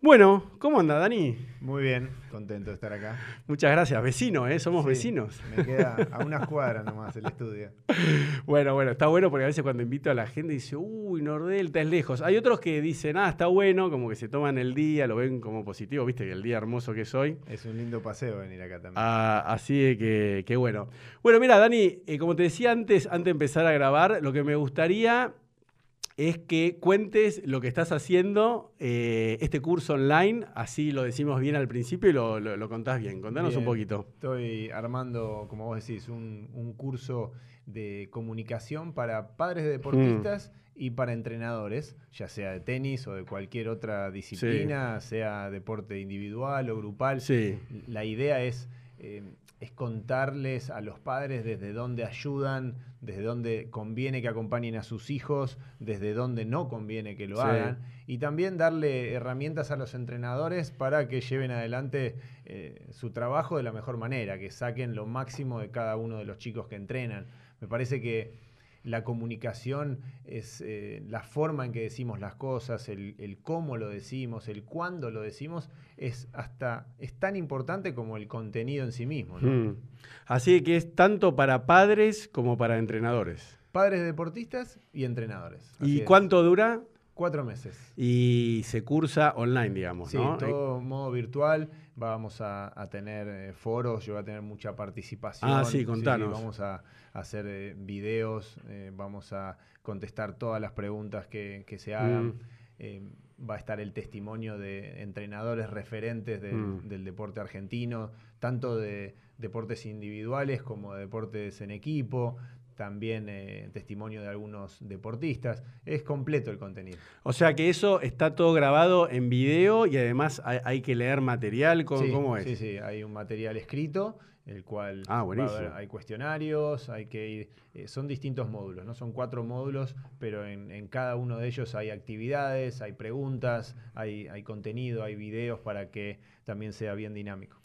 Bueno, ¿cómo anda, Dani? Muy bien, contento de estar acá. Muchas gracias, vecino, ¿eh? Somos Sí, vecinos. Me queda a unas cuadras nomás el estudio. Bueno, bueno, está bueno porque a veces cuando invito a la gente dice, uy, Nordelta es lejos. Hay otros que dicen, ah, está bueno, como que se toman el día, lo ven como positivo, viste que el día hermoso que soy. Es un lindo paseo venir acá también. Ah, así de que, que bueno. Bueno, mira, Dani, eh, como te decía antes, antes de empezar a grabar, lo que me gustaría es que cuentes lo que estás haciendo, eh, este curso online, así lo decimos bien al principio y lo, lo- lo contás bien. Contanos un poquito. Estoy armando, como vos decís, un, un curso de comunicación para padres de deportistas y para entrenadores, ya sea de tenis o de cualquier otra disciplina, sea deporte individual o grupal. Sí. La idea es, eh, es contarles a los padres desde dónde ayudan, desde dónde conviene que acompañen a sus hijos, desde dónde no conviene que lo Sí. hagan. Y también darle herramientas a los entrenadores para que lleven adelante eh, su trabajo de la mejor manera, que saquen lo máximo de cada uno de los chicos que entrenan. Me parece que la comunicación es eh, la forma en que decimos las cosas, el, el cómo lo decimos, el cuándo lo decimos, es hasta es tan importante como el contenido en sí mismo. ¿no? Mm. Así que es tanto para padres como para entrenadores. Padres deportistas y entrenadores. ¿Y es. cuánto dura? Cuatro meses. Y se cursa online, digamos, Sí, ¿no? Todo modo virtual. Vamos a, a tener eh, foros, yo voy a tener mucha participación. Ah, sí, contanos. vamos a, a hacer eh, videos, eh, vamos a contestar todas las preguntas que, que se hagan. Mm. Va a estar el testimonio de entrenadores referentes del, Mm. del deporte argentino, tanto de deportes individuales como de deportes en equipo. También eh, testimonio de algunos deportistas. Es completo el contenido. O sea que eso está todo grabado en video y además hay, hay que leer material. ¿Cómo, sí, cómo es? Sí, sí, hay un material escrito, el cual Ah, haber- hay cuestionarios, hay que ir, eh, son distintos módulos, ¿no? Son cuatro módulos, pero en, en cada uno de ellos hay actividades, hay preguntas, hay, hay contenido, hay videos para que también sea bien dinámico.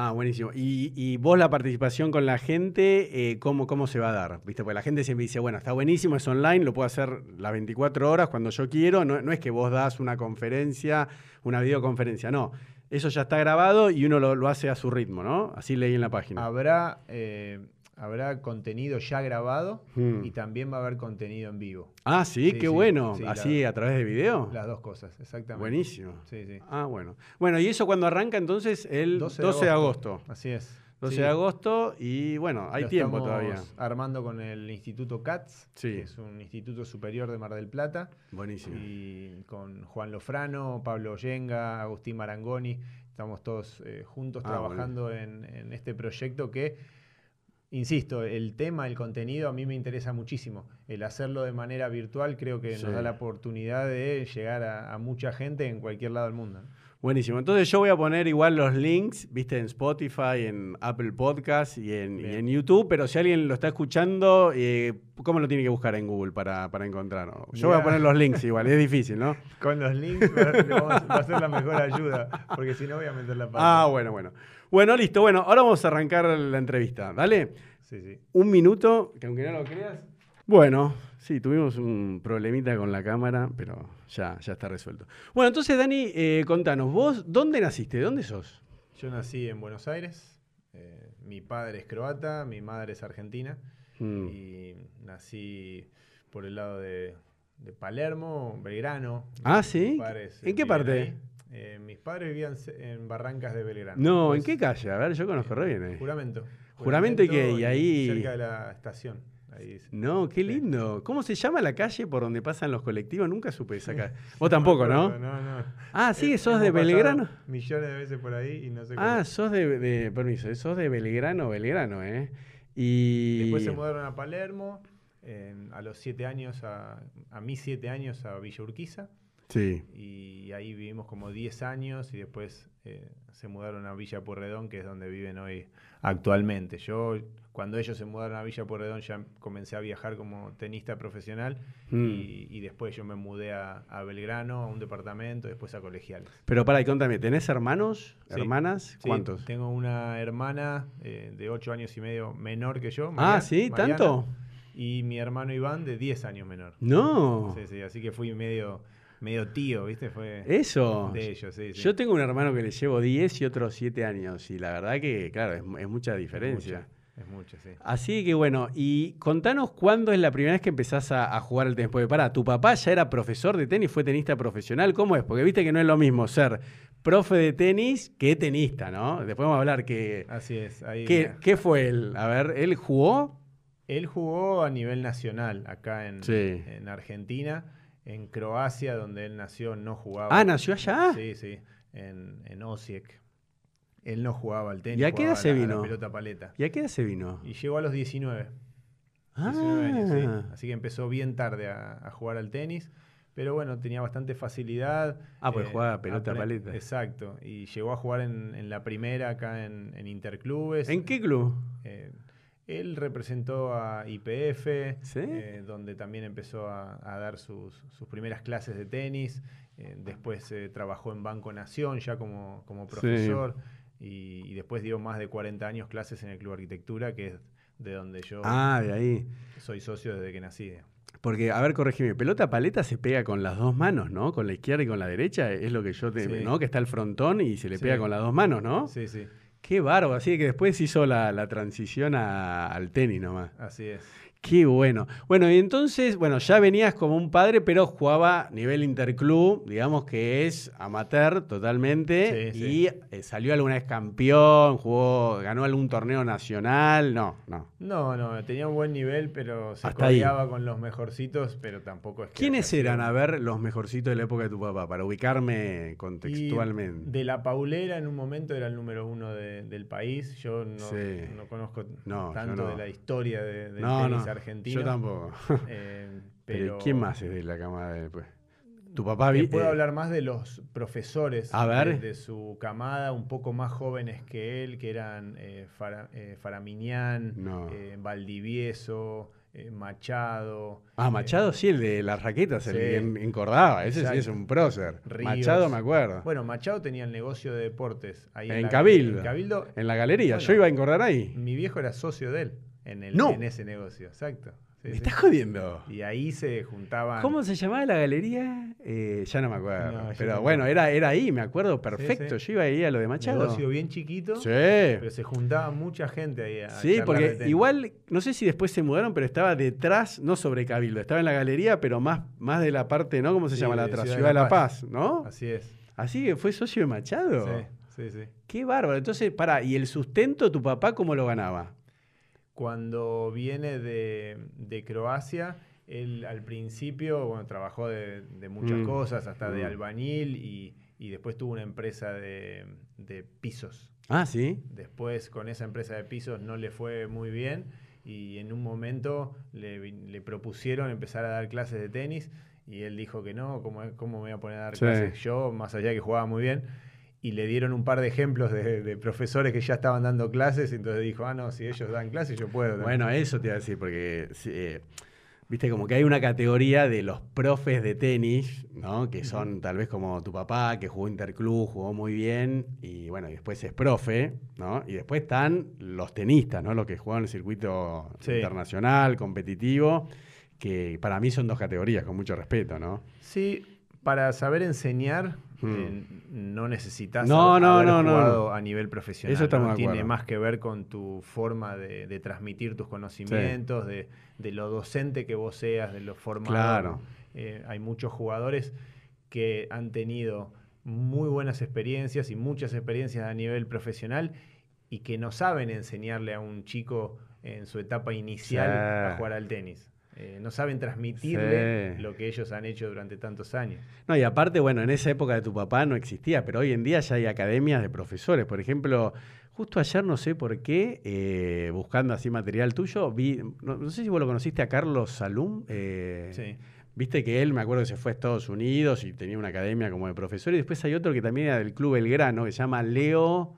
Ah, buenísimo. Y, vos la participación con la gente, eh, ¿cómo, ¿cómo se va a dar? ¿Viste? Porque la gente siempre dice, bueno, está buenísimo, es online, lo puedo hacer las 24 horas cuando yo quiero. No, no es que vos das una conferencia, una videoconferencia, no. Eso ya está grabado y uno lo, lo hace a su ritmo, ¿no? Así leí en la página. Habrá, eh, habrá contenido ya grabado Mm. y también va a haber contenido en vivo. Ah, sí, Sí, qué sí, bueno. sí, Así a través de video. Las dos cosas, exactamente. Buenísimo. Sí, sí. Ah, bueno. Bueno, ¿y eso cuando arranca entonces? El 12 de, agosto. Así es. 12 Sí. de agosto y bueno, hay Lo tiempo estamos todavía. armando con el Instituto CATS, que es un instituto superior de Mar del Plata, Buenísimo. y con Juan Lofrano, Pablo Yenga, Agustín Marangoni. Estamos todos eh, juntos Ah, trabajando en, en este proyecto que, insisto, el tema, el contenido a mí me interesa muchísimo. El hacerlo de manera virtual creo que Sí. nos da la oportunidad de llegar a, a mucha gente en cualquier lado del mundo. Buenísimo. Entonces yo voy a poner igual los links, viste, en Spotify, en Apple Podcast y en, y Bien. en YouTube, pero si alguien lo está escuchando, eh, ¿cómo lo tiene que buscar en Google para, para encontrarlo? Yo voy a poner los links igual, es difícil, ¿no? Con los links va a ser la mejor ayuda, porque si no voy a meter la pata. Ah, bueno, bueno. Bueno, listo. Bueno, ahora vamos a arrancar la entrevista. Dale. Sí, sí. Un minuto, que aunque no lo creas. Bueno, sí, tuvimos un problemita con la cámara, pero ya, ya está resuelto. Bueno, entonces, Dani, eh, contanos, vos, ¿dónde naciste? ¿Dónde sos? Yo nací en Buenos Aires. eh, mi padre es croata, mi madre es argentina. Mm. Y nací por el lado de, de Palermo, Belgrano. Ah, ¿sí? ¿En qué parte? ahí. Eh, mis padres vivían en Barrancas de Belgrano. No, ¿en qué calle? A ver, yo conozco re bien. eh. Juramento. Juramento y qué, y ahí- Cerca de la estación. Ahí dice. No, qué lindo. ¿Cómo se llama la calle por donde pasan los colectivos? Nunca supe esa calle. Vos tampoco, ¿no? No, no. Ah, sí, Eh, sos de Belgrano. Millones de veces por ahí y no sé Ah, sos de, de- permiso, sos de Belgrano, Belgrano, ¿eh? Y... Después se mudaron a Palermo. a los siete años, a, a mis siete años, a Villa Urquiza. Sí. Y ahí vivimos como 10 años y después eh, se mudaron a Villa Porredón, que es donde viven hoy actualmente. Yo, cuando ellos se mudaron a Villa Porredón, ya comencé a viajar como tenista profesional Mm. y, y después yo me mudé a, a Belgrano, a un departamento, después a colegiales. Pero para, y contame, ¿tenés hermanos? Sí. ¿Hermanas? Sí, ¿Cuántos? Tengo una hermana eh, de 8 años y medio menor que yo. ah, ¿sí? Mariana, ¿Tanto? Y mi hermano Iván de 10 años menor. No. Sí, sí, así que fui medio medio tío, ¿viste? Fue Eso. de ellos, sí, sí. Yo tengo un hermano que le llevo 10 y otro 7 años. Y la verdad que, claro, es, es mucha diferencia. Es mucho, sí. Así que bueno, y contanos cuándo es la primera vez que empezás a, a jugar al tenis. Porque pará, tu papá ya era profesor de tenis, fue tenista profesional. ¿Cómo es? Porque viste que no es lo mismo ser profe de tenis que tenista, ¿no? Después vamos a hablar que. Así es. Ahí, ¿Qué, qué fue él? A ver, ¿él jugó? Él jugó a nivel nacional acá en, Sí. en Argentina. En Croacia, donde él nació, no jugaba. Ah, ¿nació allá? Sí, sí. En, en Osijek. Él no jugaba al tenis. ¿Y a qué edad se a la vino? pelota paleta. ¿Y a qué edad se vino? Y llegó a los 19. Ah, 19 años, sí. Así que empezó bien tarde a, a jugar al tenis. Pero bueno, tenía bastante facilidad. Ah, pues jugaba pelota paleta. Exacto. Y llegó a jugar en, en la primera acá en, en Interclubes. ¿En qué club? Eh, él representó a IPF, ¿Sí? eh, donde también empezó a, a dar sus, sus primeras clases de tenis. Eh, después eh, trabajó en Banco Nación ya como, como Sí. profesor. Y, y después dio más de 40 años clases en el Club Arquitectura, que es de donde yo Ah, de ahí. soy socio desde que nací. Porque, a ver, corregime, pelota paleta se pega con las dos manos, ¿no? Con la izquierda y con la derecha, es lo que yo te... Sí. ¿no? Que está el frontón y se le pega con las dos manos, ¿no? Sí, sí, Qué bárbaro, así que después hizo la, la transición al tenis nomás. así es. Qué bueno. Bueno, y entonces, bueno, ya venías como un padre, pero jugaba nivel interclub, digamos que es amateur totalmente, Sí, y eh, salió alguna vez campeón, jugó, ganó algún torneo nacional, no, no. No, no, tenía un buen nivel, pero se codeaba con los mejorcitos, pero tampoco es que... ¿Quiénes eran, a ver, los mejorcitos de la época de tu papá, para ubicarme Y contextualmente? de la Paulera en un momento era el número uno de- del país. Yo no, Sí. no conozco No, tanto no. de la historia de- del tenis argentino. yo tampoco. eh, Pero, ¿quién más es de la camada de después? Tu papá vi- puedo eh, hablar más de los profesores A ver. De, de su camada, un poco más jóvenes que él, que eran eh, Fara- eh, Faraminián, No. Valdivieso, Machado. Ah, Machado sí, el de las raquetas, el que en- encordaba, ese sí es un prócer. Ríos. Machado me acuerdo. Bueno, Machado tenía el negocio de deportes ahí en la- Cabildo. En Cabildo. En la galería. Bueno. Yo iba a encordar ahí. Mi viejo era socio de él en, el, No. en ese negocio, exacto. Sí, Me sí. estás jodiendo. Y ahí se juntaban. ¿Cómo se llamaba la galería? Eh, ya no me acuerdo. No, Pero bueno, era, era ahí, me acuerdo perfecto. sí. Yo iba ahí a lo de Machado. negocio bien chiquito, Sí. pero se juntaba mucha gente ahí a Sí, porque igual, no sé si después se mudaron, pero estaba detrás, no sobre Cabildo, estaba en la galería, pero más, más de la parte, ¿no? ¿Cómo se llama la de atrás? Ciudad Ciudad de La Paz, ¿no? Así es. Así que fue socio de Machado. Sí, sí, sí. Qué bárbaro. Entonces, pará, ¿y el sustento tu papá cómo lo ganaba? Cuando viene de, de Croacia, él al principio, bueno, trabajó de, de muchas Mm. cosas, hasta de Mm. albañil y, y después tuvo una empresa de, de pisos. Ah, sí. Después con esa empresa de pisos no le fue muy bien y en un momento le, le propusieron empezar a dar clases de tenis y él didijo que no, ¿cómo, cómo me voy a poner a dar Sí. clases yo, más allá de que jugaba muy bien? Y le dieron un par de ejemplos de, de profesores que ya estaban dando clases, y entonces dijo, ah, no, si ellos dan clases, yo puedo. también". Bueno, eso te iba a decir, porque eh, viste como que hay una categoría de los profes de tenis, ¿no? Que son tal vez como tu papá, que jugó interclub, jugó muy bien, y bueno, y después es profe, ¿no? Y después están los tenistas, ¿no? Los que juegan el circuito Sí. internacional, competitivo, que para mí son dos categorías, con mucho respeto, ¿no? Sí, para saber enseñar Hmm. eh, no necesitas No, no, no, no, jugado a nivel profesional. Eso estamos Tiene acuerdo. más que ver con tu forma de, de transmitir tus conocimientos, de, de lo docente que vos seas, de lo formado. Claro. Eh, hay muchos jugadores que han tenido muy buenas experiencias y muchas experiencias a nivel profesional y que no saben enseñarle a un chico en su etapa inicial Sí. a jugar al tenis. Eh, no saben transmitirle Sí. lo que ellos han hecho durante tantos años. No, y aparte, bueno, en esa época de tu papá no existía, pero hoy en día ya hay academias de profesores. Por ejemplo, justo ayer, no sé por qué, eh, buscando así material tuyo, vi, no, no sé si vos lo conociste a Carlos Salum. eh, Sí. Viste que él, me acuerdo que se fue a Estados Unidos y tenía una academia como de profesor. Y después hay otro que también era del Club Belgrano, que se llama Leo.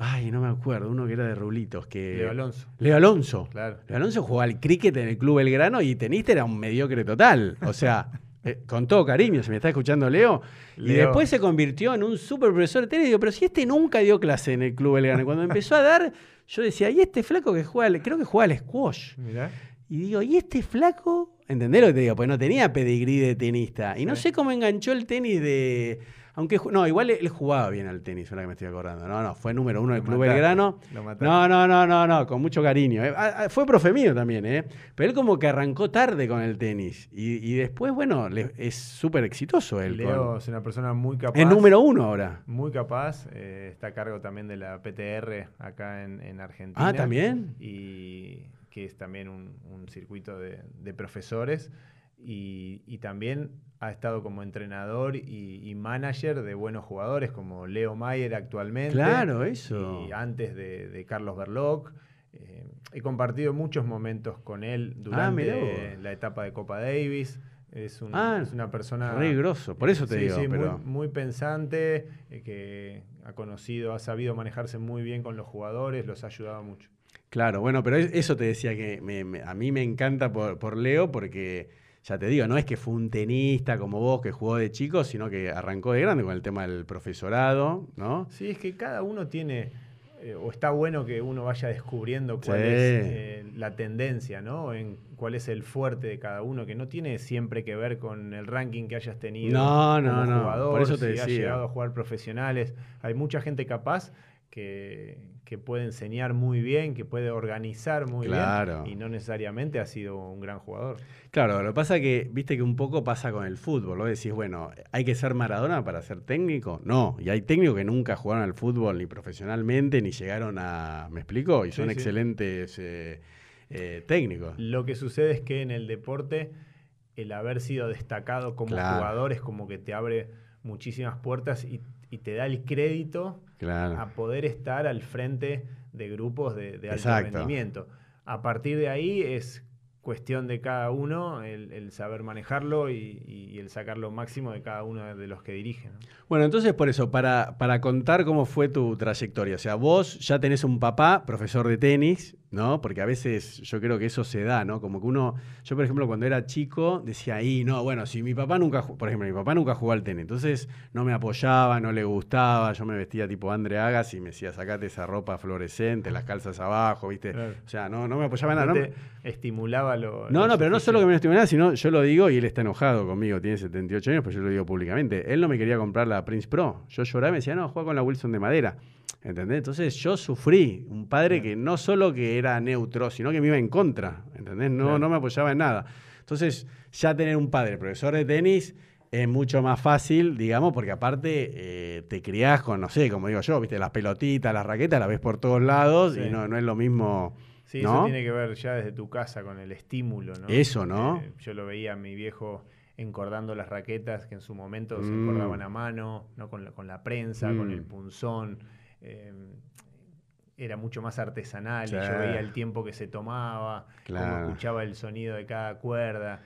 Ay, no me acuerdo, uno que era de Rulitos. Que... Leo Alonso, Leo Alonso. claro. Leo Alonso jugaba al cricket en el Club Belgrano y tenista era un mediocre total. O sea, eh, con todo cariño, si me está escuchando Leo. Y Leo. después se convirtió en un super profesor de tenis. Y digo, pero si este nunca dio clase en el Club Belgrano. Y Cuando empezó a dar, yo decía, ¿y este flaco que juega, al- creo que juega al squash? Mirá. Y digo, ¿y este flaco? ¿entendés lo que te digo? Pues no tenía pedigrí de tenista. Y no Sí. sé cómo enganchó el tenis de. Aunque, no, igual él jugaba bien al tenis, ahora que me estoy acordando. No, no, fue número uno del Club Belgrano. No, no, no, no, no, con mucho cariño. eh. Ah, ah, Fue profe mío también, ¿eh? Pero él como que arrancó tarde con el tenis. Y, y después, bueno, le- es súper exitoso él. Leo con- es una persona muy capaz. es número uno ahora. Muy capaz. eh, está a cargo también de la PTR acá en, en Argentina. Ah, ¿también? Y que es también un, un circuito de, de profesores. Y, y también ha estado como entrenador y, y manager de buenos jugadores como Leo Mayer actualmente. Claro, eso. Y antes de, de Carlos Berloc. Eh, he compartido muchos momentos con él Ah, durante la etapa de Copa Davis. Es, un- Ah, es una persona Re grosso, por eso te Sí, digo. sí, pero... muy, muy pensante, eh, que ha conocido, ha sabido manejarse muy bien con los jugadores, los ha ayudado mucho. Claro, bueno, pero es- eso te decía que me- me- a mí me encanta por, por Leo porque, ya te digo, no es que fue un tenista como vos que jugó de chico, sino que arrancó de grande con el tema del profesorado, ¿no? Sí, es que cada uno tiene, eh, o está bueno que uno vaya descubriendo cuál Sí. es eh, la tendencia, ¿no? En cuál es el fuerte de cada uno, que no tiene siempre que ver con el ranking que hayas tenido No, no, como no, jugador, por eso te si has llegado a jugar profesionales. Hay mucha gente capaz que, que puede enseñar muy bien, que puede organizar muy Claro. bien, y no necesariamente ha sido un gran jugador. Claro, lo que pasa es que, viste que un poco pasa con el fútbol, vos decís, bueno, ¿hay que ser Maradona para ser técnico? No, y hay técnicos que nunca jugaron al fútbol ni profesionalmente, ni llegaron a, ¿me explico? Y son Sí, sí. excelentes eh, eh, técnicos. Lo que sucede es que en el deporte, el haber sido destacado como Claro. jugador es como que te abre muchísimas puertas y, y te da el crédito Claro. a poder estar al frente de grupos de, de alto Exacto. rendimiento. A partir de ahí es cuestión de cada uno el, el saber manejarlo y, y el sacar lo máximo de cada uno de los que dirigen. ¿no? Bueno, entonces por eso, para, para contar cómo fue tu trayectoria, o sea, vos ya tenés un papá, profesor de tenis, ¿no? Porque a veces yo creo que eso se da, ¿no? Como que uno, yo por ejemplo cuando era chico decía, ahí, no, bueno, si mi papá nunca, por ejemplo, mi papá nunca jugó al tenis, entonces no me apoyaba, no le gustaba, yo me vestía tipo Andre Agas y me decía, sacate esa ropa fluorescente, las calzas abajo, ¿viste? Claro. O sea, no, no me apoyaba nada. No no te me- estimulaba lo. no, lo no, pero no solo que me nada, sino yo lo digo y él está enojado conmigo, tiene 78 años, pero yo lo digo públicamente. Él no me quería comprar la Prince Pro. Yo lloraba y me decía, no, juega con la Wilson de madera. ¿Entendés? Entonces yo sufrí. Un padre que no solo que era neutro, sino que me iba en contra. ¿Entendés? No, Claro. no me apoyaba en nada. Entonces, ya tener un padre profesor de tenis es mucho más fácil, digamos, porque aparte eh, te criás con, no sé, como digo yo, viste, las pelotitas, las raquetas, las ves por todos lados Sí. y no, no es lo mismo. Sí, ¿no? eso tiene que ver ya desde tu casa con el estímulo, ¿no? Eso, ¿no? Eh, yo lo veía a mi viejo encordando las raquetas que en su momento se Mm. encordaban a mano, ¿no? con, la, con la prensa, con Mm. el punzón. Eh, era mucho más artesanal y yo veía el tiempo que se tomaba, Claro. cómo escuchaba el sonido de cada cuerda.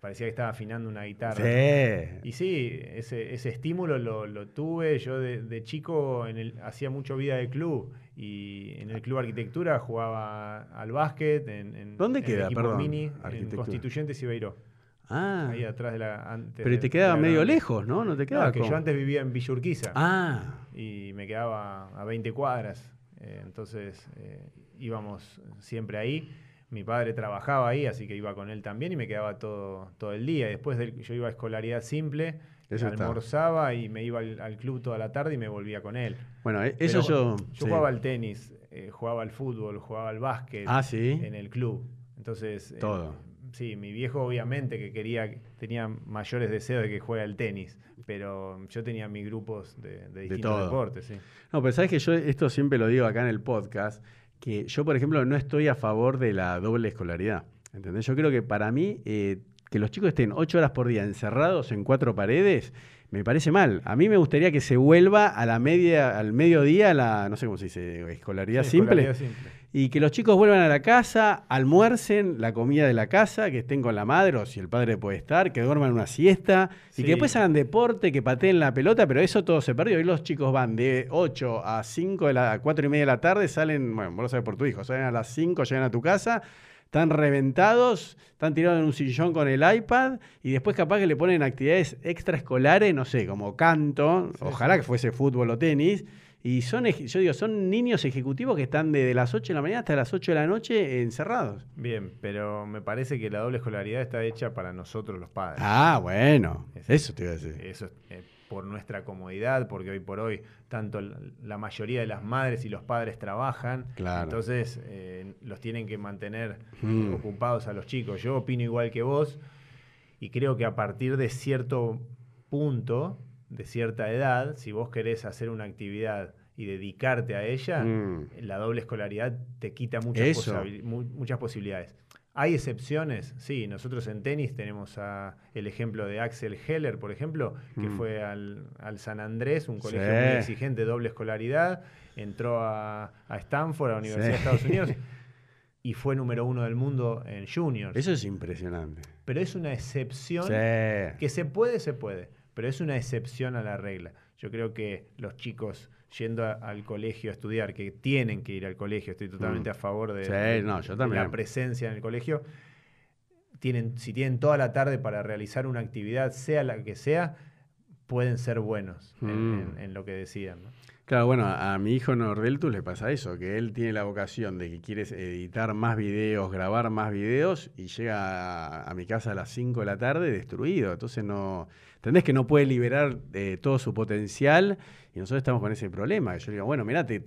Parecía que estaba afinando una guitarra. Sí. Y sí, ese, ese estímulo lo, lo tuve. Yo de, de chico en el, hacía mucho vida de club y en el club arquitectura jugaba al básquet. En, en- ¿Dónde en el queda? equipo Perdón, mini, en. Constituyentes Ibeiro. Ah. Ahí atrás de la. antes Pero te quedaba de medio lejos, ¿no? No te No, quedaba. que como- yo antes vivía en Villa Urquiza Ah. y me quedaba a 20 cuadras. eh, entonces eh, íbamos siempre ahí. Mi padre trabajaba ahí, así que iba con él también y me quedaba todo, todo el día. Y después del- yo iba a escolaridad simple, Eso está. almorzaba y me iba al, al club toda la tarde y me volvía con él. Bueno, e- eso Pero yo. Yo sí. jugaba al tenis, eh, jugaba al fútbol, jugaba al básquet Ah, sí. en el club. Entonces, Todo. Sí, mi viejo obviamente que quería, tenía mayores deseos de que juegue al tenis, pero yo tenía mis grupos de, de distintos todo. deportes, sí. No, pero sabes que yo esto siempre lo digo acá en el podcast, que yo, por ejemplo, no estoy a favor de la doble escolaridad. ¿Entendés? Yo creo que para mí, eh, que los chicos estén ocho horas por día encerrados en cuatro paredes, me parece mal. A mí me gustaría que se vuelva a la media, al mediodía, la, no sé cómo se dice, escolaridad Sí, simple. escolaridad simple. Y que los chicos vuelvan a la casa, almuercen la comida de la casa, que estén con la madre o si el padre puede estar, que duerman una siesta y que después hagan deporte, que pateen la pelota, pero eso todo se perdió. Hoy los chicos van de 8 a 5 de la a 4 y media de la tarde, salen, bueno, vos lo sabés por tu hijo, salen a las 5, llegan a tu casa, están reventados, están tirados en un sillón con el iPad y después capaz que le ponen actividades extraescolares, no sé, como canto, Sí, ojalá sí. que fuese fútbol o tenis. Y son, yo digo, son niños ejecutivos que están desde las 8 de la mañana hasta las 8 de la noche encerrados. Bien, pero me parece que la doble escolaridad está hecha para nosotros los padres. Ah, bueno, eso te iba a decir. Eso es por nuestra comodidad, porque hoy por hoy tanto la mayoría de las madres y los padres trabajan, entonces eh, los tienen que mantener mm. ocupados a los chicos. Yo opino igual que vos y creo que a partir de cierto punto, de cierta edad, si vos querés hacer una actividad y dedicarte a ella, mm. la doble escolaridad te quita muchas, muchas posibilidades. ¿Hay excepciones? Sí, nosotros en tenis tenemos el ejemplo de Axel Heller, por ejemplo, que mm. fue al, San Andrés, un colegio muy exigente, doble escolaridad, entró a, Stanford, a la Universidad de Estados Unidos, y fue número uno del mundo en juniors. Eso es impresionante. Pero es una excepción que se puede, se puede, pero es una excepción a la regla. Yo creo que los chicos yendo al colegio a estudiar, que tienen que ir al colegio, estoy totalmente mm. a favor de, la presencia en el colegio. Tienen, si tienen toda la tarde para realizar una actividad, sea la que sea, pueden ser buenos en, mm. lo que decían. Claro, bueno, a, mi hijo Nordeltus le pasa eso, que él tiene la vocación de que quiere editar más videos, grabar más videos y llega a, mi casa a las 5 de la tarde destruido. Entonces no, entendés que no puede liberar eh, todo su potencial y nosotros estamos con ese problema. Yo digo, bueno, mirá, te,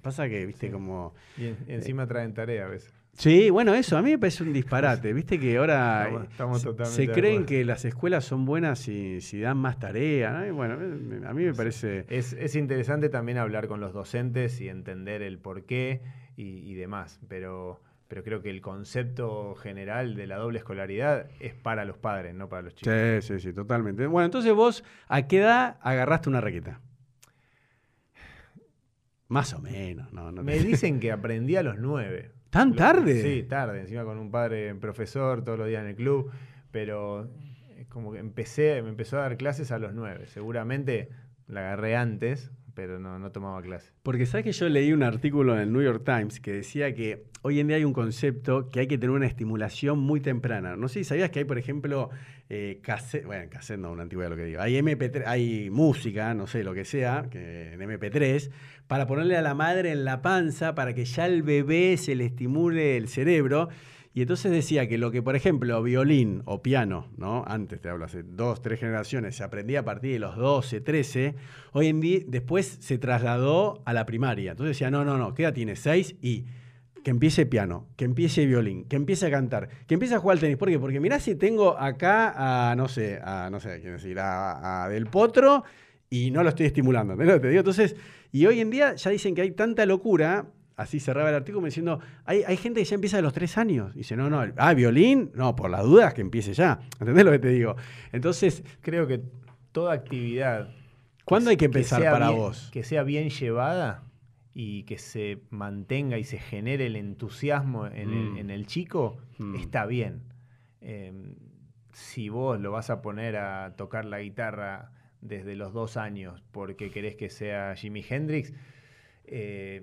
pasa que, viste, como... Y encima traen tarea a veces. Sí, bueno, eso a mí me parece un disparate. Viste que ahora se, creen que las escuelas son buenas si, si dan más tarea. Bueno, a mí me parece... Es, interesante también hablar con los docentes y entender el porqué y, y demás, pero, pero creo que el concepto general de la doble escolaridad es para los padres, no para los chicos. Sí, sí, sí, totalmente. Bueno, entonces vos, ¿a qué edad agarraste una raqueta? Más o menos, no, Me dicen que aprendí a los nueve. ¿Tan tarde? Sí, tarde, encima con un padre profesor todos los días en el club, pero es como que empecé, me empezó a dar clases a los nueve. Seguramente la agarré antes, pero no, no tomaba clases. Porque sabes que yo leí un artículo en el New York Times que decía que hoy en día hay un concepto que hay que tener una estimulación muy temprana. No sé si sabías que hay, por ejemplo, eh, cassette, bueno, cassette no, una antigüedad lo que digo, hay MP3, hay música, no sé, lo que sea, que en MP3, para ponerle a la madre en la panza para que ya el bebé se le estimule el cerebro. Y entonces decía que lo que, por ejemplo, violín o piano, ¿no? Antes te hablo, hace dos, tres generaciones, se aprendía a partir de los 12, 13, hoy en día después se trasladó a la primaria. Entonces decía, no, no, no, ¿qué edad tiene? Seis y que empiece piano, que empiece violín, que empiece a cantar, que empiece a jugar al tenis. ¿Por qué? Porque mirá si tengo acá a, no sé, a, no sé, quién decir, a, Del Potro y no lo estoy estimulando. Digo? Entonces, y hoy en día ya dicen que hay tanta locura, así cerraba el artículo diciendo, hay, hay gente que ya empieza a los tres años. dice, no, no, ah, violín, no, por las dudas que empiece ya. ¿Entendés lo que te digo? Entonces. Creo que toda actividad. ¿Cuándo hay que empezar para vos? Que sea bien llevada y que se mantenga y se genere el entusiasmo en, el, mm. chico, mm. está bien. Em, si vos lo vas a poner a tocar la guitarra desde los dos años porque querés que sea Jimi Hendrix, eh,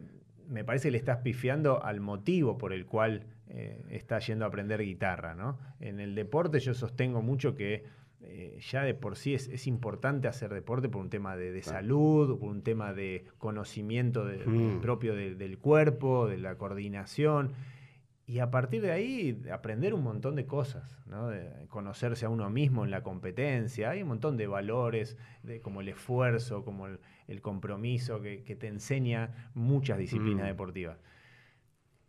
me parece que le estás pifiando al motivo por el cual eh, está yendo a aprender guitarra. ¿no? En el deporte yo sostengo mucho que eh, ya de por sí es, importante hacer deporte por un tema de, salud, por un tema de conocimiento mm. propio del cuerpo, de la coordinación. Y a partir de ahí aprender un montón de cosas, ¿no? de conocerse a uno mismo en la competencia. Hay un montón de valores, de, como el esfuerzo, como el, compromiso, que, te enseña muchas disciplinas mm. deportivas.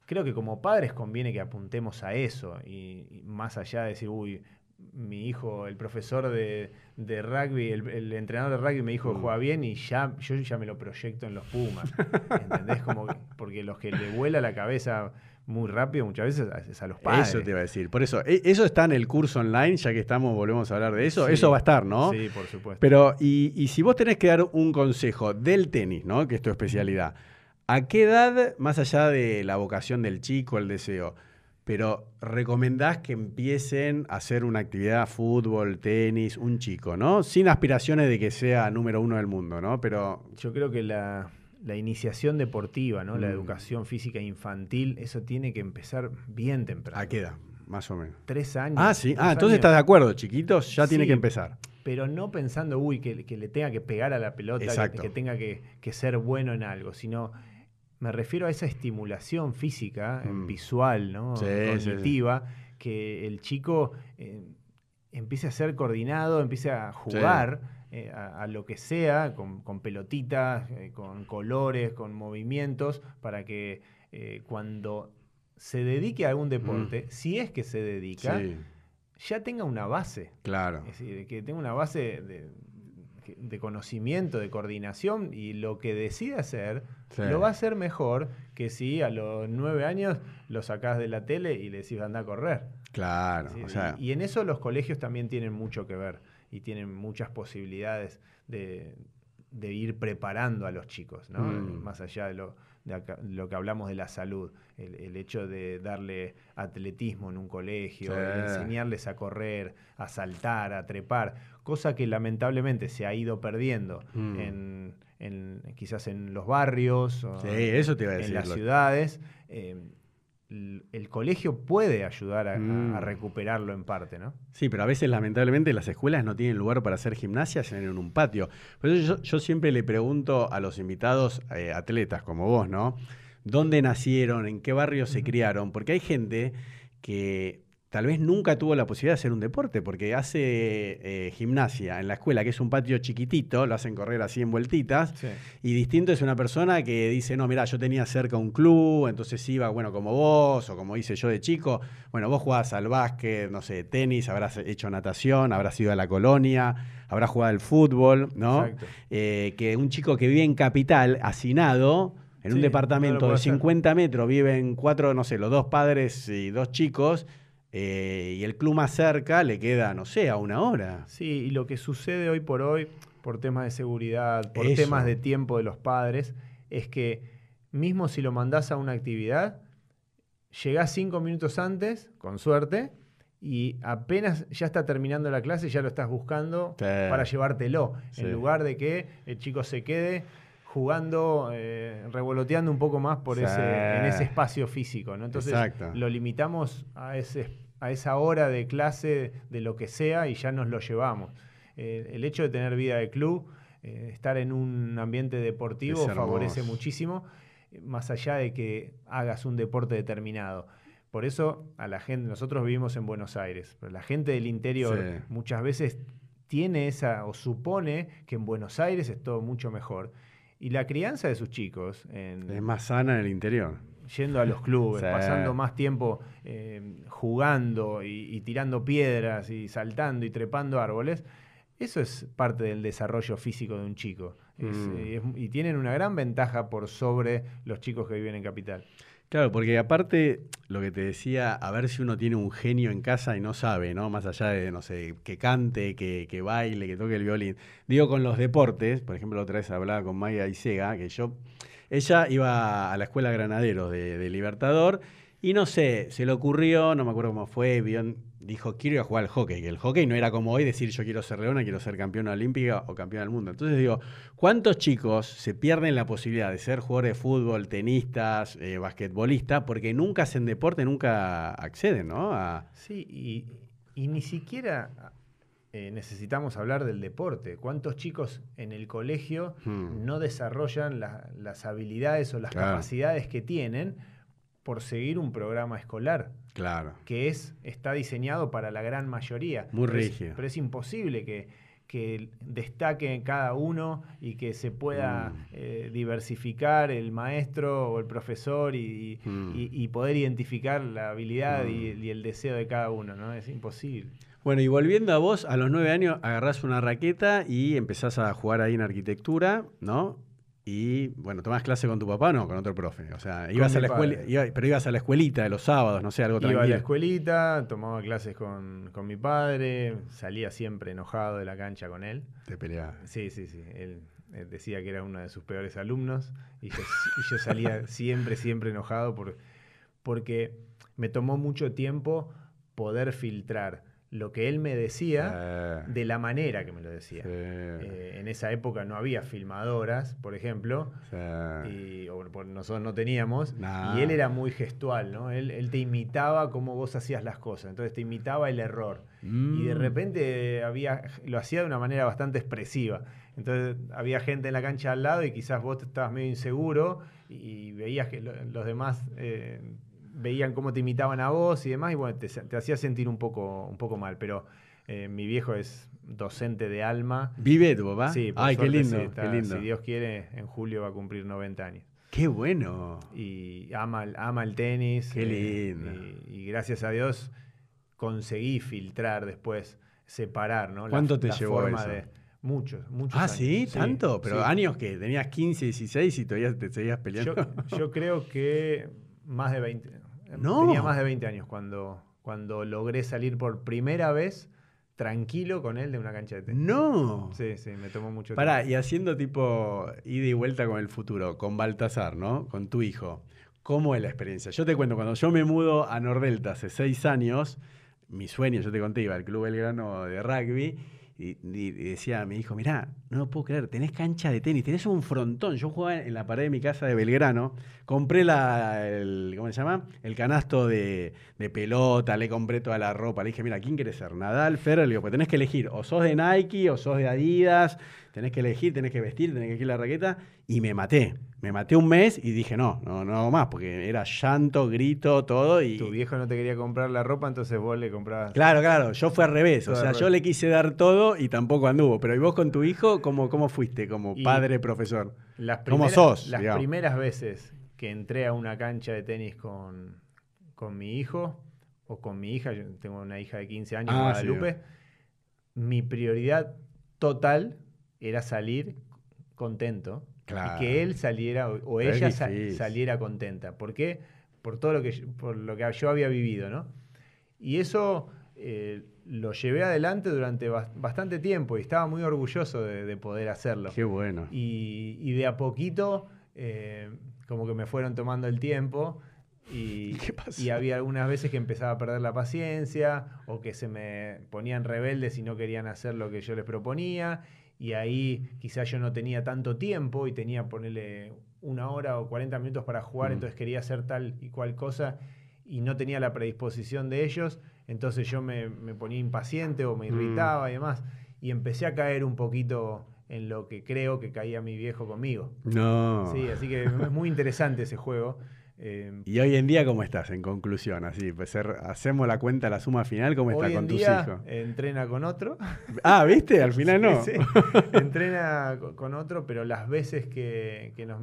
Creo que como padres conviene que apuntemos a eso y, más allá de decir, uy, mi hijo, el profesor de, rugby, el, entrenador de rugby me dijo que mm. juega bien y ya, yo ya me lo proyecto en los Pumas. ¿Entendés? Como porque los que le vuela la cabeza muy rápido muchas veces es a los padres. Eso te iba a decir. Por eso, e, eso está en el curso online, ya que estamos, volvemos a hablar de eso. eso va a estar, ¿no? Sí, por supuesto. Pero, y, y, si vos tenés que dar un consejo del tenis, ¿no? Que es tu especialidad, ¿a qué edad, más allá de la vocación del chico, el deseo, pero recomendás que empiecen a hacer una actividad fútbol, tenis, un chico, ¿no? Sin aspiraciones de que sea número uno del mundo, ¿no? Pero. Yo creo que la la iniciación deportiva, ¿no? La mm. educación física infantil, eso tiene que empezar bien temprano. ¿A qué edad? más o menos. Tres años. Ah, sí. Ah, entonces años. estás de acuerdo, chiquitos, ya tiene que empezar. pero no pensando, uy, que, que le tenga que pegar a la pelota, que, que tenga que, que ser bueno en algo, sino me refiero a esa estimulación física, eh, Mm. visual, ¿no? Sí, sí, sí. cognitiva, que el chico eh, empiece a ser coordinado, empiece a jugar eh, a, a lo que sea, con, con pelotitas, eh, con colores, con movimientos, para que eh, cuando se dedique a algún deporte, si es que se dedica, Mm. Sí, ya tenga una base. claro. Es decir, que tenga una base de, de conocimiento, de coordinación y lo que decida hacer, Sí. lo va a hacer mejor que si a los nueve años lo sacás de la tele y le decís anda a correr. Claro. O sea, y, y en eso los colegios también tienen mucho que ver y tienen muchas posibilidades de, de ir preparando a los chicos, ¿no? Mm. Más allá de lo, de acá- lo que hablamos de la salud, el, el hecho de darle atletismo en un colegio, Sí. enseñarles a correr, a saltar, a trepar, cosa que lamentablemente se ha ido perdiendo Mm. en, en- quizás en los barrios, o sí, eso te iba a decir. en las lo- ciudades. eh, el, colegio puede ayudar a, Mm. a recuperarlo en parte, ¿no? Sí, pero a veces lamentablemente las escuelas no tienen lugar para hacer gimnasia, en un patio. Por eso yo, yo siempre le pregunto a los invitados eh, atletas como vos, ¿no? ¿Dónde nacieron? ¿En qué barrio se criaron? Porque hay gente que tal vez nunca tuvo la posibilidad de hacer un deporte, porque hace eh, gimnasia en la escuela, que es un patio chiquitito, lo hacen correr así en vueltitas, y distinto es una persona que dice, no, mira, yo tenía cerca un club, entonces iba, bueno, como vos, o como hice yo de chico. Bueno, vos jugabas al básquet, no sé, tenis, habrás hecho natación, habrás ido a la colonia, habrás jugado al fútbol, ¿no? Eh, que un chico que vive en capital, hacinado, en un Sí, departamento de hacer. 50 metros, viven cuatro, no sé, los dos padres y dos chicos, eh, y el club más cerca le queda, no sé, a una hora. Sí, y lo que sucede hoy por hoy, por temas de seguridad, por Eso. temas de tiempo de los padres, es que mismo si lo mandás a una actividad, llegás cinco minutos antes, con suerte, y apenas ya está terminando la clase, ya lo estás buscando Sí. para llevártelo, Sí. en lugar de que el chico se quede jugando, eh, revoloteando un poco más por Sí. ese, en ese espacio físico. ¿no? Entonces Exacto. lo limitamos a, ese, a esa hora de clase de lo que sea y ya nos lo llevamos. Eh, el hecho de tener vida de club, eh, estar en un ambiente deportivo favorece muchísimo, más allá de que hagas un deporte determinado. Por eso a la gente, nosotros vivimos en Buenos Aires, pero la gente del interior Sí. muchas veces tiene esa o supone que en Buenos Aires es todo mucho mejor. Y la crianza de sus chicos, en, Es más sana en el interior. yendo a los clubes, Sí. pasando más tiempo eh, jugando y, y tirando piedras y saltando y trepando árboles, eso es parte del desarrollo físico de un chico. Es, Mm. eh, es- y tienen una gran ventaja por sobre los chicos que viven en capital. Claro, porque aparte, lo que te decía, a ver si uno tiene un genio en casa y no sabe, ¿no? Más allá de, no sé, que cante, que, que baile, que toque el violín. Digo, con los deportes, por ejemplo, otra vez hablaba con Maya Isega, que yo, ella iba a la escuela Granaderos de, de Libertador, y no sé, se le ocurrió, no me acuerdo cómo fue, vio- dijo, quiero ir a jugar al hockey, que el hockey no era como hoy decir yo quiero ser leona, quiero ser campeona olímpica o campeona del mundo. Entonces digo, ¿cuántos chicos se pierden la posibilidad de ser jugadores de fútbol, tenistas, eh, basquetbolistas, porque nunca hacen deporte, nunca acceden, ¿no? A- Sí, y, y ni siquiera eh, necesitamos hablar del deporte. ¿Cuántos chicos en el colegio Hmm. no desarrollan la- las habilidades o las Claro. capacidades que tienen por seguir un programa escolar? Claro. que es, está diseñado para la gran mayoría. Muy Pero es- rígido. pero es imposible que, que destaque cada uno y que se pueda Mm. eh, diversificar el maestro o el profesor y, Mm. y- y poder identificar la habilidad Mm. y, y el deseo de cada uno, ¿no? Es imposible. Bueno, y volviendo a vos, a los nueve años agarrás una raqueta y empezás a jugar ahí en arquitectura, ¿no? Y bueno, tomás clase con tu papá o no, con otro profe. O sea, ibas a la escuela, iba- pero ibas a la escuelita de los sábados, no sé, algo Iba a la tranquilo. escuelita, tomaba clases con, con mi padre, salía siempre enojado de la cancha con él. Te peleabas. Sí, sí, sí. Él eh, decía que era uno de sus peores alumnos y yo, y yo salía siempre, siempre enojado por, porque me tomó mucho tiempo poder filtrar lo que él me decía de la manera que me lo decía. Eh, en esa época no había filmadoras, por ejemplo, y nosotros no teníamos, y él era muy gestual, ¿no? Él, te imitaba cómo vos hacías las cosas, entonces te imitaba el error. Y de mm. repente había, lo hacía de una manera bastante expresiva. Entonces había gente en la cancha al lado y quizás vos estabas medio inseguro y veías que los demás... Eh, veían cómo te imitaban a vos y demás, y bueno, te, hacía sentir un poco, un poco mal. Pero eh, mi viejo es docente de alma. ¿Vive tu papá? Sí, Ay, qué lindo, qué lindo. Si Dios quiere, en julio va a cumplir 90 años. Qué bueno. Y ama, ama el tenis. Qué eh, lindo. y, gracias a Dios conseguí filtrar después, separar, ¿no? ¿Cuánto te llevó eso? Muchos, muchos ah, ¿sí? ¿Tanto? Pero años que tenías 15, 16 y todavía te seguías peleando. Yo, yo creo que más de 20. Tenía más de 20 años cuando, cuando logré salir por primera vez tranquilo con él de una cancha de tenis. No. Sí, sí, me tomó mucho Pará, tiempo. y haciendo tipo ida y vuelta con el futuro, con Baltasar, ¿no? Con tu hijo. ¿Cómo es la experiencia? Yo te cuento, cuando yo me mudo a Nordelta hace seis años, mi sueño, yo te conté, iba al Club Belgrano de rugby y, decía a mi hijo, mirá, no lo puedo creer, tenés cancha de tenis, tenés un frontón. Yo jugaba en la pared de mi casa de Belgrano, compré la, el, ¿cómo se llama? El canasto de, pelota, le compré toda la ropa. Le dije, mira, ¿quién quieres ser? Nadal, Ferrer, le digo, pues tenés que elegir, o sos de Nike, o sos de Adidas, tenés que elegir, tenés que vestir, tenés que elegir la raqueta, y me maté. Me maté un mes y dije, no, no, no hago más, porque era llanto, grito, todo. Y... Tu viejo no te quería comprar la ropa, entonces vos le comprabas. Claro, claro, yo fui al revés. o sea, yo le quise dar todo y tampoco anduvo. Pero ¿y vos con tu hijo, cómo, cómo fuiste como padre, profesor? Las ¿Cómo sos? Las primeras veces que entré a una cancha de tenis con, con mi hijo o con mi hija, yo tengo una hija de 15 años, ah, Guadalupe, mi prioridad total era salir contento y que él saliera o, ella saliera contenta. ¿Por qué? Por todo lo que, por lo que yo había vivido, ¿no? Y eso eh, lo llevé adelante durante bastante tiempo y estaba muy orgulloso de, poder hacerlo. Qué bueno. Y, de a poquito, eh, como que me fueron tomando el tiempo. Y, y, había algunas veces que empezaba a perder la paciencia o que se me ponían rebeldes y no querían hacer lo que yo les proponía y ahí quizás yo no tenía tanto tiempo y tenía ponerle una hora o 40 minutos para jugar, mm. entonces quería hacer tal y cual cosa y no tenía la predisposición de ellos, entonces yo me, ponía impaciente o me mm. irritaba y demás, y empecé a caer un poquito en lo que creo que caía mi viejo conmigo. No. Sí, así que es muy interesante ese juego. Em, y hoy en día, ¿cómo estás en conclusión? Así, pues, hacemos la cuenta, la suma final, ¿cómo está con tus hijos? Entrena con otro. Ah, ¿viste? Al final no. Entrena con otro, pero las veces que, nos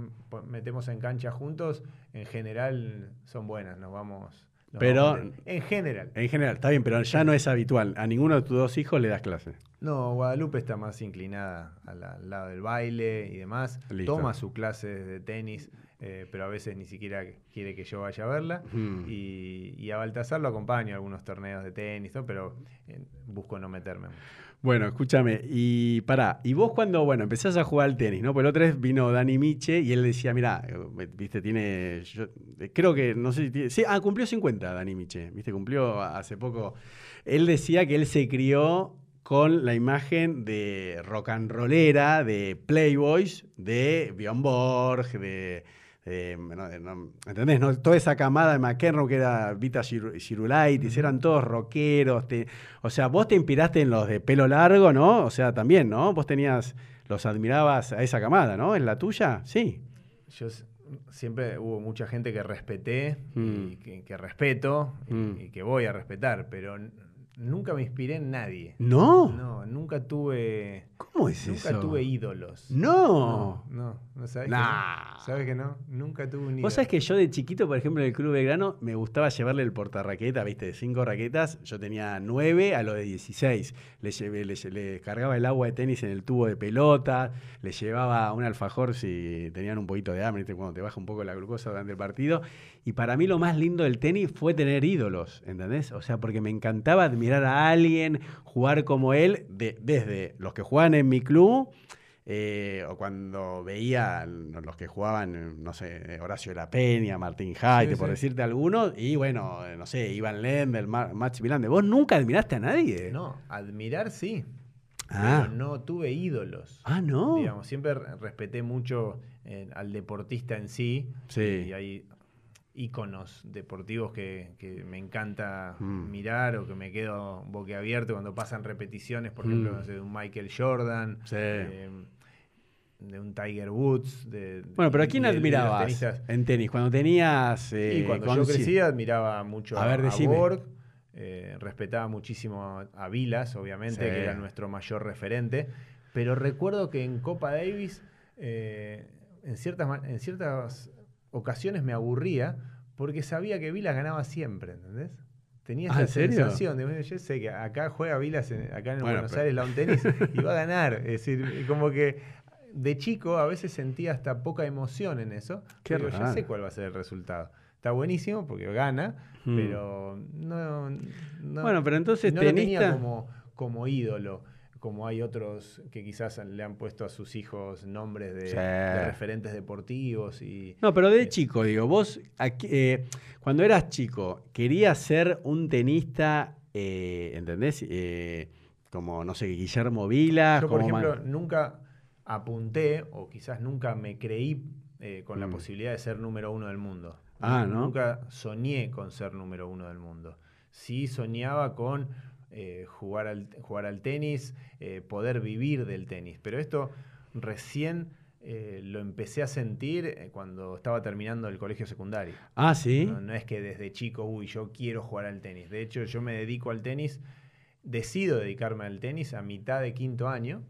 metemos en cancha juntos, en general son buenas, nos vamos. pero en general. En general, está bien, pero ya no es habitual. ¿A ninguno de tus dos hijos le das clase? No, Guadalupe está más inclinada al, lado del baile y demás. Toma su clase de tenis eh, pero a veces ni siquiera quiere que yo vaya a verla. y, a Baltasar lo acompaño a algunos torneos de tenis, pero eh, busco no meterme. Bueno, escúchame, y pará, y vos cuando, bueno, empezás a jugar al tenis, ¿no? Pues el otro vez vino Dani Miche y él decía, mira, eh, viste, tiene, creo que, no sé si tiene, sí, ah, cumplió 50 Dani Miche, viste, cumplió hace poco. Él decía que él se crió con la imagen de rock and rollera, de Playboys, de Bjorn Borg, de eh, ¿Entendés? No? Toda esa camada de McEnroe que era Vita Girulaitis, eran todos rockeros. o sea, vos te inspiraste en los de pelo largo, ¿no? O sea, también, ¿no? Vos tenías, los admirabas a esa camada, ¿no? ¿En la tuya? Sí. Yo siempre hubo mucha gente que respeté y mm. que, respeto mm. y, que voy a respetar, pero nunca me inspiré en nadie. ¿No? No, nunca tuve. ¿Cómo es eso? Nunca tuve ídolos. No. No, no, sabes. ¿Sabes que no? Nunca tuve un ídolo. Vos sabés que yo de chiquito, por ejemplo, en el Club Belgrano, me gustaba llevarle el portarraqueta, ¿viste? De cinco raquetas. Yo tenía nueve a lo de 16. Le, llevé, le, cargaba el agua de tenis en el tubo de pelota. Le llevaba un alfajor si tenían un poquito de hambre, ¿viste? Cuando te baja un poco la glucosa durante el partido. Y para mí lo más lindo del tenis fue tener ídolos, ¿entendés? O sea, porque me encantaba admirar a alguien, jugar como él, de, desde los que juegan en mi club eh, o cuando veía los que jugaban, no sé, Horacio de la Peña, Martín Haite, por decirte algunos, y bueno, no sé, Iván Lendl, Max Milande. ¿Vos nunca admiraste a nadie? No, admirar sí. Ah. Pero no tuve ídolos. Ah, no. Digamos, siempre respeté mucho eh, al deportista en sí. Sí. Y hay íconos deportivos que, me encanta mm. mirar o que me quedo boquiabierto cuando pasan repeticiones, por ejemplo, mm. de un Michael Jordan. Sí. Eh, de un Tiger Woods. De, bueno, pero ¿a quién admirabas en tenis? Cuando tenías... Eh, y cuando yo crecía admiraba mucho a, a, Borg, eh, respetaba muchísimo a Vilas, obviamente, que era nuestro mayor referente, pero recuerdo que en Copa Davis eh, en, ciertas, en ciertas ocasiones me aburría porque sabía que Vilas ganaba siempre, ¿entendés? Tenía ah, esa sensación de, yo sé que acá juega Vilas, acá en Buenos Aires, la un tenis, y va a ganar. Es decir, como que de chico a veces sentía hasta poca emoción en eso. pero ya sé cuál va a ser el resultado. Está buenísimo porque gana, hmm. pero no, Bueno, pero entonces no tenía como, como ídolo como hay otros que quizás le han puesto a sus hijos nombres de, referentes deportivos y no pero de eh, chico digo vos eh, cuando eras chico querías ser un tenista eh, entendés como no sé Guillermo Vila yo por ejemplo nunca apunté o quizás nunca me creí con la mm. posibilidad de ser número uno del mundo. Ah, ¿no? Nunca soñé con ser número uno del mundo. Sí soñaba con eh, jugar, al, jugar al tenis, eh, poder vivir del tenis. Pero esto recién lo empecé a sentir cuando estaba terminando el colegio secundario. Ah, sí. No, no, es que desde chico, uy, yo quiero jugar al tenis. De hecho, yo me dedico al tenis, decido dedicarme al tenis a mitad de quinto año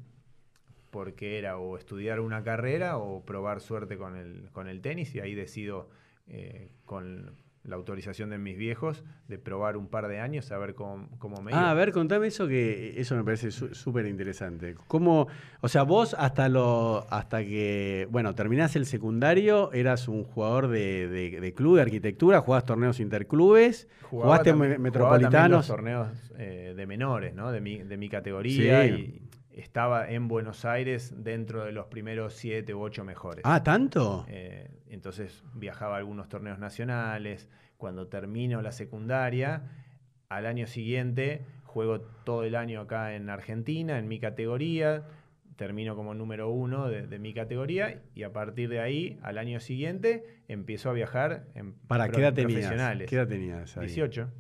porque era o estudiar una carrera o probar suerte con el, con el tenis y ahí decido eh, con la autorización de mis viejos de probar un par de años a ver cómo, cómo me ah, iba. Ah, a ver, contame eso que eso me parece súper interesante. ¿Cómo, o sea, vos hasta lo hasta que, bueno, terminás el secundario, eras un jugador de, de, club de arquitectura, jugabas torneos interclubes, jugaste metropolitanos. torneos eh, de menores, ¿no? De mi, de mi categoría y estaba en Buenos Aires dentro de los primeros siete u ocho mejores. Ah, ¿tanto? Eh, entonces viajaba a algunos torneos nacionales. Cuando termino la secundaria, al año siguiente juego todo el año acá en Argentina, en mi categoría. Termino como número uno de, mi categoría y a partir de ahí, al año siguiente, empiezo a viajar en ¿Para qué edad profesionales. ¿Qué edad tenías? 18.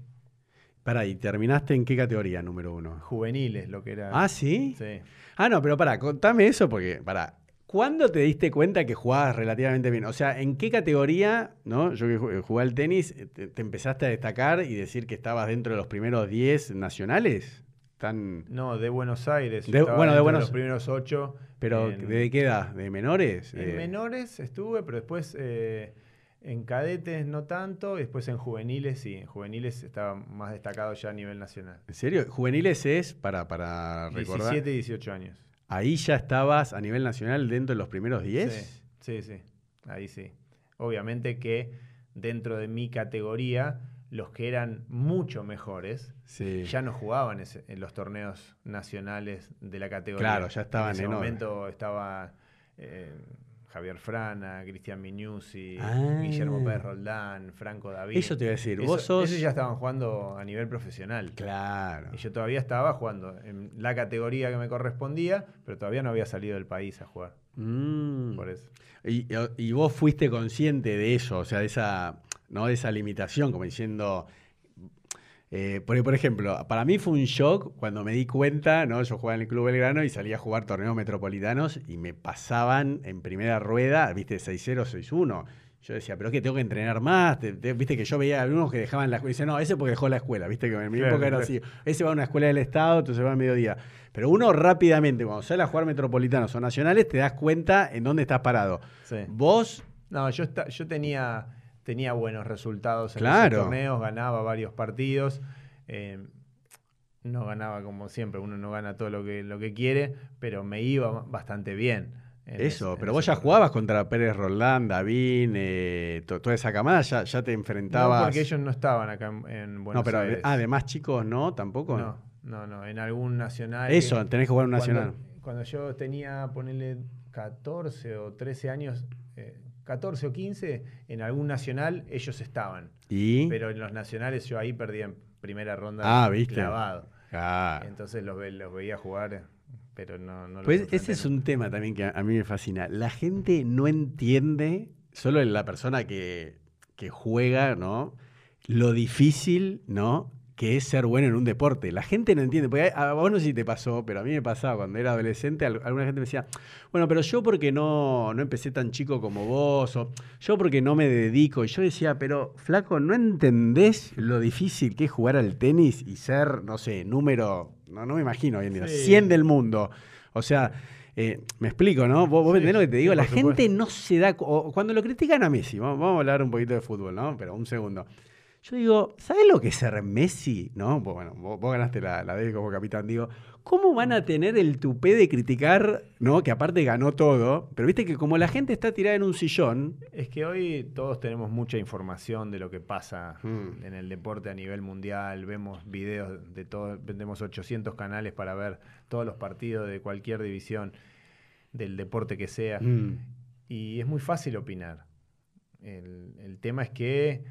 Para, ¿y terminaste en qué categoría número uno? Juveniles, lo que era. Ah, sí. Sí. Ah, no, pero para, contame eso, porque, para, ¿cuándo te diste cuenta que jugabas relativamente bien? O sea, ¿en qué categoría, no? Yo que jugué al tenis, eh, te, empezaste a destacar y decir que estabas dentro de los primeros 10 nacionales? Tan... No, de Buenos Aires. bueno, de Buenos los primeros 8. ¿Pero de qué edad? ¿De menores? En eh, menores estuve, pero después. Eh, en cadetes no tanto, y después en juveniles sí. En juveniles estaba más destacado ya a nivel nacional. ¿En serio? ¿Juveniles es para, para recordar? 17 y 18 años. ¿Ahí ya estabas a nivel nacional dentro de los primeros 10? Sí, sí, sí. Ahí sí. Obviamente que dentro de mi categoría, los que eran mucho mejores ya no jugaban en los torneos nacionales de la categoría. Claro, ya estaban en ese momento estaba... Eh, Javier Frana, Cristian Mignuzzi, ah. Guillermo Pérez Roldán, Franco David. Eso te iba a decir, vos sos... Esos ya estaban jugando a nivel profesional. Claro. Y yo todavía estaba jugando en la categoría que me correspondía, pero todavía no había salido del país a jugar. Mm. Por eso. Y, vos fuiste consciente de eso, o sea, de esa, ¿no? de esa limitación, como diciendo, eh, porque, por ejemplo, para mí fue un shock cuando me di cuenta, ¿no? Yo jugaba en el Club Belgrano y salía a jugar torneos metropolitanos y me pasaban en primera rueda, viste, 6-0, 6-1. Yo decía, pero es que tengo que entrenar más. viste que yo veía a algunos que dejaban la escuela. Y decían, no, ese porque dejó la escuela. Viste que en mi época era así. Ese va a una escuela del Estado, entonces va a mediodía. Pero uno rápidamente, cuando sale a jugar metropolitanos o nacionales, te das cuenta en dónde estás parado. Vos. No, yo, yo tenía tenía buenos resultados en los torneos, ganaba varios partidos. Eh, no ganaba como siempre, uno no gana todo lo que, lo que quiere, pero me iba bastante bien. Eso, pero vos ya jugabas contra Pérez Roldán, Davín, eh, toda esa camada, ya, ya te enfrentabas. No, porque ellos no estaban acá en, Buenos Aires. no, pero, además chicos, ¿no? ¿Tampoco? No, no, no, en algún nacional. Eso, tenés que jugar un nacional. cuando yo tenía, ponerle 14 o 13 años, 14 o 15, en algún nacional ellos estaban. ¿Y? Pero en los nacionales yo ahí perdí en primera ronda Ah, ¿viste? clavado. Ah. Entonces los, ve- los veía jugar, pero no, no Pues ese es un tema también que a a mí me fascina. La gente no entiende, solo la persona que, que juega, ¿no? Lo difícil, ¿no? Que es ser bueno en un deporte. La gente no entiende. Porque a a vos no sé si te pasó, pero a mí me pasaba cuando era adolescente. al- Alguna gente me decía, bueno, pero yo porque no, no empecé tan chico como vos, o yo porque no me dedico. Y yo decía, pero flaco, ¿no entendés lo difícil que es jugar al tenis y ser, no sé, número, no, no me imagino hoy en día, Sí. 100 del mundo? O sea, eh, me explico, ¿no? Vos, vos Sí, entendés lo que te sí, digo. La gente no se da. o Cuando lo critican a Messi, vamos, vamos a hablar un poquito de fútbol, ¿no? Pero un segundo. Yo digo, ¿sabes lo que es ser Messi? ¿No? Bueno, vos, vos ganaste la, la D como capitán. Digo, ¿cómo van a tener el tupé de criticar, ¿no? Que aparte ganó todo. Pero viste que como la gente está tirada en un sillón. Es que hoy todos tenemos mucha información de lo que pasa Mm. en el deporte a nivel mundial, vemos videos de todo, vendemos 800 canales para ver todos los partidos de cualquier división del deporte que sea. mm, Y es muy fácil opinar. El, el tema es que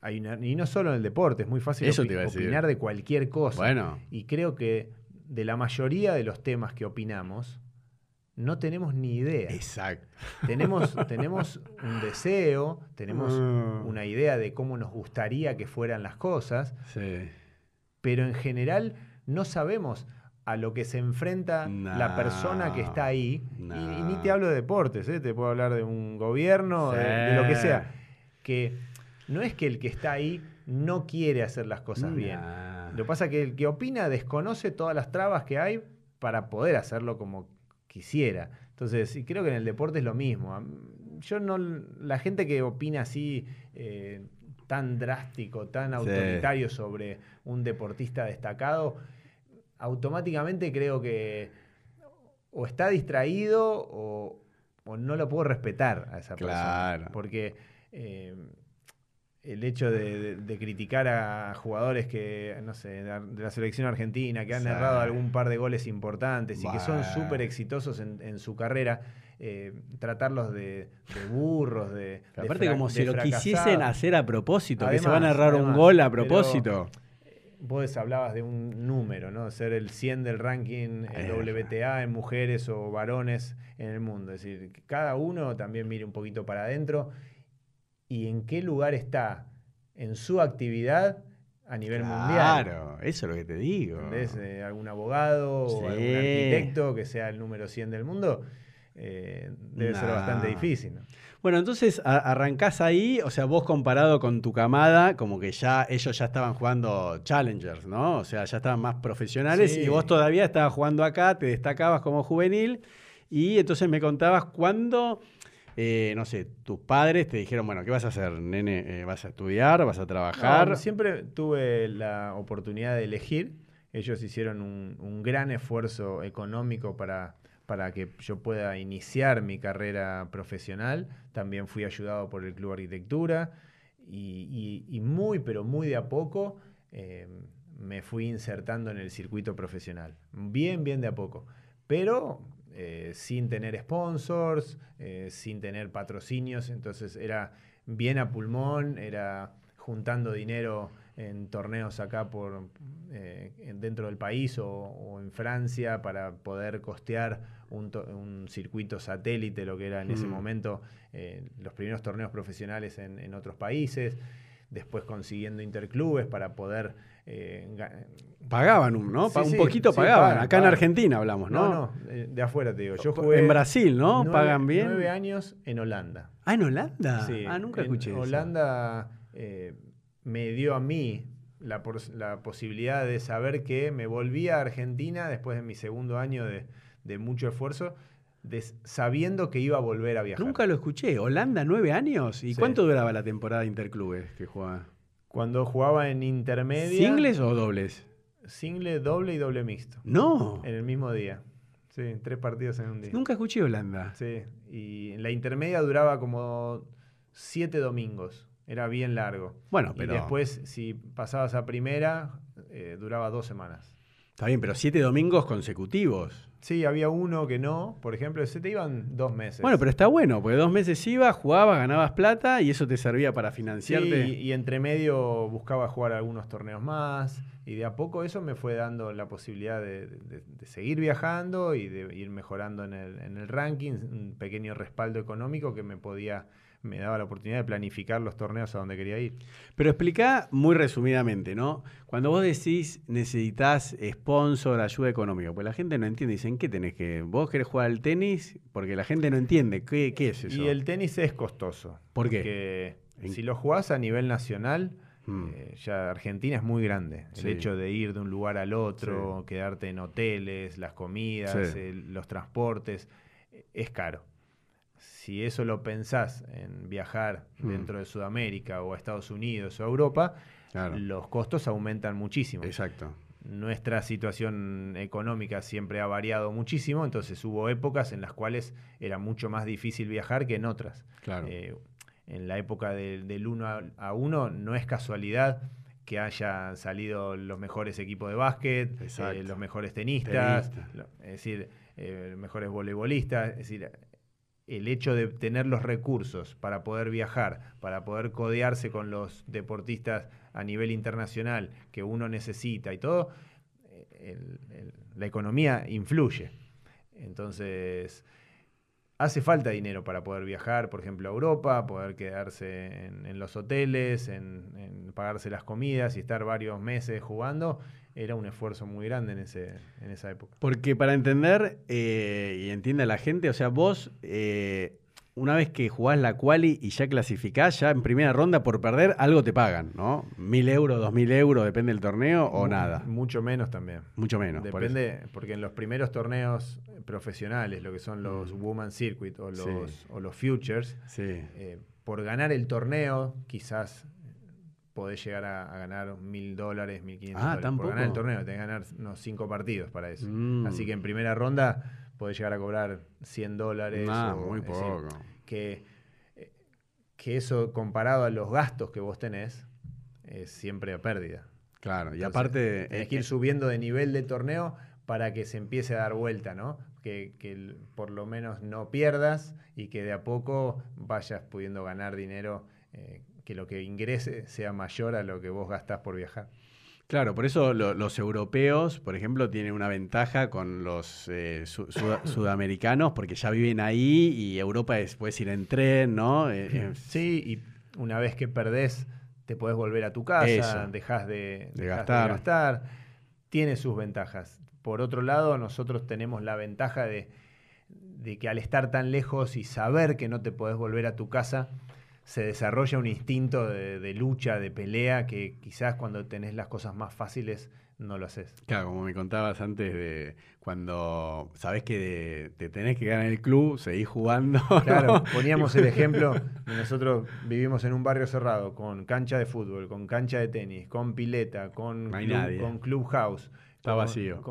hay una- y no solo en el deporte, es muy fácil Eso opi- opinar de cualquier cosa. Bueno. Y creo que de la mayoría de los temas que opinamos, no tenemos ni idea. Exacto. Tenemos, tenemos un deseo, tenemos Ah. una idea de cómo nos gustaría que fueran las cosas, Sí. pero en general no sabemos a lo que se enfrenta la persona que está ahí. Y- ni te hablo de deportes, ¿eh? te puedo hablar de un gobierno, de, de lo que sea. Que no es que el que está ahí no quiere hacer las cosas bien. Lo que pasa es que el que opina desconoce todas las trabas que hay para poder hacerlo como quisiera. Entonces, y creo que en el deporte es lo mismo. Yo no, la gente que opina así eh, tan drástico, tan Sí. autoritario sobre un deportista destacado, automáticamente creo que o está distraído o, o no lo puedo respetar a esa Claro. persona. Porque eh, el hecho de, de- de criticar a jugadores que, no sé, de la- de la selección argentina, que han Sí. errado algún par de goles importantes y que son súper exitosos en, en su carrera, eh, tratarlos de, de burros, de... Aparte, como si lo quisiesen hacer a propósito, que se van a errar un gol a propósito. Vos hablabas de un número, ¿no? Ser el 100 del ranking el. WTA en mujeres o varones en el mundo. Es decir, que cada uno también mire un poquito para adentro y en qué lugar está en su actividad a nivel mundial. Claro, eso es lo que te digo. Eh, algún abogado Sí. o algún arquitecto que sea el número 100 del mundo, eh, debe ser bastante difícil. ¿no? Bueno, entonces a- arrancás ahí, o sea, vos comparado con tu camada, como que ya ellos ya estaban jugando challengers, ¿no? O sea, ya estaban más profesionales Sí. y vos todavía estabas jugando acá, te destacabas como juvenil y entonces me contabas cuándo, eh, no sé, tus padres te dijeron, bueno, ¿qué vas a hacer, nene? Eh, ¿Vas a estudiar? ¿Vas a trabajar? Siempre tuve la oportunidad de elegir. Ellos hicieron un, gran esfuerzo económico para, para que yo pueda iniciar mi carrera profesional. También fui ayudado por el Club Arquitectura y, muy, pero muy de a poco eh, me fui insertando en el circuito profesional. Bien, bien de a poco. Pero eh, sin tener sponsors, eh, sin tener patrocinios, entonces era bien a pulmón, era juntando dinero en torneos acá por eh, en- dentro del país o, o en Francia para poder costear un, to- un circuito satélite, lo que era en ese Mm. momento eh, los primeros torneos profesionales en, en otros países, después consiguiendo interclubes para poder... eh, Pagaban un, ¿no? Sí, un sí, poquito sí, pagaban. pagan, Acá en. Argentina hablamos, ¿no? no, no, eh, de afuera te digo. Yo jugué en Brasil, ¿no? nueve- Pagan bien. Nueve años en Holanda. Ah, en Holanda. Sí, ah, nunca en escuché eso. Holanda eh, me dio a mí la, pos- la posibilidad de saber que me volví a Argentina después de mi segundo año de, de mucho esfuerzo, de- sabiendo que iba a volver a viajar. Nunca lo escuché. ¿Holanda nueve años? ¿Y cuánto duraba la temporada de interclubes que jugaba? Cuando jugaba en intermedia, ¿Singles o dobles? Single, doble y doble mixto. No. En el mismo día. Sí, tres partidos en un día. Nunca escuché Holanda. Sí, y la intermedia duraba como siete domingos. Era bien largo. Bueno, pero. Y después, si pasabas a primera, eh, duraba dos semanas. Está bien, pero siete domingos consecutivos. Sí, había uno que no, por ejemplo, se te iban dos meses. Bueno, pero está bueno, porque dos meses ibas, jugabas, ganabas plata y eso te servía para financiarte. Sí, y entre medio buscaba jugar algunos torneos más y de a poco eso me fue dando la posibilidad de, seguir viajando y de ir mejorando en el, en el ranking, un pequeño respaldo económico que me podía me daba la oportunidad de planificar los torneos a donde quería ir. Pero explica muy resumidamente, ¿no? Cuando vos decís necesitas sponsor, ayuda económica, pues la gente no entiende, dicen, ¿qué tenés que? ¿Vos querés jugar al tenis? Porque la gente no entiende, ¿qué, es eso? Y el tenis es costoso. ¿Por qué? Porque si lo jugás a nivel nacional, mm. eh, ya Argentina es muy grande. El hecho de ir de un lugar al otro, quedarte en hoteles, las comidas, los transportes, es caro si eso lo pensás en viajar mm. dentro de Sudamérica o a Estados Unidos o a Europa, los costos aumentan muchísimo. Exacto. Nuestra situación económica siempre ha variado muchísimo, entonces hubo épocas en las cuales era mucho más difícil viajar que en otras. Claro. Eh, en la época del 1 a 1 no es casualidad que hayan salido los mejores equipos de básquet, eh, los mejores tenistas, es decir, eh, mejores voleibolistas, es decir, el hecho de tener los recursos para poder viajar, para poder codearse con los deportistas a nivel internacional que uno necesita y todo, eh, la economía influye. Entonces, hace falta dinero para poder viajar, por ejemplo, a Europa, poder quedarse en, los hoteles, en, pagarse las comidas y estar varios meses jugando era un esfuerzo muy grande en, ese, en esa época. Porque para entender eh, y entienda la gente, o sea, vos eh, una vez que jugás la quali y ya clasificás, ya en primera ronda por perder, algo te pagan, ¿no? Mil euros, dos mil euros, depende del torneo o nada. Mucho menos también. Mucho menos. Depende, porque en los primeros torneos profesionales, lo que son los mm. Woman Circuit o los, o los Futures, eh, por ganar el torneo, quizás podés llegar a, ganar mil dólares, mil quinientos ah, dólares. Por ganar el torneo, tenés que ganar unos cinco partidos para eso. Mm. Así que en primera ronda podés llegar a cobrar 100 dólares. Ah, muy poco. que, eh, que eso comparado a los gastos que vos tenés es siempre a pérdida. Claro, y aparte... Tenés que ir subiendo de nivel de torneo para que se empiece a dar vuelta, ¿no? Que, que, por lo menos no pierdas y que de a poco vayas pudiendo ganar dinero eh, que lo que ingrese sea mayor a lo que vos gastás por viajar. Claro, por eso los europeos, por ejemplo, tienen una ventaja con los eh, sudamericanos porque ya viven ahí y Europa es, puedes ir en tren, ¿no? Eh, eh, sí, y una vez que perdés, te podés volver a tu casa, dejas, de, gastar. gastar. Tiene sus ventajas. Por otro lado, nosotros tenemos la ventaja de, de que al estar tan lejos y saber que no te podés volver a tu casa, se desarrolla un instinto de, lucha, de pelea, que quizás cuando tenés las cosas más fáciles no lo haces. Claro, como me contabas antes de cuando sabés que te tenés que ganar el club, seguís jugando. Claro, poníamos el ejemplo, nosotros vivimos en un barrio cerrado, con cancha de fútbol, con cancha de tenis, con pileta, con, club, con clubhouse. Está vacío.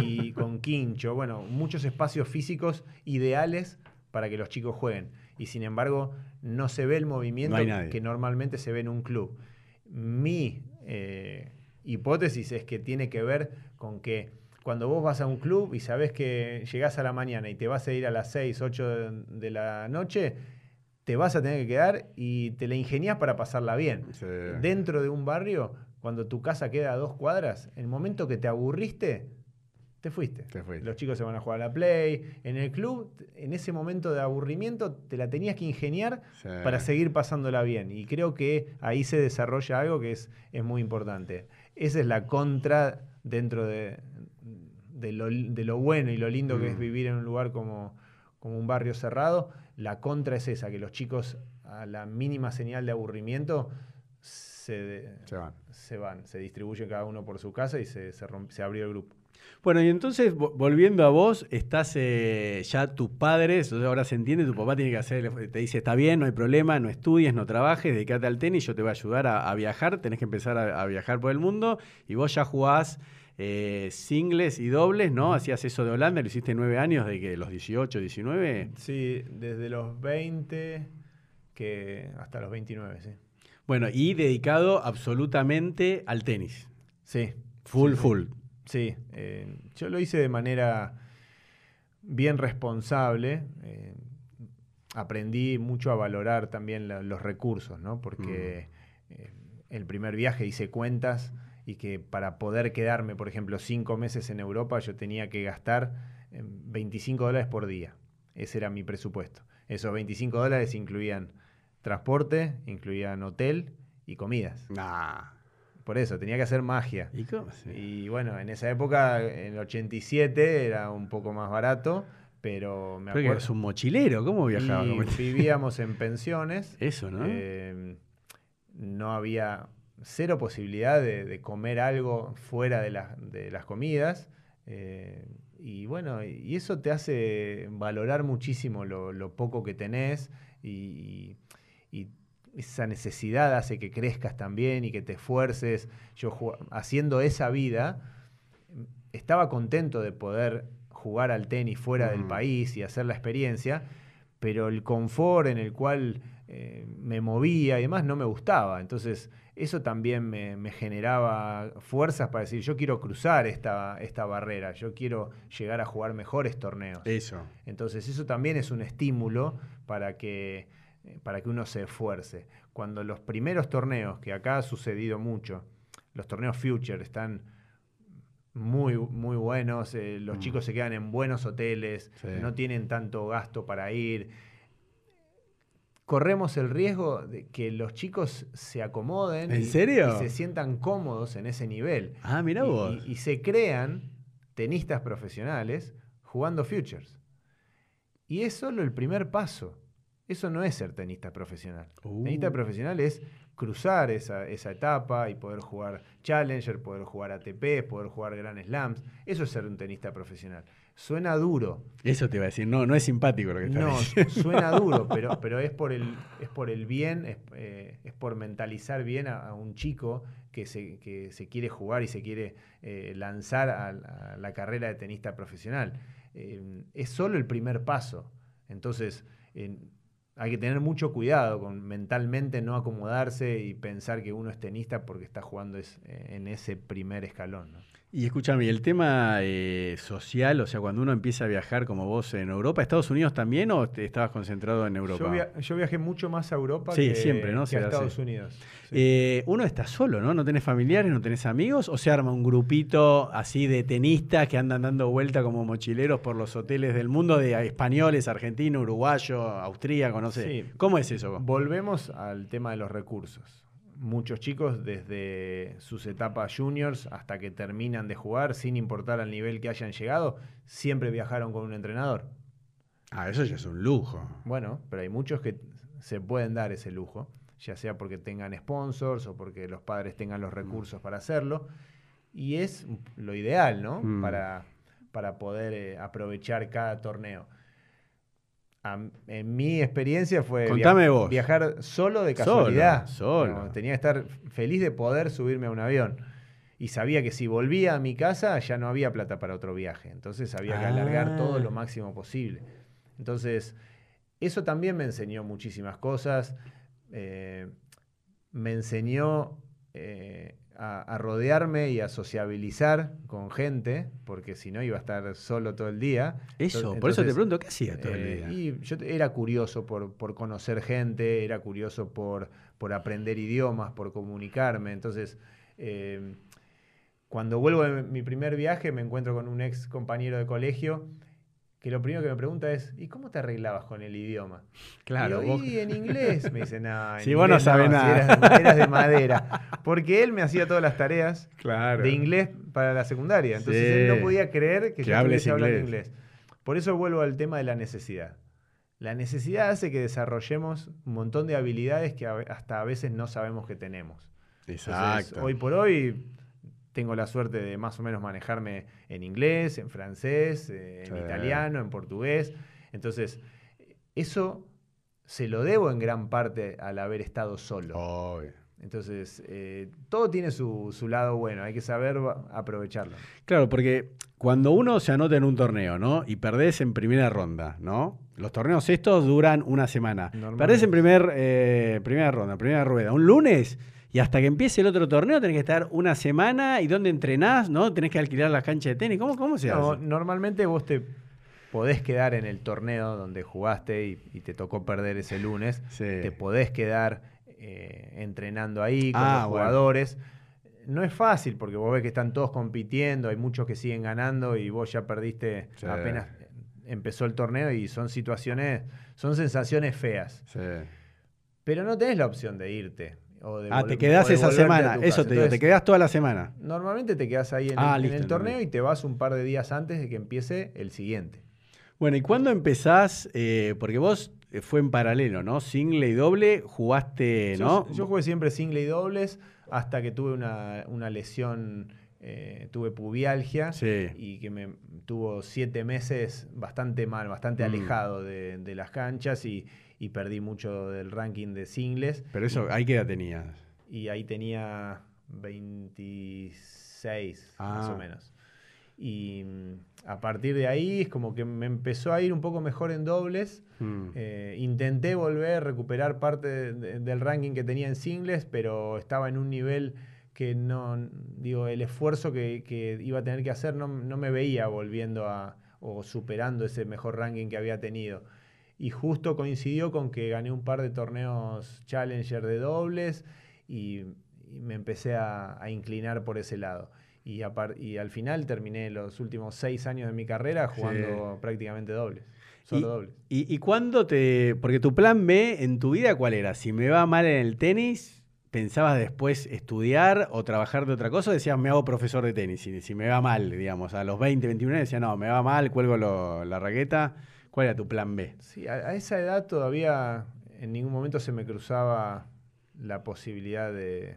y con quincho, bueno, muchos espacios físicos ideales para que los chicos jueguen y sin embargo no se ve el movimiento que normalmente se ve en un club. Mi eh, hipótesis es que tiene que ver con que cuando vos vas a un club y sabes que llegás a la mañana y te vas a ir a las 6, 8 de, la noche, te vas a tener que quedar y te la ingenias para pasarla bien. Dentro de un barrio, cuando tu casa queda a dos cuadras, el momento que te aburriste, te fuiste. Los chicos se van a jugar a la play. En el club, en ese momento de aburrimiento, te la tenías que ingeniar para seguir pasándola bien. Y creo que ahí se desarrolla algo que es, es muy importante. Esa es la contra dentro de, de, lo, bueno y lo lindo que es mm. vivir en un lugar como, como un barrio cerrado. La contra es esa, que los chicos a la mínima señal de aburrimiento se, van. se van, se distribuyen cada uno por su casa y se, se abrió el grupo. Bueno, y entonces, volviendo a vos, estás eh, ya tus padres, ahora se entiende, tu papá tiene que hacer, te dice, está bien, no hay problema, no estudies, no trabajes, dedícate al tenis, yo te voy a ayudar a, viajar, tenés que empezar a, viajar por el mundo, y vos ya jugás eh, singles y dobles, ¿no? Hacías eso de Holanda, lo hiciste nueve años, de que los 18, 19. Sí, desde los 20 que hasta los 29, sí. Bueno, y dedicado absolutamente al tenis. Sí. Full, full. Sí, eh, yo lo hice de manera bien responsable. eh, aprendí mucho a valorar también la- los recursos, ¿no? Porque eh, el primer viaje hice cuentas y que para poder quedarme, por ejemplo, cinco meses en Europa, yo tenía que gastar eh, 25 dólares por día. Ese era mi presupuesto. Esos 25 dólares incluían transporte, incluían hotel y comidas. Nah. Por eso, tenía que hacer magia. ¿Y cómo? Y bueno, en esa época, en el 87, era un poco más barato, pero me acuerdo. eres un mochilero, ¿cómo viajabas? y vivíamos en pensiones. Eso, ¿no? eh, no había cero posibilidad de, de comer algo fuera de, las- de las comidas. eh, y bueno, y eso te hace valorar muchísimo lo, lo poco que tenés y esa necesidad hace que crezcas también y que te esfuerces. Yo haciendo esa vida, estaba contento de poder jugar al tenis fuera del país y hacer la experiencia, pero el confort en el cual eh, me movía y demás no me gustaba. Entonces, eso también me, me generaba fuerzas para decir, yo quiero cruzar esta, esta barrera, yo quiero llegar a jugar mejores torneos. Eso. Entonces eso también es un estímulo para que, para que uno se esfuerce. Cuando los primeros torneos, que acá ha sucedido mucho, los torneos Future están muy, muy buenos, eh, los Mm. chicos se quedan en buenos hoteles, Sí. no tienen tanto gasto para ir. Corremos el riesgo de que los chicos se acomoden ¿En y- serio? y se sientan cómodos en ese nivel. Ah, mira Y- vos. y- y se crean tenistas profesionales jugando futures. Y es solo el primer paso. Eso no es ser tenista profesional. Uh. Tenista profesional es cruzar esa, esa etapa y poder jugar Challenger, poder jugar ATP, poder jugar Grand Slams. Eso es ser un tenista profesional. Suena duro. Eso te iba a decir. No, no es simpático lo que estás No, diciendo. suena duro, pero, pero es, por el, es por el bien, es, eh, es por mentalizar bien a, a un chico que se, que se quiere jugar y se quiere eh, lanzar a, a la carrera de tenista profesional. Eh, es solo el primer paso. Entonces, hay que tener mucho cuidado con mentalmente no acomodarse y pensar que uno es tenista porque está jugando es- eh, en ese primer escalón. ¿no? Y escúchame, el tema eh, social, o sea, cuando uno empieza a viajar como vos en Europa, ¿Estados Unidos también o te estabas concentrado en Europa? Yo, via- yo viajé mucho más a Europa Sí, que, siempre, ¿no? que Se a hace. Estados Unidos. Sí. Eh, uno está solo, ¿no? ¿No tenés familiares, no tenés amigos? ¿O se arma un grupito así de tenistas que andan dando vuelta como mochileros por los hoteles del mundo de españoles, argentinos, uruguayos, austríacos, no sé? Sí. ¿Cómo es eso? Volvemos al tema de los recursos. Muchos chicos desde sus etapas juniors hasta que terminan de jugar, sin importar al nivel que hayan llegado, siempre viajaron con un entrenador. Ah, eso ya es un lujo. Bueno, pero hay muchos que se pueden dar ese lujo, ya sea porque tengan sponsors o porque los padres tengan los recursos para hacerlo. Y es lo ideal, ¿no? Mm. Para, para poder eh, aprovechar cada torneo. En mi experiencia fue Contame vos. viajar solo de casualidad. Solo, solo. No, tenía que estar feliz de poder subirme a un avión. Y sabía que si volvía a mi casa ya no había plata para otro viaje. Entonces había que alargar Ah. todo lo máximo posible. Entonces, eso también me enseñó muchísimas cosas. Eh, me enseñó eh, a, a rodearme y a sociabilizar con gente, porque si no iba a estar solo todo el día. Eso, Entonces- por eso te pregunto, ¿qué hacías todo el eh, día? y yo era curioso por, por conocer gente, era curioso por, por aprender idiomas, por comunicarme. Entonces, eh, cuando vuelvo de mi primer viaje, me encuentro con un ex compañero de colegio que lo primero que me pregunta es, ¿y cómo te arreglabas con el idioma? Claro, Digo, vos- y en inglés. Me dice, no, Si vos no sabés si nada". Eras, eras de madera. Porque él me hacía todas las tareas Claro. de inglés para la secundaria. Entonces Sí. él no podía creer que, Que yo hables inglés. inglés. Por eso vuelvo al tema de la necesidad. La necesidad hace que desarrollemos un montón de habilidades que hasta a veces no sabemos que tenemos. Entonces, Exacto. hoy por hoy tengo la suerte de más o menos manejarme en inglés, en francés, eh, en Sí. italiano, en portugués. Entonces, eso se lo debo en gran parte al haber estado solo. Obvio. Entonces, eh, todo tiene su, su lado bueno, hay que saber aprovecharlo. Claro, porque cuando uno se anota en un torneo, ¿no? Y perdés en primera ronda, ¿no? Los torneos estos duran una semana. Perdés en primer, eh, primera ronda, primera rueda, un lunes, Y hasta que empiece el otro torneo tenés que estar una semana y dónde entrenás, ¿no? Tenés que alquilar las canchas de tenis. ¿Cómo, cómo se No, hace? normalmente vos te podés quedar en el torneo donde jugaste y, y te tocó perder ese lunes. Sí. Te podés quedar eh, entrenando ahí con Ah, los bueno. jugadores. No es fácil porque vos ves que están todos compitiendo, hay muchos que siguen ganando y vos ya perdiste Sí. apenas empezó el torneo y son situaciones, son sensaciones feas. Sí. Pero no tenés la opción de irte. O de Ah, te quedás esa semana. Eso te digo, te quedás toda la semana. Normalmente te quedas ahí en, Ah, el, en listo, el torneo y te vas un par de días antes de que empiece el siguiente. Bueno, ¿y cuándo empezás? Eh, porque vos eh, fue en paralelo, ¿no? Single y doble, jugaste, Yo- ¿no? Yo, jugué siempre single y dobles hasta que tuve una, una lesión, eh, tuve pubialgia Sí. y que me tuvo siete meses bastante mal, bastante Mm. alejado de, de las canchas y, y perdí mucho del ranking de singles. Pero eso, ¿ahí qué edad tenías? Y ahí tenía 26, más Ah. o menos. Y mm, a partir de ahí es como que me empezó a ir un poco mejor en dobles. Mm. Eh, intenté volver a recuperar parte de- de- del ranking que tenía en singles, pero estaba en un nivel que no, digo, el esfuerzo que, que iba a tener que hacer no, no me veía volviendo a o superando ese mejor ranking que había tenido. Y justo coincidió con que gané un par de torneos Challenger de dobles y, y me empecé a, a inclinar por ese lado. Y, a par- y al final terminé los últimos seis años de mi carrera jugando prácticamente dobles, solo dobles. ¿Y, y cuándo te.? Porque tu plan B en tu vida, ¿cuál era? Si me va mal en el tenis, ¿pensabas después estudiar o trabajar de otra cosa? Decías, me hago profesor de tenis. Y si me va mal, digamos, a los 20, 21 años, decía, no, me va mal, cuelgo lo- la raqueta. ¿Cuál era tu plan B? Sí, a, a esa edad todavía en ningún momento se me cruzaba la posibilidad de,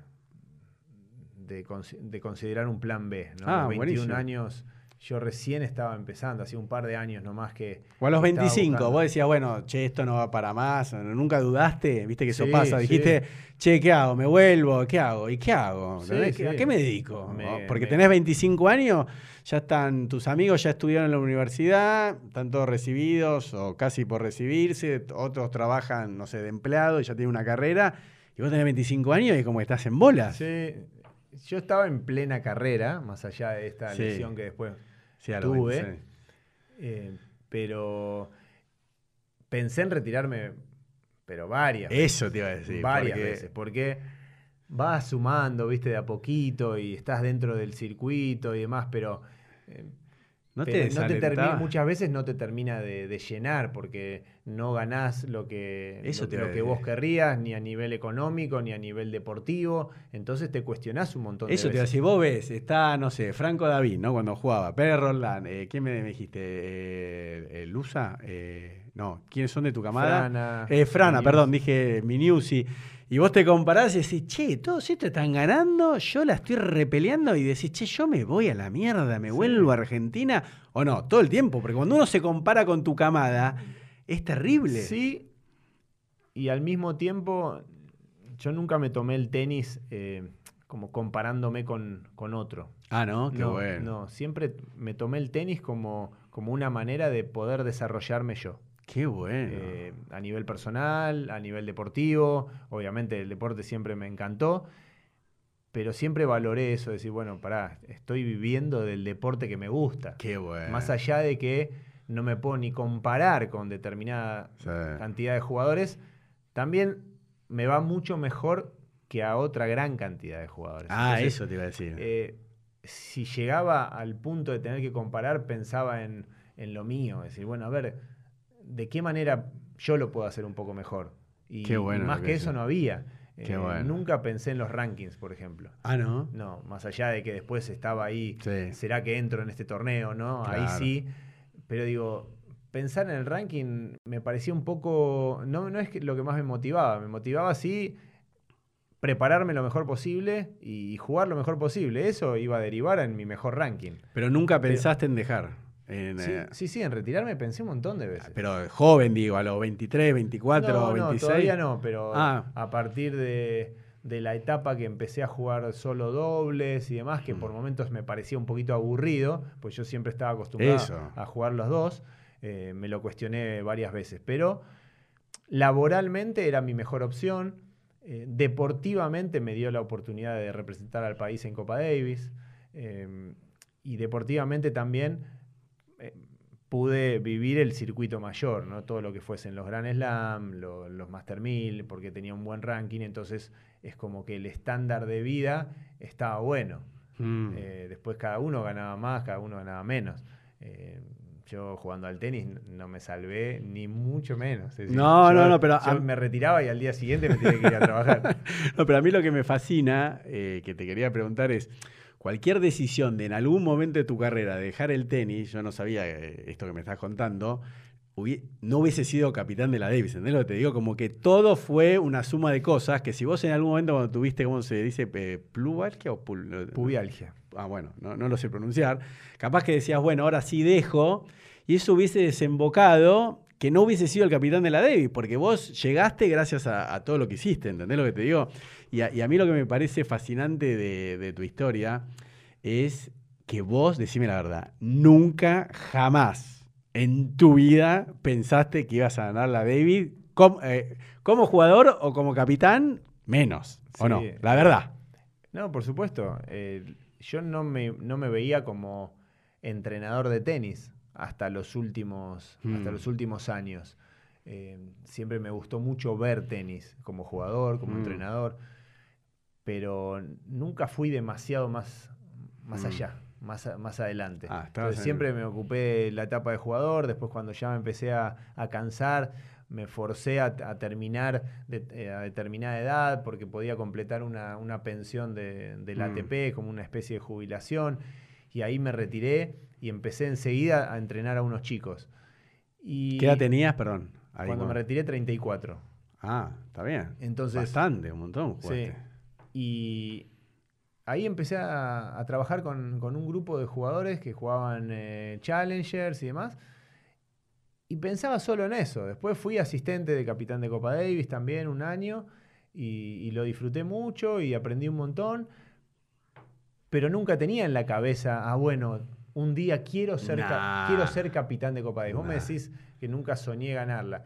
de, consi- de considerar un plan B. ¿no? Ah, a los 21 buenísimo. años yo recién estaba empezando, hacía un par de años nomás que... O a los que estaba 25, buscando. vos decías, bueno, che, esto no va para más. Nunca dudaste, viste que eso pasa. sí. Dijiste, che, ¿qué hago? ¿Me vuelvo? ¿Qué hago? ¿Y qué hago? ¿A qué me dedico? Porque me- tenés 25 años, ya están tus amigos, ya estudiaron en la universidad, están todos recibidos o casi por recibirse, otros trabajan, no sé, de empleado y ya tienen una carrera. Y vos tenés 25 años y como que estás en bolas. Sí, yo estaba en plena carrera, más allá de esta Sí. lesión que después Sí, tuve. 26. eh, pero pensé en retirarme, pero varias Eso te iba a decir. varias porque- veces, porque vas sumando, viste, de a poquito y estás dentro del circuito y demás, pero, ¿No te, pero no te desalentaba? termina, muchas veces no te termina de, de llenar porque no ganás lo que, Eso lo, te que vos querrías, ni a nivel económico, ni a nivel deportivo, entonces te cuestionás un montón Eso de te iba a veces. decir, vos ves, está, no sé, Franco David, ¿no? Cuando jugaba, Pérez Roldán, eh, ¿quién me, me dijiste? Eh, eh, ¿Lusa? Eh, no, ¿quiénes son de tu camada? Frana, Eh, Frana, Miniusi. perdón, dije Miniusi. Y vos te comparás y decís, che, todos estos están ganando, yo la estoy repeleando y decís, che, yo me voy a la mierda, me Sí. vuelvo a Argentina. O no, todo el tiempo, porque cuando uno se compara con tu camada, es terrible. Sí, y al mismo tiempo, yo nunca me tomé el tenis eh, como comparándome con, con otro. Ah, no, qué no, bueno. no, siempre me tomé el tenis como, como una manera de poder desarrollarme yo. Qué bueno. Eh, a nivel personal, a nivel deportivo. Obviamente el deporte siempre me encantó. Pero siempre valoré eso, decir, bueno, pará, estoy viviendo del deporte que me gusta. qué bueno. Más allá de que no me puedo ni comparar con determinada Sí. cantidad de jugadores, también me va mucho mejor que a otra gran cantidad de jugadores. Ah, Entonces, eso te iba a decir. eh, si llegaba al punto de tener que comparar, pensaba en, en lo mío. Es decir, bueno, a ver, ¿de qué manera yo lo puedo hacer un poco mejor? Y, Qué bueno y más que que eso no había. Qué Eh, bueno. Nunca pensé en los rankings, por ejemplo. ah, ¿no? No, más allá de que después estaba ahí, Sí. ¿será que entro en este torneo? ¿no? Ahí sí. Pero digo, pensar en el ranking me parecía un poco. No, no es lo que más me motivaba. Me motivaba sí prepararme lo mejor posible y jugar lo mejor posible. Eso iba a derivar en mi mejor ranking. Pero nunca pensaste en dejar. En, Sí, eh, sí, sí, en retirarme pensé un montón de veces. Pero joven, digo, a los 23, 24, no, no, 26. todavía no, pero Ah. a partir de, de la etapa que empecé a jugar solo dobles y demás, que Mm. por momentos me parecía un poquito aburrido, pues yo siempre estaba acostumbrado Eso. a jugar los dos, eh, me lo cuestioné varias veces, pero laboralmente era mi mejor opción. Eh, deportivamente me dio la oportunidad de representar al país en Copa Davis. Y deportivamente también pude vivir el circuito mayor, ¿no? Todo lo que fuesen los Grand Slam, los Master 1000, porque tenía un buen ranking, entonces es como que el estándar de vida estaba bueno. Mm. Eh, después cada uno ganaba más, cada uno ganaba menos. Eh, yo jugando al tenis no me salvé ni mucho menos. no, no, no, pero... Yo me retiraba y al día siguiente me tenía que ir a trabajar. no, pero a mí lo que me fascina, que te quería preguntar es cualquier decisión de en algún momento de tu carrera dejar el tenis, yo no sabía eh, esto que me estás contando, no hubiese sido capitán de la Davis, ¿entendés lo que te digo? Como que todo fue una suma de cosas que si vos en algún momento cuando tuviste, ¿cómo se dice? ¿Plubalgia o Pubialgia. Ah, bueno, no, lo sé pronunciar. Capaz que decías, bueno, ahora sí dejo, y eso hubiese desembocado que no hubiese sido el capitán de la Davis, porque vos llegaste gracias a, todo lo que hiciste, ¿entendés lo que te digo? Y a, mí lo que me parece fascinante de, tu historia es que vos, decime la verdad, nunca, jamás en tu vida pensaste que ibas a ganar la David como, eh, jugador o como capitán, menos, ¿o no? La verdad. No, por supuesto. Eh, yo no me, no me veía como entrenador de tenis hasta los últimos, hasta mm. los últimos años. Eh, siempre me gustó mucho ver tenis como jugador, como mm. entrenador pero nunca fui demasiado más, más mm. allá, más, más adelante. Ah, siempre me ocupé la etapa de jugador, después cuando ya me empecé a, cansar, me forcé a, terminar eh, a determinada edad porque podía completar una, pensión de, del mm. ATP como una especie de jubilación y ahí me retiré y empecé enseguida a entrenar a unos chicos. Y ¿Qué edad tenías, perdón? cuando me retiré, 34. Ah, está bien. Entonces, Bastante, un montón. Sí. Y ahí empecé a, trabajar con, un grupo de jugadores que jugaban eh, Challengers y demás. Y pensaba solo en eso. Después fui asistente de capitán de Copa Davis también un año y, lo disfruté mucho y aprendí un montón. Pero nunca tenía en la cabeza, ah, bueno, un día quiero ser, quiero ser capitán de Copa Davis. Vos me decís que nunca soñé ganarla.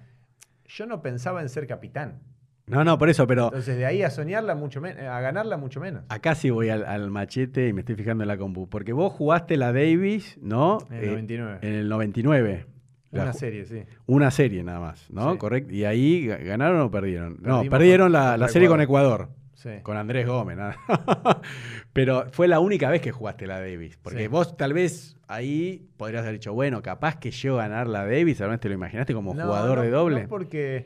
Yo no pensaba en ser capitán. No, no, por eso, pero. Entonces, de ahí a soñarla mucho menos, a ganarla mucho menos. Acá sí voy al, machete y me estoy fijando en la compu. Porque vos jugaste la Davis, ¿no? En el 99. Eh, en el 99. Una serie, sí. Una serie nada más, ¿no? Correcto. ¿Y ahí ganaron o perdieron? no, perdieron la, serie con Ecuador. Sí. Con Andrés Gómez. Nada. Pero fue la única vez que jugaste la Davis. Porque vos tal vez ahí podrías haber dicho, bueno, capaz que yo ganar la Davis, ¿realmente te lo imaginaste como jugador de doble? No, porque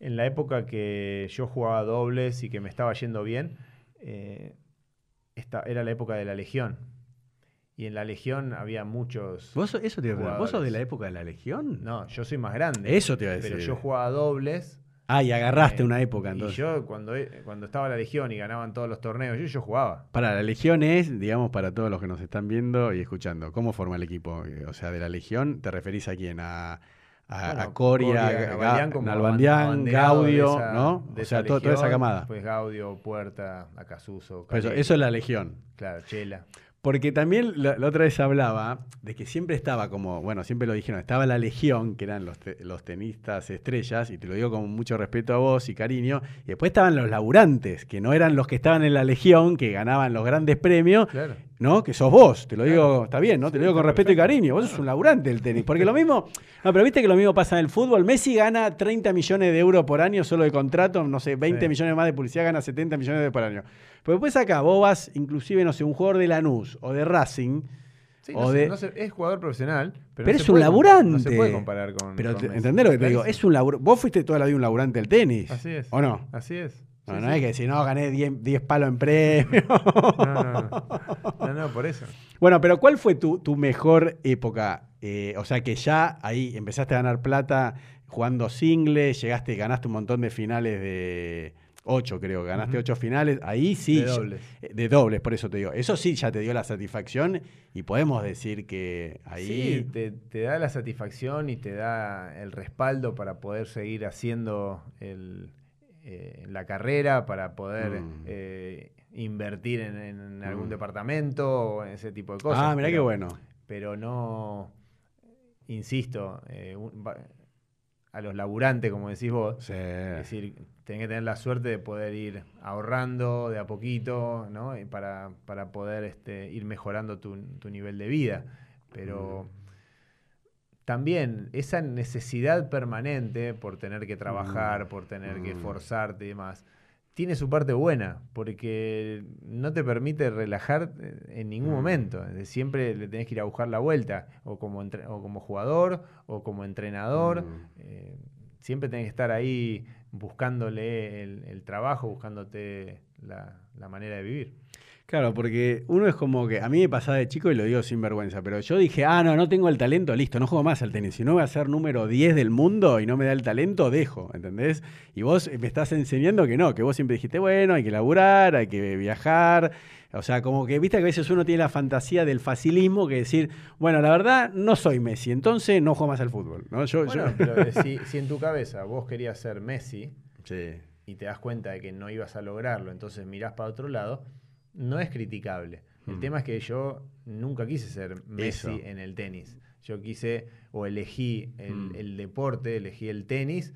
en la época que yo jugaba dobles y que me estaba yendo bien, eh, esta, era la época de la Legión. Y en la Legión había muchos. ¿Vos, eso te iba a ¿Vos sos de la época de la Legión? No, yo soy más grande. Eso te iba a decir. Pero yo jugaba dobles. Ah, y agarraste eh, una época entonces. Y yo, cuando, cuando estaba la Legión y ganaban todos los torneos, yo, yo jugaba. Para la Legión es, digamos, para todos los que nos están viendo y escuchando, ¿cómo forma el equipo? O sea, de la Legión, ¿te referís a quién? ¿A, a, Coria, Nalbandián, Gaudio, ¿no? o sea, toda esa camada. Pues Gaudio, Puerta, Acasuso. Eso, eso es la legión. Claro, Chela. Porque también la, otra vez hablaba de que siempre estaba como, bueno, siempre lo dijeron, estaba la legión, que eran los, los tenistas estrellas, y te lo digo con mucho respeto a vos y cariño, y después estaban los laburantes, que no eran los que estaban en la legión, que ganaban los grandes premios, ¿no? Que sos vos, te lo digo, está bien, ¿no? Te lo digo con respeto y cariño, vos sos un laburante del tenis, porque lo mismo, no, pero viste que lo mismo pasa en el fútbol, Messi gana 30 millones de euros por año solo de contrato, no sé, 20 millones más de publicidad, gana 70 millones de por año. Pero después acá vos vas, inclusive, no sé, un jugador de Lanús o de Racing. o de... es jugador profesional, pero, es un laburante. No se puede comparar con. Pero entendés lo que te digo, es un labur... Vos fuiste toda la vida un laburante del tenis. Así es. ¿O no? Así es. No, no es que si no gané 10 palos en premio. No, no, no. No, no, por eso. Bueno, pero ¿cuál fue tu, tu mejor época? Eh, o sea que ya ahí empezaste a ganar plata jugando singles, llegaste, ganaste un montón de finales de, Ocho, creo, ganaste ocho finales. Ahí sí. De dobles. De dobles, por eso te digo. Eso sí ya te dio la satisfacción y podemos decir que ahí. Sí, te, da la satisfacción y te da el respaldo para poder seguir haciendo el, eh, la carrera, para poder mm. eh, invertir en, algún mm. departamento o ese tipo de cosas. Ah, mirá qué bueno. Pero no. Insisto, a los laburantes, como decís vos. Sí. Es decir, tenés que tener la suerte de poder ir ahorrando de a poquito, ¿no? Y para, para poder este, ir mejorando tu, tu nivel de vida. Pero también esa necesidad permanente por tener que trabajar, Mm. por tener que Mm. forzarte y demás, tiene su parte buena, porque no te permite relajar en ningún Mm. momento. Siempre le tenés que ir a buscar la vuelta, o como, entre- o como jugador, o como entrenador. Eh, siempre tenés que estar ahí buscándole el, el trabajo, buscándote la, la manera de vivir. Claro, porque uno es como que a mí me pasaba de chico y lo digo sin vergüenza, pero yo dije, ah, no, no tengo el talento, listo, no juego más al tenis. Si no voy a ser número 10 del mundo y no me da el talento, dejo, ¿entendés? Y vos me estás enseñando que no, que vos siempre dijiste, bueno, hay que laburar, hay que viajar. O sea, como que viste que a veces uno tiene la fantasía del facilismo que decir, bueno, la verdad, no soy Messi, entonces no juego más al fútbol. ¿no? Yo, Bueno, yo- pero si, si en tu cabeza vos querías ser Messi, Sí. y te das cuenta de que no ibas a lograrlo, entonces mirás para otro lado, no es criticable. El Mm. tema es que yo nunca quise ser Messi Eso. en el tenis. Yo quise o elegí el, Mm. el deporte, elegí el tenis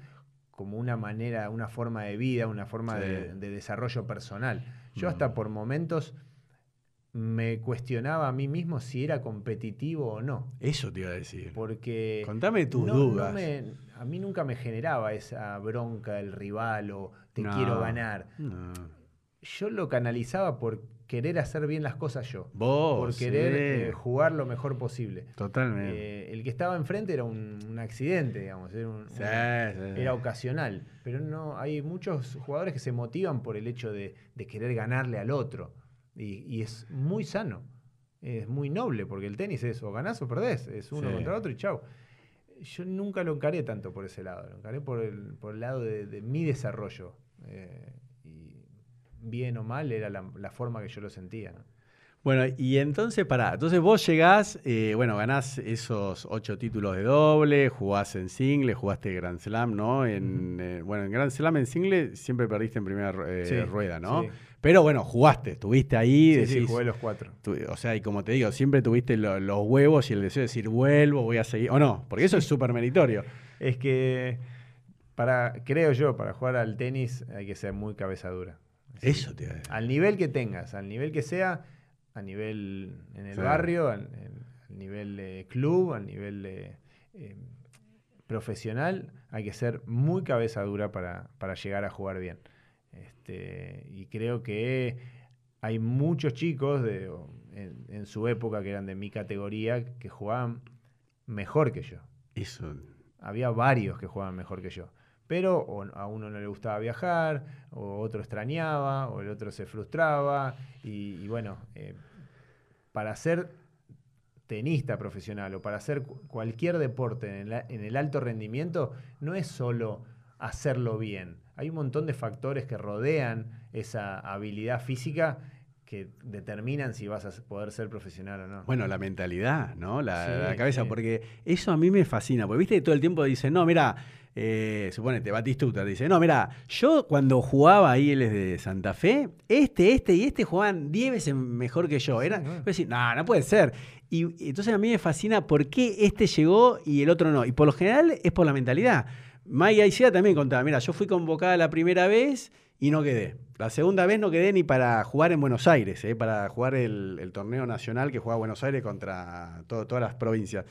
como una manera, una forma de vida, una forma Sí. de, de desarrollo personal. Yo Mm. hasta por momentos me cuestionaba a mí mismo si era competitivo o no. Eso te iba a decir. Porque Contame tus no- no dudas. me- a mí nunca me generaba esa bronca del rival o te No. quiero ganar. Yo lo canalizaba por querer hacer bien las cosas yo. Vos. por querer sí. eh, jugar lo mejor posible. Totalmente. Eh, el que estaba enfrente era un, un accidente, digamos, era, un- Sí, sí, era ocasional. Pero no, hay muchos jugadores que se motivan por el hecho de, de querer ganarle al otro. Y, y es muy sano, es muy noble, porque el tenis es o ganás o perdés, es uno contra otro y chau. Yo nunca lo encaré tanto por ese lado, lo encaré por el, por el lado de, de mi desarrollo. eh, bien o mal era la, la forma que yo lo sentía. ¿no? Bueno, y entonces, pará, entonces vos llegás, eh, bueno, ganás esos ocho títulos de doble, jugás en single, jugaste Grand Slam, ¿no? En, eh, bueno, en Grand Slam en single siempre perdiste en primera eh, Sí, rueda, ¿no? sí. Pero bueno, jugaste, estuviste ahí, Sí, sí, jugué los cuatro. tu- o sea, y como te digo, siempre tuviste lo- los huevos y el deseo de decir, vuelvo, voy a seguir, o no, porque eso es súper meritorio. Es que, para, creo yo, para jugar al tenis hay que ser muy cabeza dura. Eso te. Al nivel que tengas, al nivel que sea, a nivel en el barrio, al, nivel de club, al nivel de, eh, profesional, hay que ser muy cabeza dura para, para llegar a jugar bien. Este, y creo que hay muchos chicos de, en, en su época que eran de mi categoría que jugaban mejor que yo Eso, había varios que jugaban mejor que yo. Pero o a uno no le gustaba viajar, o otro extrañaba, o el otro se frustraba. Y, y bueno, eh, para ser tenista profesional o para hacer cu- cualquier deporte en el, en el alto rendimiento, no es solo hacerlo bien. Hay un montón de factores que rodean esa habilidad física que determinan si vas a poder ser profesional o no. Bueno, la mentalidad, ¿no? La, Sí, la cabeza, sí. porque eso a mí me fascina, porque viste que todo el tiempo dicen, no, mira, eh, suponete, Batistuta dice, no, mira, yo cuando jugaba ahí, él es de Santa Fe, este, este y este jugaban 10 veces mejor que yo. Era. Yo decía, no, no puede ser. Y, entonces a mí me fascina por qué este llegó y el otro no. Y por lo general es por la mentalidad. Maya Aicea también contaba, mira, yo fui convocada la primera vez y no quedé. La segunda vez no quedé ni para jugar en Buenos Aires, eh, para jugar el, el torneo nacional que juega Buenos Aires contra todo- todas las provincias.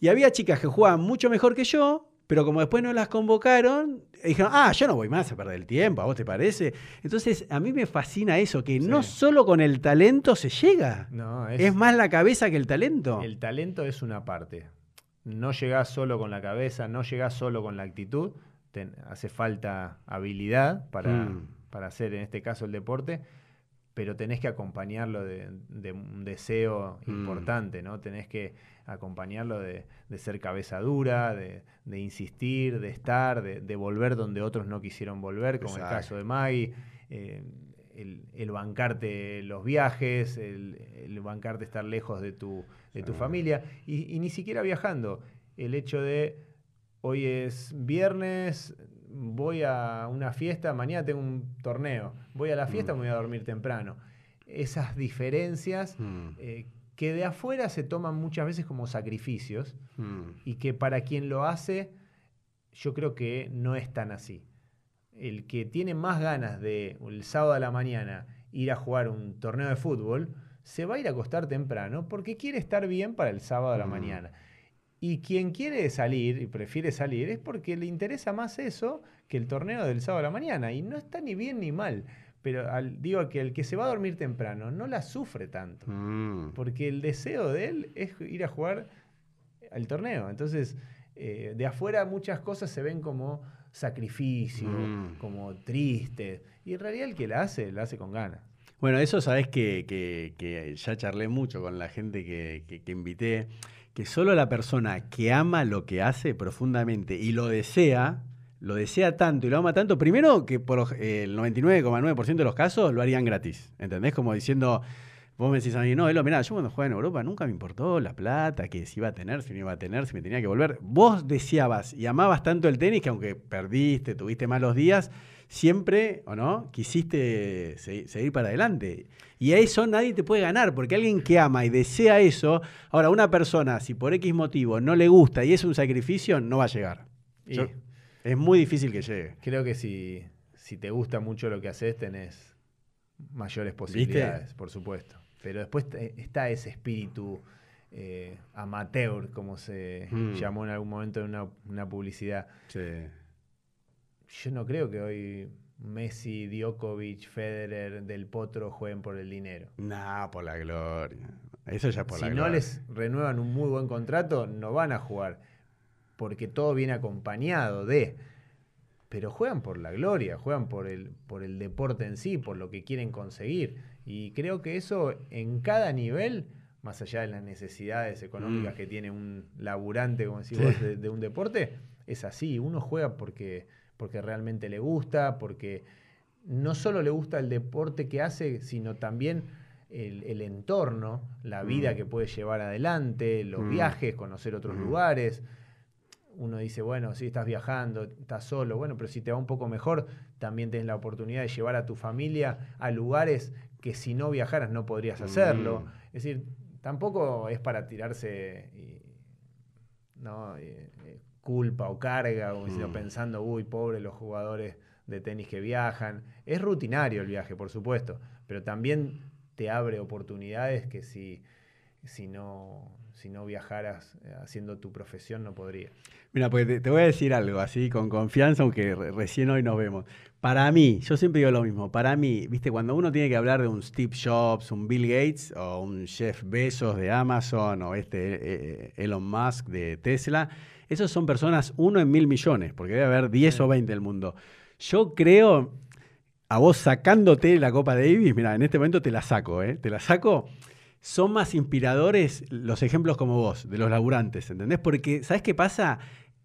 Y había chicas que jugaban mucho mejor que yo, pero como después no las convocaron, dijeron, ah, yo no voy más a perder el tiempo, ¿a vos te parece? Entonces, a mí me fascina eso, que no solo con el talento se llega, No, es, más la cabeza que el talento. El talento es una parte. No llegás solo con la cabeza, no llegás solo con la actitud. Ten- hace falta habilidad para, Mm. para hacer, en este caso, el deporte, pero tenés que acompañarlo de, de un deseo Mm. importante, ¿no? Tenés que acompañarlo de, de ser cabeza dura, de, de insistir, de estar, de, de volver donde otros no quisieron volver, como Exacto. el caso de Maggie. eh, el, el bancarte los viajes, el, el bancarte estar lejos de tu, de tu familia, y, y ni siquiera viajando. El hecho de hoy es viernes, voy a una fiesta, mañana tengo un torneo, voy a la fiesta, Mm. me voy a dormir temprano. Esas diferencias Mm, eh, que de afuera se toman muchas veces como sacrificios mm. y que para quien lo hace, yo creo que no es tan así. El que tiene más ganas de el sábado a la mañana ir a jugar un torneo de fútbol, se va a ir a acostar temprano porque quiere estar bien para el sábado a la mañana. Y quien quiere salir y prefiere salir es porque le interesa más eso que el torneo del sábado a la mañana. Y no está ni bien ni mal. Pero al, digo que el que se va a dormir temprano no la sufre tanto. Mm. Porque el deseo de él es ir a jugar al torneo. Entonces, eh, de afuera muchas cosas se ven como sacrificio, Mm. como triste. Y en realidad el que la hace, la hace con ganas. Bueno, eso sabes que, que- que ya charlé mucho con la gente que, que- que invité, que solo la persona que ama lo que hace profundamente y lo desea, lo desea tanto y lo ama tanto, primero que por eh, el 99,9% de los casos lo harían gratis, ¿entendés? Como diciendo, vos me decís a mí, no, Elo, mirá, yo cuando jugaba en Europa nunca me importó la plata, que si iba a tener, si no iba a tener, si me tenía que volver. Vos deseabas y amabas tanto el tenis que aunque perdiste, tuviste malos días, siempre, ¿o no? Quisiste se- seguir para adelante. Y a eso nadie te puede ganar, porque alguien que ama y desea eso, ahora una persona, si por X motivo no le gusta y es un sacrificio, no va a llegar. Y Yo- es muy difícil que llegue. creo que si, si te gusta mucho lo que haces, tenés mayores posibilidades, por supuesto. Pero después está ese espíritu eh, amateur, como se Mm. llamó en algún momento en una, una publicidad. Sí. Yo no creo que hoy Messi, Djokovic, Federer, Del Potro jueguen por el dinero. No, por la gloria. Eso ya por si la no gloria. les renuevan un muy buen contrato, no van a jugar. Porque todo viene acompañado de. Pero juegan por la gloria, juegan por el, por el deporte en sí, por lo que quieren conseguir. Y creo que eso en cada nivel, más allá de las necesidades económicas Mm. que tiene un laburante, como decís Sí. vos, de, de un deporte, es así. Uno juega porque, porque realmente le gusta, porque no solo le gusta el deporte que hace, sino también el, el entorno, la vida Mm. que puede llevar adelante, los Mm. viajes, conocer otros Mm. lugares. Uno dice, bueno, sí, estás viajando, estás solo, bueno, pero si te va un poco mejor, también tienes la oportunidad de llevar a tu familia a lugares que si no viajaras no podrías hacerlo. Es decir, tampoco es para tirarse y, ¿no? Eh, culpa o carga, o sino Mm. pensando, uy, pobre los jugadores de tenis que viajan. Es rutinario el viaje, por supuesto, pero también te abre oportunidades que si, si, no, si no viajaras eh, haciendo tu profesión no podrías. Mira, pues te, te voy a decir algo así con confianza, aunque re- recién hoy nos vemos. Para mí, yo siempre digo lo mismo, para mí, viste, cuando uno tiene que hablar de un Steve Jobs, un Bill Gates o un Jeff Bezos de Amazon o este eh, Elon Musk de Tesla, esos son personas uno en mil millones, porque debe haber 10 Sí. o 20 del mundo. Yo creo, a vos sacándote la Copa Davis, mira, en este momento te la saco, ¿eh? Te la saco. Son más inspiradores los ejemplos como vos, de los laburantes, ¿entendés? Porque, ¿sabés qué pasa?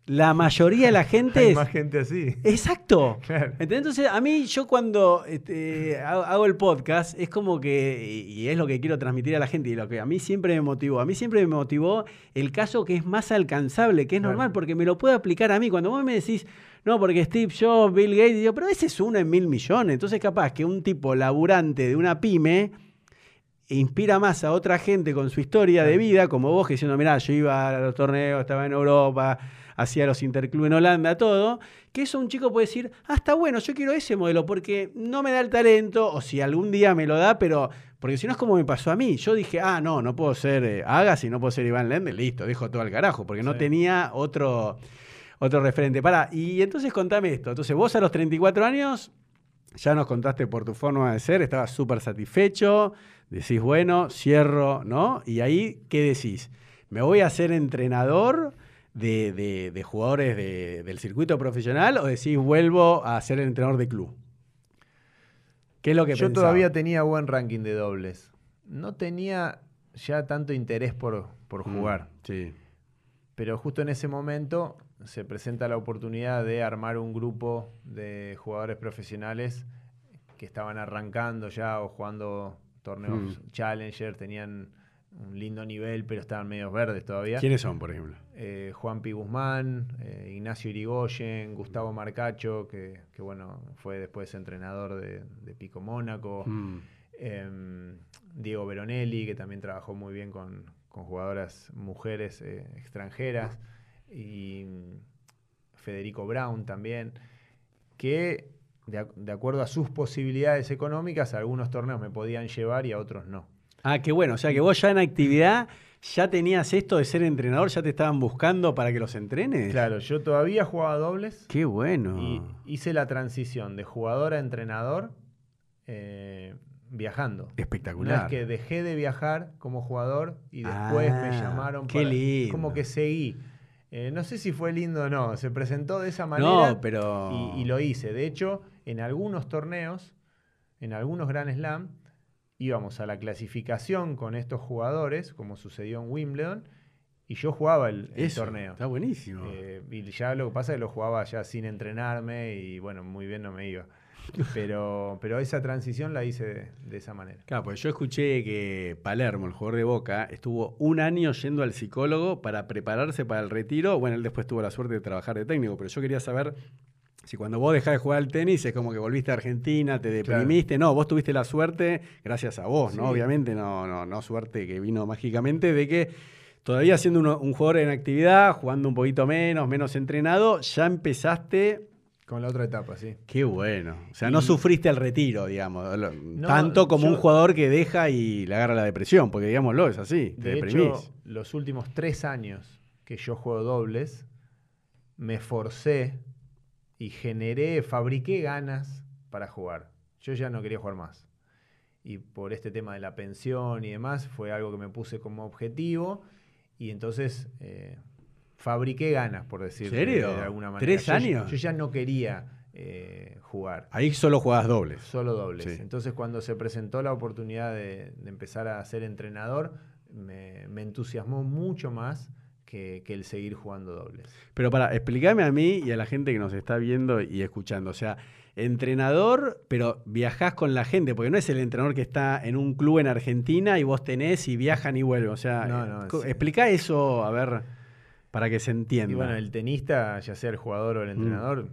La mayoría de la gente Hay es... más gente así. Exacto. Entonces, a mí, yo cuando este, hago, hago el podcast, es como que, y es lo que quiero transmitir a la gente, y lo que a mí siempre me motivó, a mí siempre me motivó el caso que es más alcanzable, que es Claro. normal, porque me lo puedo aplicar a mí. Cuando vos me decís, no, porque Steve Jobs, Bill Gates, digo, pero ese es uno en mil millones. Entonces, capaz que un tipo laburante de una pyme inspira más a otra gente con su historia de vida, como vos, que diciendo, mirá, yo iba a los torneos, estaba en Europa, hacía los interclubes en Holanda, todo, que eso un chico puede decir, ah, está bueno, yo quiero ese modelo, porque no me da el talento, o si algún día me lo da, pero, porque si no es como me pasó a mí, yo dije, ah, no, no puedo ser eh, Agassi, no puedo ser Iván Lende, listo, dejo todo al carajo, porque no Sí. tenía otro, otro referente. Pará, y entonces contame esto, entonces vos a los 34 años... Ya nos contaste por tu forma de ser, estabas súper satisfecho, decís, bueno, cierro, ¿no? Y ahí, ¿qué decís? ¿Me voy a ser entrenador de, de- de jugadores de- del circuito profesional o decís, vuelvo a ser entrenador de club? ¿Qué es lo que Yo pensaba? todavía tenía buen ranking de dobles. No tenía ya tanto interés por, por Mm, jugar. Sí. Pero justo en ese momento se presenta la oportunidad de armar un grupo de jugadores profesionales que estaban arrancando ya o jugando torneos Mm. Challenger, tenían un lindo nivel, pero estaban medios verdes todavía. ¿Quiénes son, por ejemplo? Eh, Juan Pi Guzmán, eh, Ignacio Irigoyen, Gustavo Marcacho, que, que, bueno, fue después entrenador de, de Pico Mónaco. Mm, Em, Diego Veronelli, que también trabajó muy bien con, con jugadoras mujeres eh, extranjeras. Y mm, Federico Brown también, que de, de acuerdo a sus posibilidades económicas, a algunos torneos me podían llevar y a otros no. Ah, qué bueno. O sea que vos ya en actividad ya tenías esto de ser entrenador, ya te estaban buscando para que los entrenes. Claro, yo todavía jugaba dobles. Qué bueno. Y hice la transición de jugador a entrenador eh, viajando. Espectacular. No es que dejé de viajar como jugador y después me Ah, llamaron qué para. lindo. Como que seguí. Eh, no sé si fue lindo o no. Se presentó de esa manera. No, pero. y, y lo hice. De hecho, en algunos torneos, en algunos Grand Slam, íbamos a la clasificación con estos jugadores, como sucedió en Wimbledon, y yo jugaba el, el Eso, torneo. Está buenísimo. Eh, y ya lo que pasa es que lo jugaba ya sin entrenarme y bueno, muy bien no me iba. Pero, pero esa transición la hice de, de esa manera. Claro, pues yo escuché que Palermo, el jugador de Boca, estuvo un año yendo al psicólogo para prepararse para el retiro. Bueno, él después tuvo la suerte de trabajar de técnico, pero yo quería saber si cuando vos dejás de jugar al tenis es como que volviste a Argentina, te deprimiste. No, vos tuviste la suerte, gracias a vos, ¿no? Obviamente, no, no, no suerte que vino mágicamente, de que todavía siendo un jugador en actividad, jugando un poquito menos, menos entrenado, ya empezaste Con la otra etapa, sí. Qué bueno. O sea, no sufriste el retiro, digamos. lo- tanto como un jugador que deja y le agarra la depresión, porque digámoslo, es así. Te De deprimís. hecho, los últimos tres años que yo juego dobles, me forcé y generé, fabriqué ganas para jugar. Yo ya no quería jugar más. Y por este tema de la pensión y demás, fue algo que me puse como objetivo. Y entonces eh, fabriqué ganas, por decirlo ¿Serio? de alguna manera. ¿Tres Yo- años? Yo, ya no quería eh, jugar. Ahí solo jugabas dobles. Solo dobles. Sí. Entonces, cuando se presentó la oportunidad de, de empezar a ser entrenador, me, me entusiasmó mucho más que, que el seguir jugando dobles. Pero para, explícame a mí y a la gente que nos está viendo y escuchando. O sea, entrenador, pero viajás con la gente, porque no es el entrenador que está en un club en Argentina y vos tenés y viajan y vuelven. O sea, No, no, explica eso, a ver, para que se entienda. Y bueno, el tenista, ya sea el jugador Mm. o el entrenador,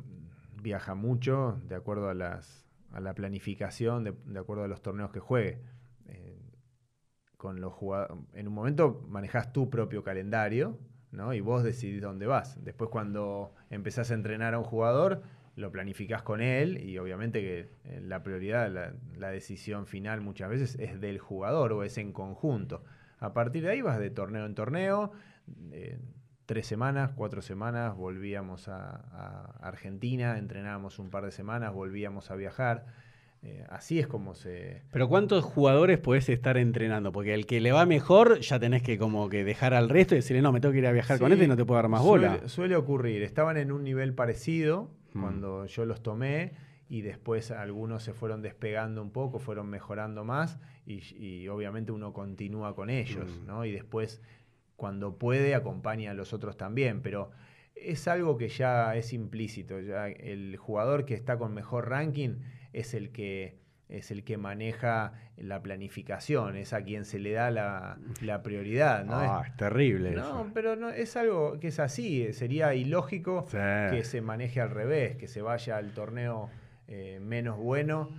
viaja mucho de acuerdo a, las, a la planificación, de, de acuerdo a los torneos que juegue. Eh, con los en un momento manejas tu propio calendario, ¿no? Y vos decidís dónde vas. Después cuando empezás a entrenar a un jugador, lo planificás con él y obviamente que eh, la prioridad, la, decisión final muchas veces es del jugador o es en conjunto. A partir de ahí vas de torneo en torneo, eh, tres semanas, cuatro semanas, volvíamos a, a Argentina, entrenábamos un par de semanas, volvíamos a viajar. Eh, así es como se... Pero ¿cuántos jugadores podés estar entrenando? Porque el que le va mejor ya tenés que como que dejar al resto y decirle, no, me tengo que ir a viajar con este y no te puedo dar más bola. Suele, ocurrir. Estaban en un nivel parecido Mm. cuando yo los tomé y después algunos se fueron despegando un poco, fueron mejorando más y, y obviamente uno continúa con ellos, Mm. ¿no? Y después, cuando puede, acompaña a los otros también, pero es algo que ya es implícito. Ya el jugador que está con mejor ranking es el que es el que maneja la planificación, es a quien se le da la, la prioridad, ¿no? Ah, es terrible No, eso. pero no, es algo que es así. eh, Sería ilógico Sí. que se maneje al revés, que se vaya al torneo eh, menos bueno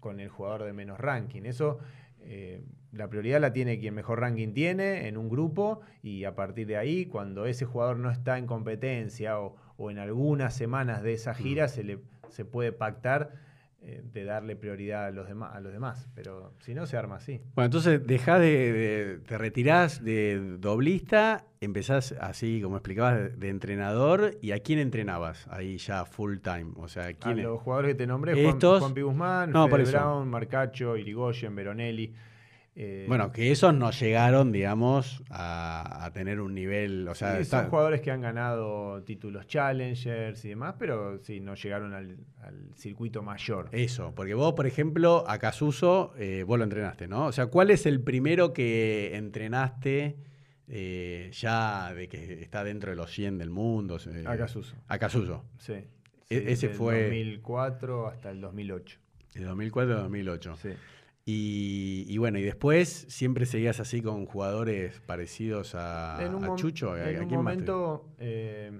con el jugador de menos ranking. Eso, eh, la prioridad la tiene quien mejor ranking tiene en un grupo y a partir de ahí, cuando ese jugador no está en competencia o, o en algunas semanas de esa gira, se, le, se puede pactar de darle prioridad a los, demás, a los demás. Pero si no, se arma así. Bueno, entonces dejás de, de- te retirás de doblista, empezás así, como explicabas, de, entrenador. ¿Y a quién entrenabas ahí ya full time? O sea, A ¿quién los jugadores que te nombré, Juan, Estos- Juan Guzmán, No, Fede. Brown, Marcacho, Irigoyen, Veronelli. Eh, Bueno, que esos no llegaron, digamos, a, a tener un nivel. O sea, sí, son jugadores que han ganado títulos Challengers y demás, pero sí, no llegaron al, al circuito mayor. Eso, porque vos, por ejemplo, a Casuso, eh, vos lo entrenaste, ¿no? O sea, ¿cuál es el primero que entrenaste eh, ya de que está dentro de los 100 del mundo? A Casuso. A Casuso, Sí. E- ese del fue- 2004 hasta el 2008. de 2004 a 2008. Sí. Y, y bueno, y después siempre seguías así con jugadores parecidos a, Chucho. ¿A, en a un momento eh,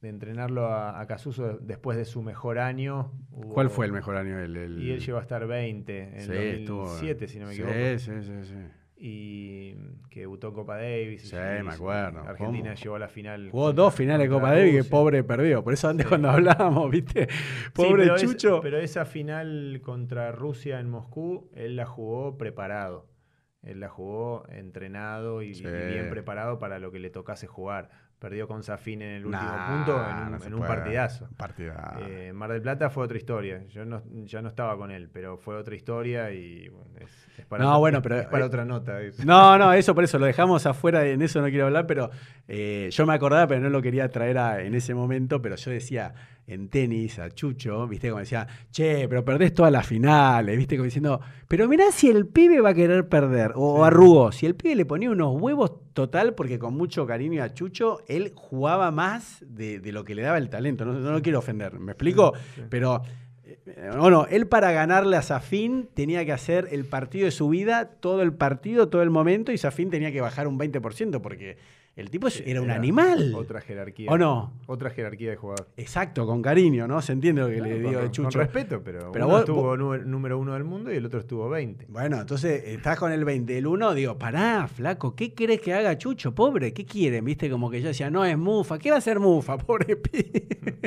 de entrenarlo a, Casuso después de su mejor año. hubo- ¿Cuál fue el mejor año? El, el- Y él llegó a estar 20 en Sí, 2007, estuvo- si no me sí, equivoco. Sí, sí, sí. Y que debutó en Copa Davis. Sí, me acuerdo. Argentina llegó a la final. Jugó dos finales de Copa Davis que pobre perdió. Por eso antes cuando hablábamos, ¿viste? Pobre Chucho. pero esa final contra Rusia en Moscú, él la jugó preparado. Él la jugó entrenado y, bien preparado para lo que le tocase jugar. Perdió con Zafín en el último punto en un, partidazo. Eh, Mar del Plata fue otra historia. Yo no, ya no estaba con él, pero fue otra historia y es, para, no, bueno, pero, para eh, otra nota. No, no, eso por eso lo dejamos afuera, en eso no quiero hablar, pero eh, yo me acordaba, pero no lo quería traer en ese momento, pero yo decía, en tenis a Chucho, viste, como decía, che, pero perdés todas las finales, viste, como diciendo, pero mirá si el pibe va a querer perder, o arrugó, si el pibe le ponía unos huevos total, porque con mucho cariño a Chucho, él jugaba más de, lo que le daba el talento, no, no lo quiero ofender, ¿me explico? Pero bueno, él para ganarle a Safin tenía que hacer el partido de su vida, todo el partido, todo el momento, y Safin tenía que bajar un 20%, porque el tipo era un animal. Otra jerarquía. ¿O no? Otra jerarquía de jugador. Exacto, con cariño, ¿no? Se entiende lo que le digo de Chucho. Con respeto, pero, uno estuvo número uno del mundo y el otro estuvo 20. Bueno, entonces estás con el 20. El uno, digo, pará, flaco, ¿qué querés que haga Chucho? Pobre, ¿qué quieren? Viste, como que yo decía, no es Mufa. ¿Qué va a ser Mufa? Pobre pi.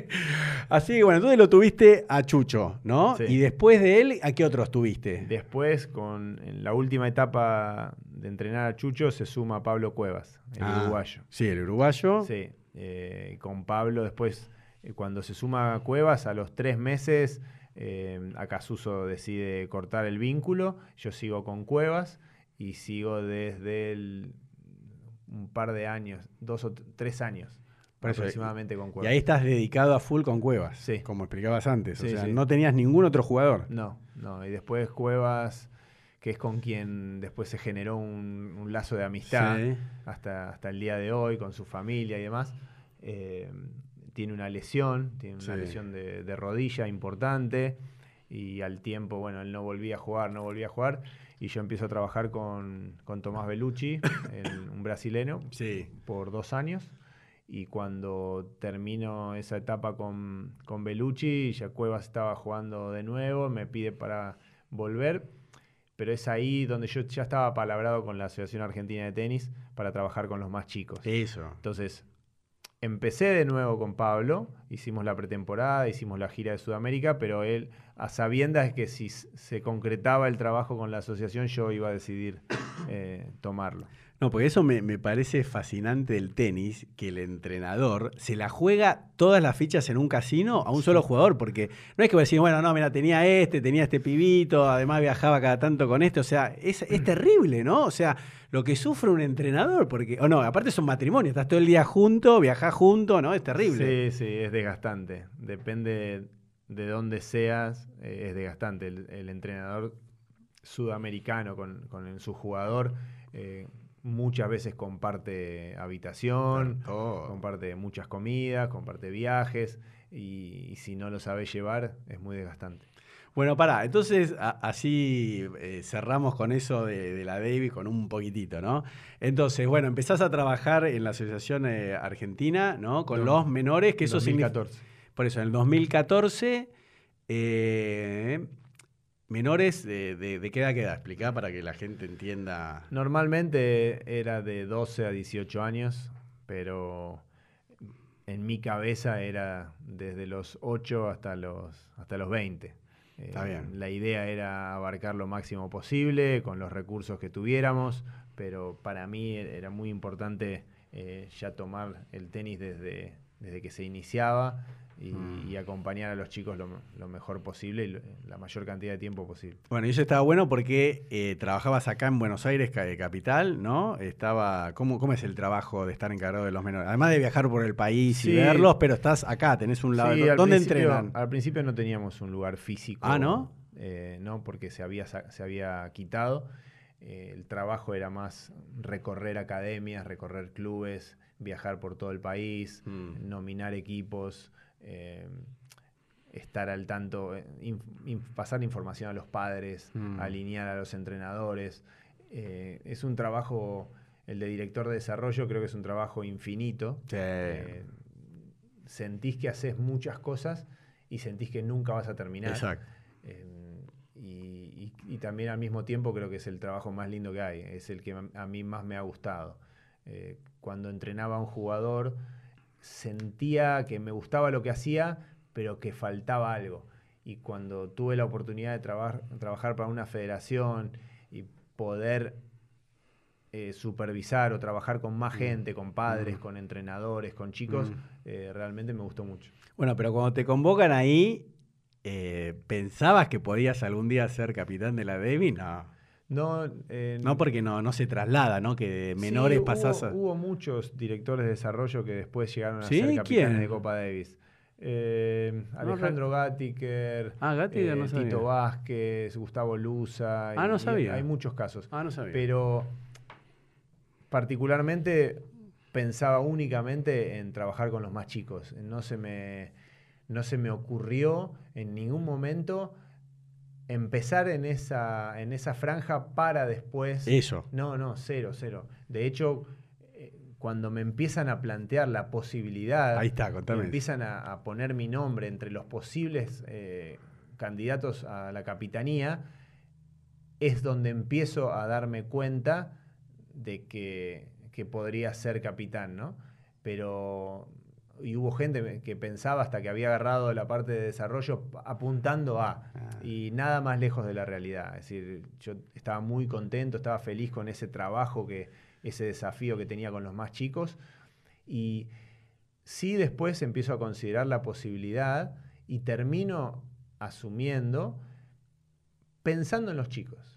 Así que bueno, entonces lo tuviste a Chucho, ¿no? Y después de él, ¿a qué otros tuviste? Después, con en la última etapa de entrenar a Chucho, se suma Pablo Cuevas el ah, uruguayo. Sí, el uruguayo. Sí, eh, con Pablo después, eh, cuando se suma a Cuevas, a los tres meses, eh, Acasuso decide cortar el vínculo, yo sigo con Cuevas y sigo desde un par de años, dos o tres años. aproximadamente con Cuevas. Y ahí estás dedicado a full con Cuevas, sí. como explicabas antes. o sea, no tenías ningún otro jugador. No, no. Y después Cuevas que es con quien después se generó un, lazo de amistad hasta, hasta el día de hoy, con su familia y demás. Eh, tiene una lesión, tiene una lesión de, rodilla importante y al tiempo, bueno, él no volvía a jugar, no volvía a jugar y yo empiezo a trabajar con, Tomás Bellucci, un brasileño, por dos años y cuando termino esa etapa con, con Bellucci, ya Cuevas estaba jugando de nuevo, me pide para volver pero es ahí donde yo ya estaba palabrado con la Asociación Argentina de Tenis para trabajar con los más chicos. Eso. Entonces, empecé de nuevo con Pablo, hicimos la pretemporada, hicimos la gira de Sudamérica, pero él, a sabiendas que si se concretaba el trabajo con la asociación, yo iba a decidir eh, tomarlo. No, porque eso me, parece fascinante del tenis, que el entrenador se la juega todas las fichas en un casino a un solo jugador, porque no es que vos decís, bueno, no, mira, tenía este, tenía este pibito, además viajaba cada tanto con este, o sea, es, es terrible, ¿no? O sea, lo que sufre un entrenador, porque, o no, aparte son matrimonios, estás todo el día junto, viajás junto, ¿no? Es terrible. Sí, sí, es desgastante, depende de dónde seas, eh, es desgastante. El, entrenador sudamericano con, con su jugador... Eh, muchas veces comparte habitación, comparte muchas comidas, comparte viajes y, si no lo sabes llevar es muy desgastante. Bueno, para, entonces así eh, cerramos con eso de, la Davis con un poquitito, ¿no? Entonces, bueno, empezás a trabajar en la Asociación eh, Argentina, ¿no? Con los menores, que eso 2014. por eso, en el 2014 eh, Menores, de, de, qué edad queda? Explica para que la gente entienda. Normalmente era de 12 a 18 años, pero en mi cabeza era desde los 8 hasta los, hasta los 20. Está bien. Eh, la idea era abarcar lo máximo posible con los recursos que tuviéramos, pero para mí era muy importante eh, ya tomar el tenis desde, desde que se iniciaba Mm. y, acompañar a los chicos lo, mejor posible y la mayor cantidad de tiempo posible. Bueno, y eso estaba bueno porque eh, trabajabas acá en Buenos Aires, capital, ¿no? Estaba, ¿cómo, ¿Cómo es el trabajo de estar encargado de los menores? Además de viajar por el país y verlos, pero estás acá, tenés un lado. ¿Dónde entrenan? Al principio no teníamos un lugar físico. Ah, ¿no? Eh, no, porque se había, se había quitado. Eh, el trabajo era más recorrer academias, recorrer clubes, viajar por todo el país, mm. nominar equipos. Eh, estar al tanto, eh, pasar información a los padres, mm. alinear a los entrenadores. Eh, es un trabajo, el de director de desarrollo creo que es un trabajo infinito. sentís que haces muchas cosas y sentís que nunca vas a terminar. Exacto. Y, y también al mismo tiempo creo que es el trabajo más lindo que hay, es el que a mí más me ha gustado. Eh, cuando entrenaba a un jugador, sentía que me gustaba lo que hacía, pero que faltaba algo. Y cuando tuve la oportunidad de trabajar para una federación y poder eh, supervisar o trabajar con más mm. gente, con padres, mm. con entrenadores, con chicos, mm. eh, realmente me gustó mucho. Bueno, pero cuando te convocan ahí, eh, ¿pensabas que podías algún día ser capitán de la Devi? No. No, no porque no, no se traslada, ¿no? Que de menores pasas a... Hubo muchos directores de desarrollo que después llegaron a ser capitanes de Copa Davis. Alejandro Gattiker, ah, Tito Vázquez, Gustavo Luza. Ah, no sabía. Hay muchos casos. Ah, no sabía. Pero particularmente pensaba únicamente en trabajar con los más chicos. No se me, no se me ocurrió en ningún momento empezar en esa, en esa franja para después. Eso. No, no, cero, cero. De hecho, eh, cuando me empiezan a plantear la posibilidad, Ahí está, contame. empiezan a, poner mi nombre entre los posibles eh, candidatos a la capitanía, es donde empiezo a darme cuenta de que, podría ser capitán, ¿no? Pero y hubo gente que pensaba hasta que había agarrado la parte de desarrollo apuntando a, ah. y nada más lejos de la realidad. Es decir, yo estaba muy contento, estaba feliz con ese trabajo, que, ese desafío que tenía con los más chicos, y sí después empiezo a considerar la posibilidad y termino asumiendo pensando en los chicos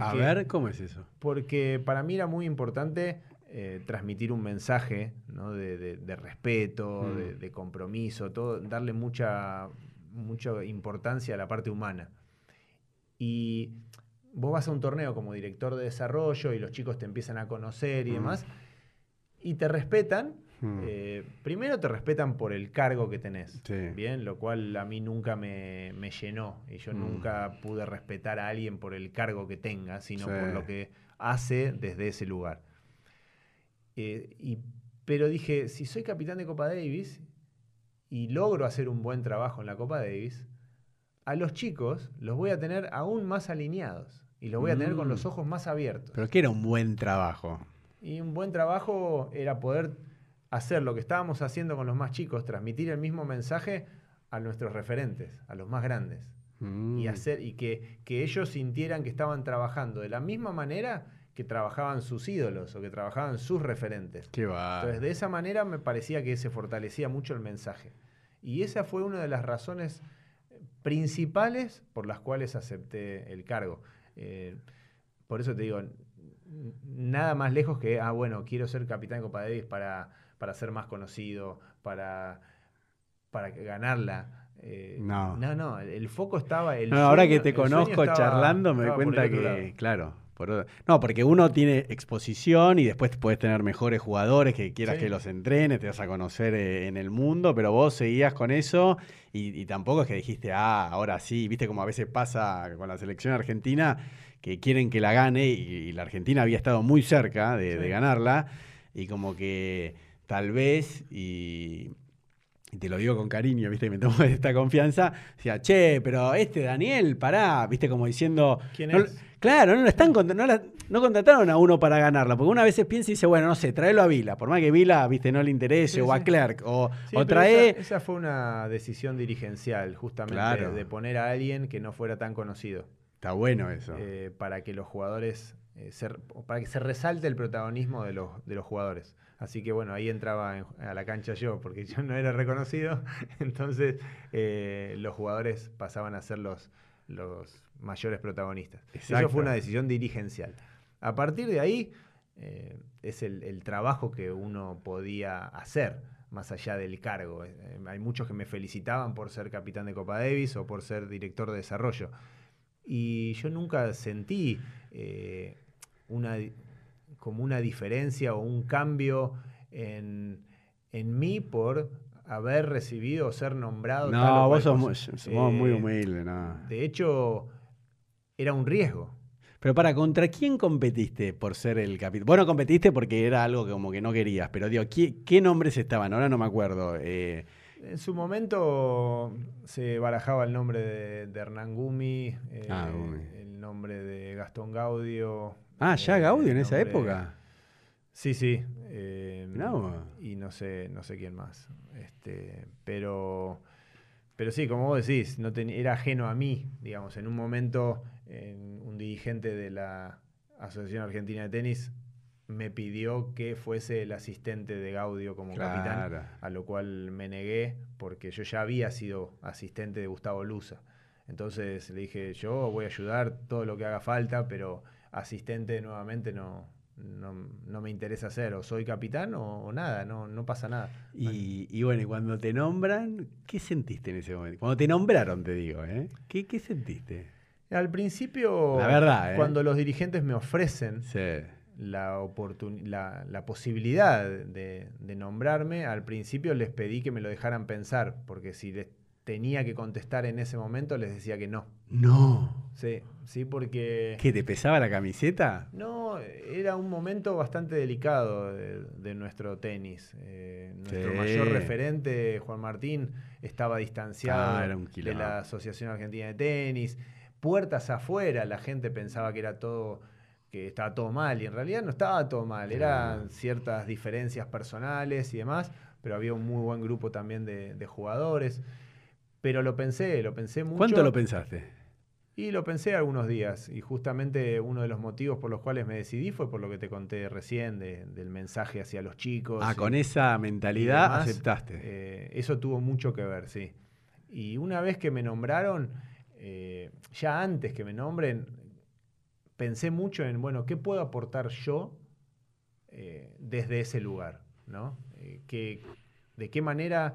a ver, ¿cómo es eso? Porque para mí era muy importante eh, transmitir un mensaje de, respeto, mm. de, compromiso, todo, darle mucha, mucha importancia a la parte humana. Y vos vas a un torneo como director de desarrollo y los chicos te empiezan a conocer y mm. demás, y te respetan, Hmm. Eh, primero te respetan por el cargo que tenés, bien, lo cual a mí nunca me, llenó y yo nunca pude respetar a alguien por el cargo que tenga, sino por lo que hace desde ese lugar. Eh, y, pero dije, si soy capitán de Copa Davis y logro hacer un buen trabajo en la Copa Davis, a los chicos los voy a tener aún más alineados y los voy a tener con los hmm. ojos más abiertos. Pero ¿qué era un buen trabajo? Y un buen trabajo era poder hacer lo que estábamos haciendo con los más chicos, transmitir el mismo mensaje a nuestros referentes, a los más grandes. Y, mm. hacer, y que, que, ellos sintieran que estaban trabajando de la misma manera que trabajaban sus ídolos o que trabajaban sus referentes. Qué va. Entonces, de esa manera me parecía que se fortalecía mucho el mensaje. Y esa fue una de las razones principales por las cuales acepté el cargo. Eh, por eso te digo, nada más lejos que, ah, bueno, quiero ser capitán de Copa Davis para para ser más conocido, para, para ganarla. Eh, no. no, no, el foco estaba. El ahora que te conozco charlando, me doy cuenta que, claro. No, porque uno tiene exposición y después puedes tener mejores jugadores que quieras que los entrenes, te vas a conocer eh, en el mundo, pero vos seguías con eso y, tampoco es que dijiste, ah, ahora sí, viste como a veces pasa con la selección argentina, que quieren que la gane y, la Argentina había estado muy cerca de, de ganarla y como que tal vez, y, te lo digo con cariño, ¿viste? Me tomo esta confianza. Decía, che, pero este Daniel, pará, ¿viste? Como diciendo. ¿Quién es? Claro, no lo están no, contrataron a uno para ganarla, porque una vez piensa y dice, bueno, no sé, tráelo a Vila, por más que Vila, viste, no le interese, o a Clerk, o, trae. Esa, fue una decisión dirigencial, justamente, de poner a alguien que no fuera tan conocido. Está bueno eso. Eh, para que los jugadores, eh, para que se resalte el protagonismo de los, de los jugadores. Así que bueno, ahí entraba a la cancha yo, porque yo no era reconocido, entonces eh, los jugadores pasaban a ser los, los mayores protagonistas. Eso fue una decisión dirigencial. A partir de ahí eh, es el, trabajo que uno podía hacer, más allá del cargo. Eh, hay muchos que me felicitaban por ser capitán de Copa Davis o por ser director de desarrollo. Y yo nunca sentí una como una diferencia o un cambio en, mí por haber recibido o ser nombrado. No, vos sos, muy, eh, humilde. De hecho, era un riesgo. Pero para, ¿contra quién competiste por ser el capitán? Bueno, competiste porque era algo que como que no querías, pero digo, ¿qué, nombres estaban? Ahora no me acuerdo. Eh, En su momento se barajaba el nombre de, Hernán Gumi, eh, ah, el nombre de Gastón Gaudio. Ah, ya Gaudio en esa época. Sí, sí. Eh, y no sé, no sé quién más. Este, pero, pero sí, como vos decís, no era ajeno a mí, digamos. En un momento, un dirigente de la Asociación Argentina de Tenis me pidió que fuese el asistente de Gaudio como capitán, a lo cual me negué porque yo ya había sido asistente de Gustavo Luza. Entonces le dije, yo voy a ayudar todo lo que haga falta, pero asistente nuevamente no, no, me interesa ser, o soy capitán o, nada, no, no pasa nada. Y, bueno, y cuando te nombran, ¿qué sentiste en ese momento? Cuando te nombraron, te digo, ¿eh? ¿Qué, qué sentiste? Al principio, la verdad, ¿eh? cuando los dirigentes me ofrecen la, la, la, posibilidad de, nombrarme, al principio les pedí que me lo dejaran pensar, porque si les tenía que contestar en ese momento, les decía que no. No. Sí, sí, porque... ¿Que te pesaba la camiseta? No, era un momento bastante delicado de, nuestro tenis. Eh, nuestro mayor referente, Juan Martín, estaba distanciado ah, de la Asociación Argentina de Tenis. Puertas afuera, la gente pensaba que era todo que estaba todo mal y en realidad no estaba todo mal, eran ciertas diferencias personales y demás, pero había un muy buen grupo también de, jugadores. Pero lo pensé, lo pensé mucho. ¿Cuánto lo pensaste? Y lo pensé algunos días y justamente uno de los motivos por los cuales me decidí fue por lo que te conté recién del mensaje hacia los chicos. Ah, con esa mentalidad aceptaste. Eh, eso tuvo mucho que ver, sí. Y una vez que me nombraron, eh, ya antes que me nombren, pensé mucho en, bueno, ¿qué puedo aportar yo eh, desde ese lugar? ¿no? Eh, ¿De qué manera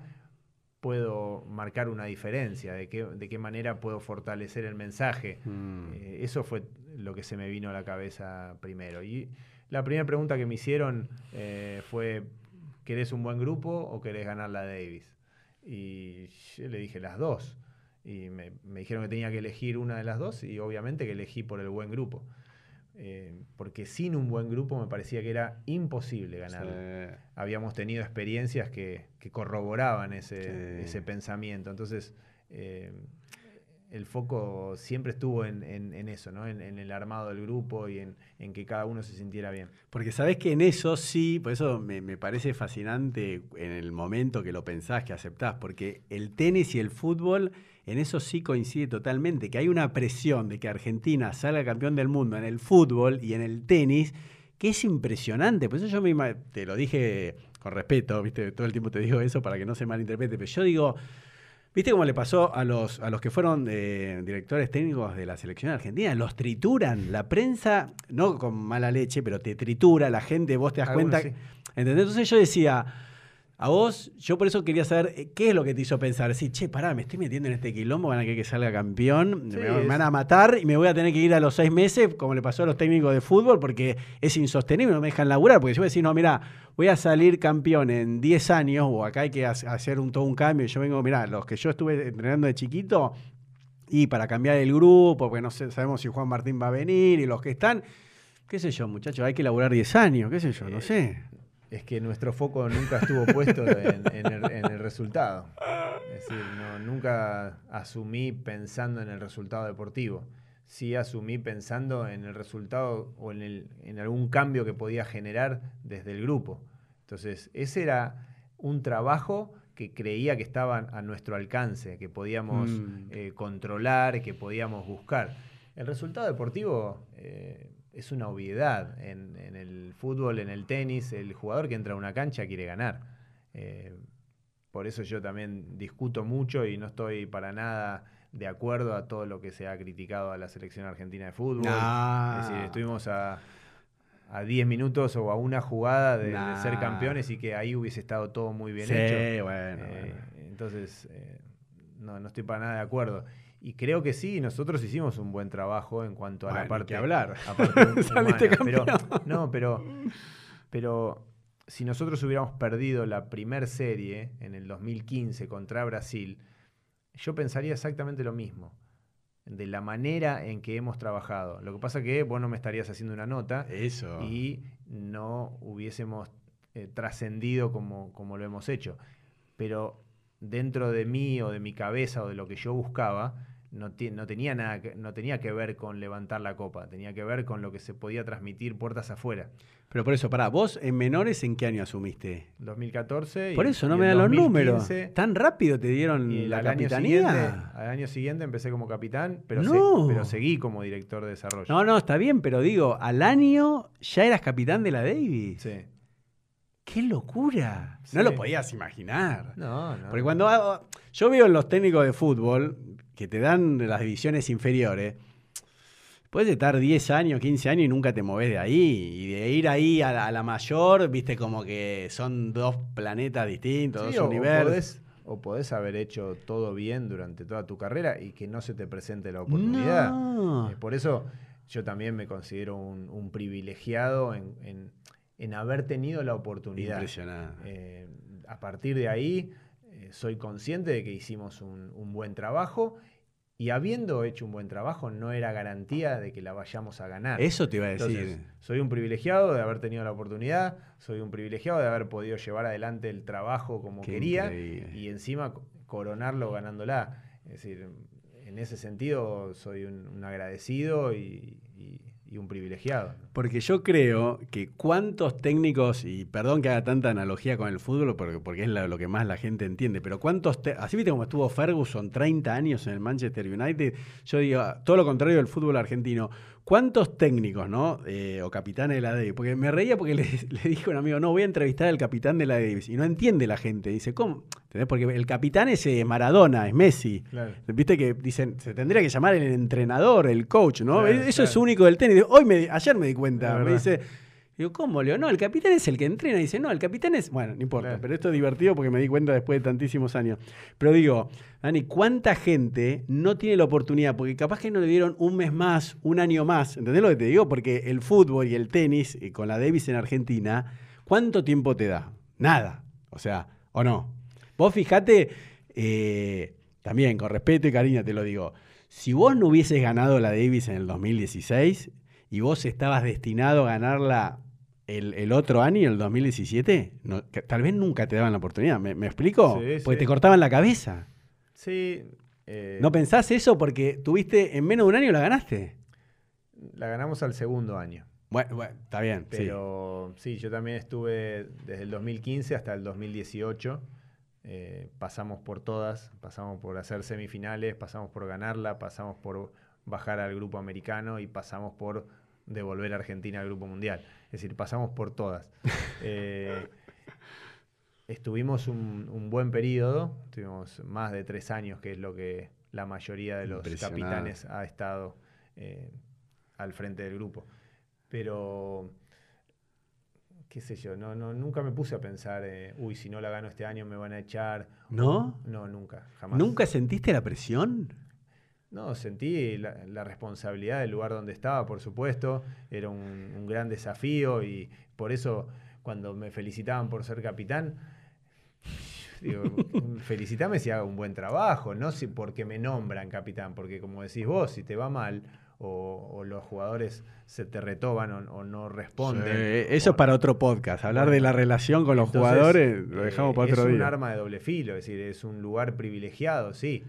puedo marcar una diferencia? ¿De qué, de qué manera puedo fortalecer el mensaje? Mm. Eso fue lo que se me vino a la cabeza primero. Y la primera pregunta que me hicieron fue, ¿querés un buen grupo o querés ganar la Davis? Y yo le dije las dos. Y me, dijeron que tenía que elegir una de las dos y obviamente que elegí por el buen grupo. Eh, porque sin un buen grupo me parecía que era imposible ganar. Habíamos tenido experiencias que, corroboraban ese, ese, pensamiento. Entonces, eh, el foco siempre estuvo en, eso, ¿no? En, el armado del grupo y en, que cada uno se sintiera bien. Porque sabes que en eso sí, por eso me, parece fascinante en el momento que lo pensás, que aceptás, porque el tenis y el fútbol, en eso sí coincide totalmente, que hay una presión de que Argentina salga campeón del mundo en el fútbol y en el tenis, que es impresionante. Por eso yo me, te lo dije con respeto, ¿viste? todo el tiempo te digo eso para que no se malinterprete, pero yo digo ¿Viste cómo le pasó a los, a los que fueron eh, directores técnicos de la selección argentina? Los trituran. La prensa, no con mala leche, pero te tritura, la gente, vos te das cuenta. ¿Entendés? Entonces yo decía, a vos, yo por eso quería saber eh, qué es lo que te hizo pensar. Decir, che, pará, me estoy metiendo en este quilombo, van a querer que salga campeón, me, van a matar y me voy a tener que ir a los seis meses, como le pasó a los técnicos de fútbol, porque es insostenible, no me dejan laburar. Porque si voy a decir, no, mira, voy a salir campeón en 10 años, o acá hay que hacer un, todo un cambio, y yo vengo, mira, los que yo estuve entrenando de chiquito, y para cambiar el grupo, porque no sé, sabemos si Juan Martín va a venir, y los que están, qué sé yo, muchachos, hay que laburar 10 años, qué sé yo, no sé es que nuestro foco nunca estuvo puesto en, el, resultado. Es decir, nunca asumí pensando en el resultado deportivo. Sí asumí pensando en el resultado o en, algún cambio que podía generar desde el grupo. Entonces, ese era un trabajo que creía que estaba a nuestro alcance, que podíamos mm. eh, controlar, que podíamos buscar. El resultado deportivo eh, es una obviedad. En, el fútbol, en el tenis, el jugador que entra a una cancha quiere ganar. Eh, por eso yo también discuto mucho y no estoy para nada de acuerdo a todo lo que se ha criticado a la selección argentina de fútbol. Es decir, estuvimos a, a 10 minutos o a una jugada de, ser campeones y que ahí hubiese estado todo muy bien hecho. Bueno, eh, Entonces, eh, no, no estoy para nada de acuerdo. Y creo que sí, nosotros hicimos un buen trabajo en cuanto a la parte. que hablar. pero, no, pero, pero si nosotros hubiéramos perdido la primer serie en el 2015 contra Brasil, yo pensaría exactamente lo mismo. De la manera en que hemos trabajado. Lo que pasa que vos no me estarías haciendo una nota. Eso. Y no hubiésemos eh, trascendido como, como lo hemos hecho. Pero dentro de mí o de mi cabeza o de lo que yo buscaba, no, no, tenía nada que, no tenía que ver con levantar la copa, tenía que ver con lo que se podía transmitir puertas afuera. Pero por eso, pará, vos en menores, ¿en qué año asumiste? 2014. Por eso no me dan los números. ¿Tan rápido te dieron la capitanía? al año siguiente empecé como capitán, pero, pero seguí como director de desarrollo. No, no, está bien, pero digo, al año ya eras capitán de la Davis. Sí. ¡Qué locura! No lo podías imaginar. No, no. Porque cuando yo veo en los técnicos de fútbol que te dan las divisiones inferiores, puedes estar 10 años, 15 años y nunca te moves de ahí. Y de ir ahí a la, mayor, viste como que son dos planetas distintos, dos universos. o podés haber hecho todo bien durante toda tu carrera y que no se te presente la oportunidad. Eh, por eso yo también me considero un, privilegiado en en haber tenido la oportunidad. Impresionante. Eh, a partir de ahí, eh, soy consciente de que hicimos un, buen trabajo y habiendo hecho un buen trabajo no era garantía de que la vayamos a ganar. Eso te iba a decir. soy un privilegiado de haber tenido la oportunidad, soy un privilegiado de haber podido llevar adelante el trabajo como quería y encima coronarlo ganándola. Es decir, en ese sentido soy un, agradecido y, y un privilegiado. Porque yo creo que cuántos técnicos, y perdón que haga tanta analogía con el fútbol, porque, porque es lo que más la gente entiende, pero cuántos, así viste como estuvo Ferguson 30 años en el Manchester United, yo digo, todo lo contrario del fútbol argentino, ¿Cuántos técnicos, no? Eh, o capitanes de la Davis. Porque me reía porque le, le dije a un amigo, no, voy a entrevistar al capitán de la Davis. Y no entiende la gente. Dice, ¿cómo? ¿Entendés? Porque el capitán es eh, Maradona, es Messi. Viste que dicen, se tendría que llamar el entrenador, el coach, ¿no? Eso es único del tenis. Hoy me, ayer me di cuenta. Me dice, Digo, ¿cómo, Leo? No, el capitán es el que entrena. dice, no, el capitán es. Bueno, no importa, pero esto es divertido porque me di cuenta después de tantísimos años. Pero digo, Dani, ¿cuánta gente no tiene la oportunidad? Porque capaz que no le dieron un mes más, un año más. ¿Entendés lo que te digo? Porque el fútbol y el tenis, y con la Davis en Argentina, ¿cuánto tiempo te da? Nada. O sea, ¿o no? Vos fijate, eh, también con respeto y cariño te lo digo. Si vos no hubieses ganado la Davis en el 2016 y vos estabas destinado a ganarla el, otro año, el 2017, tal vez nunca te daban la oportunidad. ¿Me, explico? porque te cortaban la cabeza. Sí. Eh, ¿No pensás eso porque tuviste en menos de un año la ganaste? La ganamos al segundo año. Bueno, está bien. Pero sí. yo también estuve desde el 2015 hasta el 2018. Eh, pasamos por todas, pasamos por hacer semifinales, pasamos por ganarla, pasamos por bajar al grupo americano y pasamos por devolver a Argentina al grupo mundial. Es decir, pasamos por todas. Eh, estuvimos un, buen periodo, tuvimos más de tres años, que es lo que la mayoría de los capitanes ha estado eh, al frente del grupo. Pero, qué sé yo, no, no, nunca me puse a pensar, eh, uy, si no la gano este año me van a echar. ¿No? no, nunca, jamás. ¿Nunca sentiste la presión? No, sentí la, responsabilidad del lugar donde estaba, por supuesto. Era un, gran desafío y por eso cuando me felicitaban por ser capitán, digo, felicitame si hago un buen trabajo, no si porque me nombran capitán, porque como decís vos, si te va mal o, los jugadores se te retoban o, no responden. eso es para otro podcast, hablar de la relación con los jugadores lo dejamos para otro día. Es un arma de doble filo, es decir, es un lugar privilegiado, sí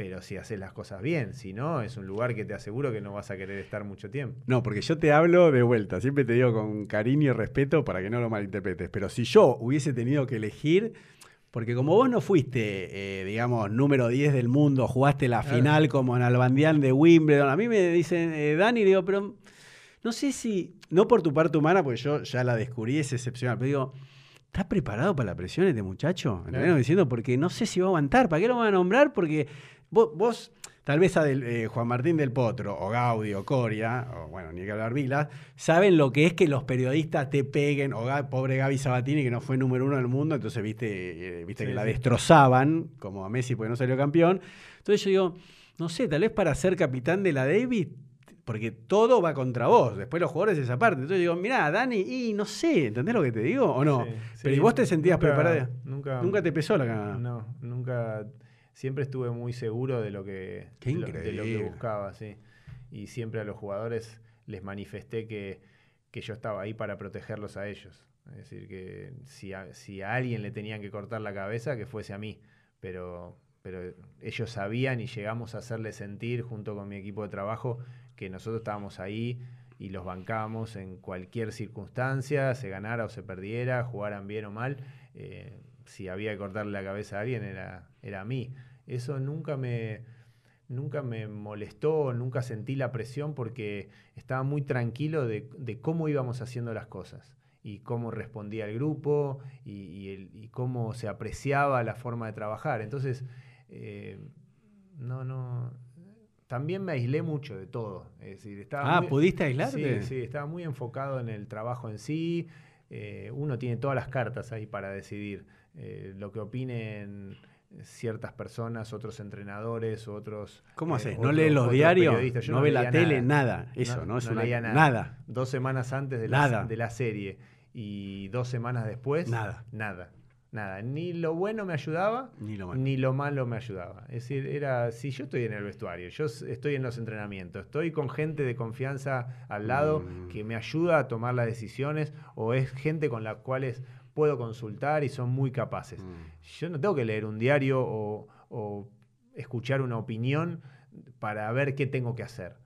pero si haces las cosas bien, si no, es un lugar que te aseguro que no vas a querer estar mucho tiempo. No, porque yo te hablo de vuelta, siempre te digo con cariño y respeto para que no lo malinterpretes, pero si yo hubiese tenido que elegir, porque como vos no fuiste, eh, digamos, número 10 del mundo, jugaste la final como en Albandián de Wimbledon, a mí me dicen, eh, Dani, digo, pero no sé si, no por tu parte humana, porque yo ya la descubrí, es excepcional, pero digo, ¿Estás preparado para la presión este muchacho? diciendo, porque no sé si va a aguantar. ¿Para qué lo van a nombrar? Porque Vos, tal vez a eh, Juan Martín del Potro, o Gaudi, o Coria, o bueno, ni que hablar Vilas, saben lo que es que los periodistas te peguen, o pobre Gaby Sabatini, que no fue número uno del mundo, entonces viste, eh, viste que la destrozaban, como a Messi porque no salió campeón. Entonces yo digo, no sé, tal vez para ser capitán de la David porque todo va contra vos. Después los jugadores esa parte. Entonces digo, mirá, Dani, y no sé, ¿entendés lo que te digo o no? Pero ¿y vos te sentías preparada? Nunca, nunca te pesó la cara. No, nunca siempre estuve muy seguro de lo que, de lo, que buscaba, sí. Y siempre a los jugadores les manifesté que, yo estaba ahí para protegerlos a ellos. Es decir, que si a, si a alguien le tenían que cortar la cabeza, que fuese a mí. Pero, pero ellos sabían y llegamos a hacerle sentir, junto con mi equipo de trabajo, que nosotros estábamos ahí y los bancábamos en cualquier circunstancia, se ganara o se perdiera, jugaran bien o mal. Eh, si había que cortarle la cabeza a alguien, era, era a mí. Eso nunca me, nunca me molestó, nunca sentí la presión porque estaba muy tranquilo de, cómo íbamos haciendo las cosas y cómo respondía el grupo y, cómo se apreciaba la forma de trabajar. Entonces, eh, no, no. También me aislé mucho de todo. Es decir, estaba ah, ¿pudiste aislarte? Sí, sí, estaba muy enfocado en el trabajo en sí. Eh, uno tiene todas las cartas ahí para decidir eh, lo que opinen ciertas personas, otros entrenadores, otros... ¿Cómo haces? ¿No lee los diarios? ¿No, ve la tele? Nada. Eso, ¿no? no leía nada. Dos semanas antes de la, de la serie y dos semanas después... Nada. Nada. Nada, ni lo bueno me ayudaba, ni lo, malo. me ayudaba. Es decir, era, si yo estoy en el vestuario, yo estoy en los entrenamientos, estoy con gente de confianza al lado mm. que me ayuda a tomar las decisiones, o es gente con la cual puedo consultar y son muy capaces. Mm. Yo no tengo que leer un diario o, escuchar una opinión para ver qué tengo que hacer.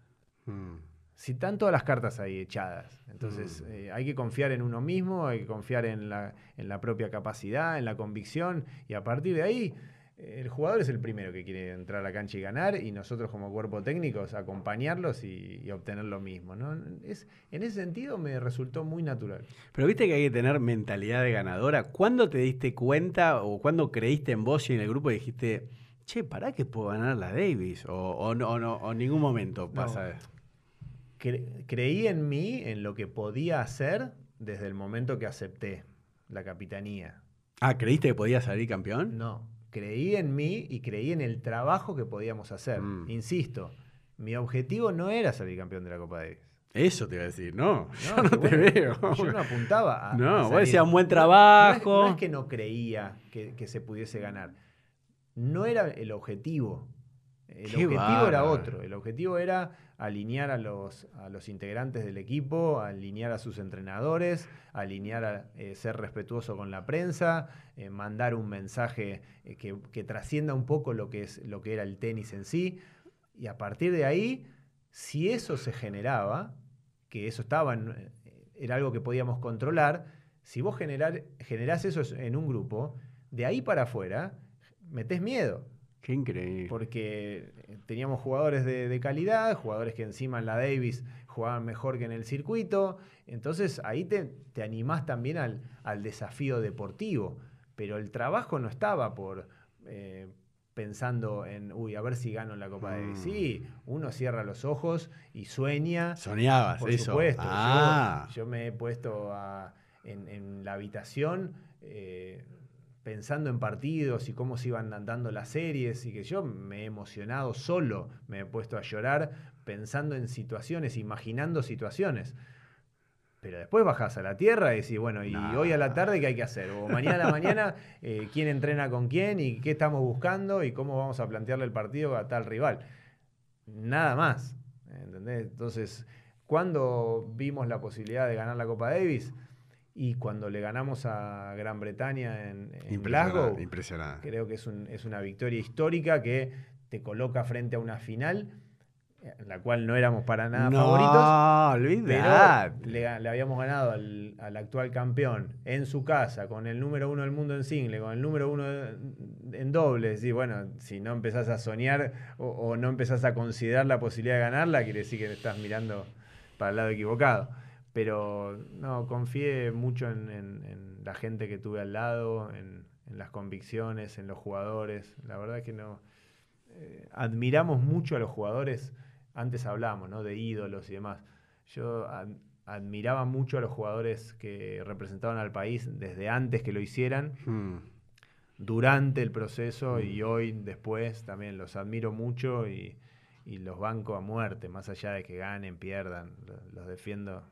Mm. Si están todas las cartas ahí echadas, entonces mm. eh, hay que confiar en uno mismo, hay que confiar en la, en la propia capacidad, en la convicción, y a partir de ahí el jugador es el primero que quiere entrar a la cancha y ganar y nosotros como cuerpo técnico acompañarlos y, obtener lo mismo. ¿no? Es, en ese sentido me resultó muy natural. Pero viste que hay que tener mentalidad de ganadora. ¿Cuándo te diste cuenta o cuándo creíste en vos y en el grupo y dijiste, che, ¿para qué puedo ganar la Davis? O, no, o en ningún momento pasa creí en mí, en lo que podía hacer desde el momento que acepté la capitanía. Ah, ¿creíste que podía salir campeón? No, creí en mí y creí en el trabajo que podíamos hacer. Mm. Insisto, mi objetivo no era salir campeón de la Copa Davis. Eso te iba a decir, no, yo no te veo. Yo no apuntaba a. No, vos decías un buen trabajo. No es, que no creía que, se pudiese ganar. No era el objetivo. El objetivo era otro. El objetivo era alinear a los, a los integrantes del equipo, alinear a sus entrenadores, alinear a eh, ser respetuoso con la prensa, eh, mandar un mensaje eh, que, trascienda un poco lo que, es, lo que era el tenis en sí. Y a partir de ahí, si eso se generaba, que eso estaba era algo que podíamos controlar, si vos generar, generás eso en un grupo, de ahí para afuera, metés miedo. Qué increíble. Porque eh, teníamos jugadores de, calidad, jugadores que encima en la Davis jugaban mejor que en el circuito. Entonces ahí te, te animás también al, desafío deportivo. Pero el trabajo no estaba por eh, pensando en, uy, a ver si gano la Copa Davis. Sí, mm. uno cierra los ojos y sueña. Soñabas, por supuesto. Ah. Yo, me he puesto en, la habitación. Eh, pensando en partidos y cómo se iban dando las series y que yo me he emocionado solo, me he puesto a llorar pensando en situaciones, imaginando situaciones. Pero después bajas a la tierra y decís, bueno, ¿y hoy a la tarde qué hay que hacer? O mañana a la mañana, eh, ¿quién entrena con quién y qué estamos buscando y cómo vamos a plantearle el partido a tal rival? Nada más. ¿Entendés? Entonces, cuando vimos la posibilidad de ganar la Copa Davis? Y cuando le ganamos a Gran Bretaña en, en Glasgow, creo que es, un, es, una victoria histórica que te coloca frente a una final en la cual no éramos para nada favoritos. Pero le, habíamos ganado al, actual campeón en su casa, con el número uno del mundo en single, con el número uno en dobles. Y bueno, si no empezás a soñar o, o no empezás a considerar la posibilidad de ganarla, quiere decir que estás mirando para el lado equivocado. Pero no, confié mucho en, la gente que tuve al lado, en, las convicciones, en los jugadores. La verdad que no. Eh, admiramos mucho a los jugadores. Antes hablábamos, ¿no? De ídolos y demás. Yo admiraba mucho a los jugadores que representaban al país desde antes que lo hicieran. Hmm. Durante el proceso y hmm. hoy, después, también los admiro mucho y, y los banco a muerte, más allá de que ganen, pierdan, los defiendo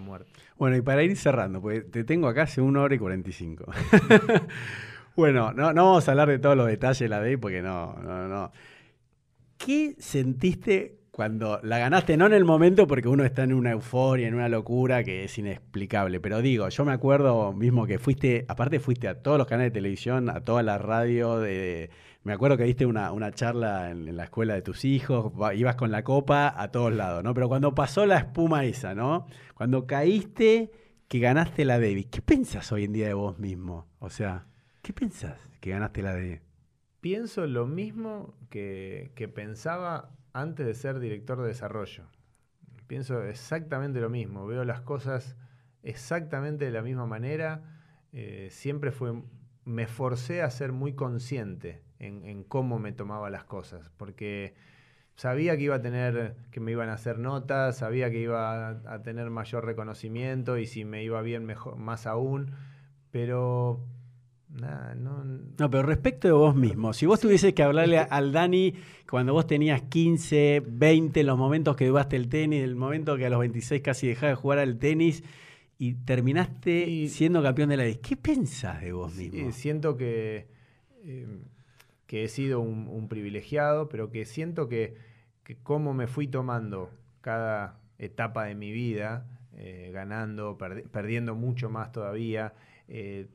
muerte. Bueno, y para ir cerrando, porque te tengo acá hace una hora y 45. bueno, no, no vamos a hablar de todos los detalles de la DEI porque no, no, no. ¿Qué sentiste cuando la ganaste, no en el momento, porque uno está en una euforia, en una locura que es inexplicable. Pero digo, yo me acuerdo mismo que fuiste, aparte fuiste a todos los canales de televisión, a toda la radio. De, me acuerdo que diste una, charla en, la escuela de tus hijos, ibas con la copa a todos lados, ¿no? Pero cuando pasó la espuma esa, ¿no? Cuando caíste, que ganaste la Davis, ¿qué pensás hoy en día de vos mismo? O sea, ¿qué pensás que ganaste la Davis? Pienso lo mismo que, que pensaba antes de ser director de desarrollo. Pienso exactamente lo mismo, veo las cosas exactamente de la misma manera. Eh, siempre fue, me forcé a ser muy consciente en, cómo me tomaba las cosas, porque sabía que iba a tener, que me iban a hacer notas, sabía que iba a, tener mayor reconocimiento y si me iba bien mejor, más aún, pero no, pero respecto de vos mismo, si vos tuvieses que hablarle al Dani cuando vos tenías 15, 20, los momentos que jugaste el tenis, el momento que a los 26 casi dejás de jugar al tenis y terminaste siendo campeón de la vez, ¿qué pensás de vos mismo? siento que, em, que he sido un, privilegiado, pero que siento que, que cómo me fui tomando cada etapa de mi vida, eh, ganando, perdiendo mucho más todavía. Eh,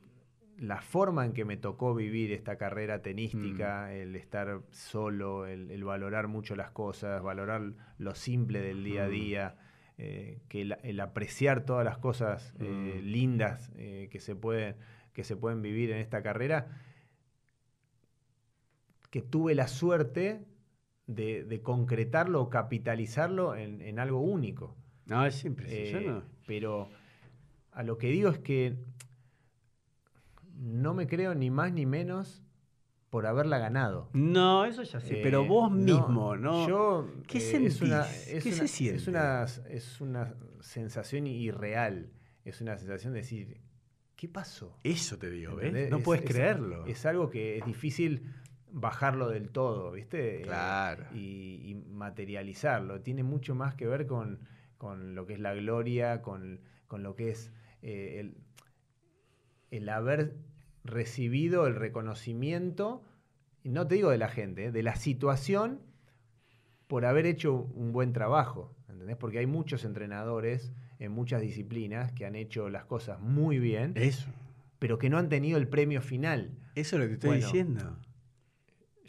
la forma en que me tocó vivir esta carrera tenística, mm. el estar solo, el, valorar mucho las cosas, valorar lo simple del día a día, eh, que el, apreciar todas las cosas mm. lindas que, se pueden, que se pueden vivir en esta carrera, que tuve la suerte de, concretarlo o capitalizarlo en, algo único. No, es simple. Pero a lo que digo es que no me creo ni más ni menos por haberla ganado. No, eso ya sé, pero eh, vos mismo, ¿no? Yo, ¿Qué eh, Es una, ¿Qué se siente? Es una, es una sensación irreal. Es una sensación de decir, ¿qué pasó? Eso te digo, ¿ves? No puedes creerlo. Es, algo que es difícil bajarlo del todo, ¿viste? Eh, claro. y, materializarlo. Tiene mucho más que ver con, lo que es la gloria, con, lo que es el, el haber recibido el reconocimiento, no te digo de la gente, ¿eh? de la situación por haber hecho un buen trabajo, ¿entendés? Porque hay muchos entrenadores en muchas disciplinas que han hecho las cosas muy bien. Eso. Pero que no han tenido el premio final. Eso es lo que estoy diciendo.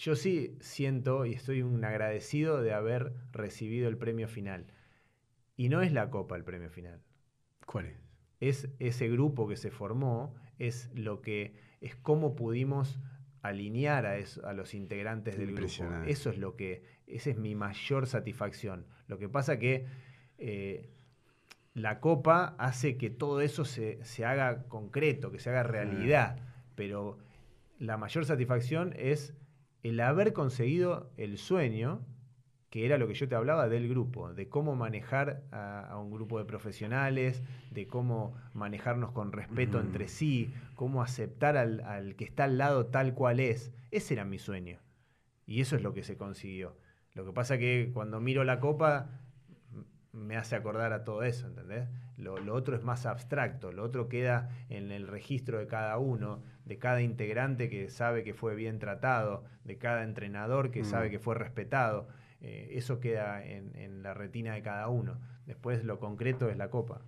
Yo sí siento y estoy un agradecido de haber recibido el premio final. Y no es la copa el premio final. ¿Cuál es? Es ese grupo que se formó, es lo que es cómo pudimos alinear a, a los integrantes del grupo. Eso es lo que, esa es mi mayor satisfacción. Lo que pasa que eh, la copa hace que todo eso se, se, haga concreto, que se haga realidad, pero la mayor satisfacción es el haber conseguido el sueño que era lo que yo te hablaba del grupo, de cómo manejar a, un grupo de profesionales, de cómo manejarnos con respeto entre sí, cómo aceptar al, que está al lado tal cual es. Ese era mi sueño. Y eso es lo que se consiguió. Lo que pasa que cuando miro la copa me hace acordar a todo eso, ¿entendés? Lo, otro es más abstracto, lo otro queda en el registro de cada uno, de cada integrante que sabe que fue bien tratado, de cada entrenador que sabe mm. que fue respetado. Eh, eso queda en, la retina de cada uno. Después lo concreto es la copa.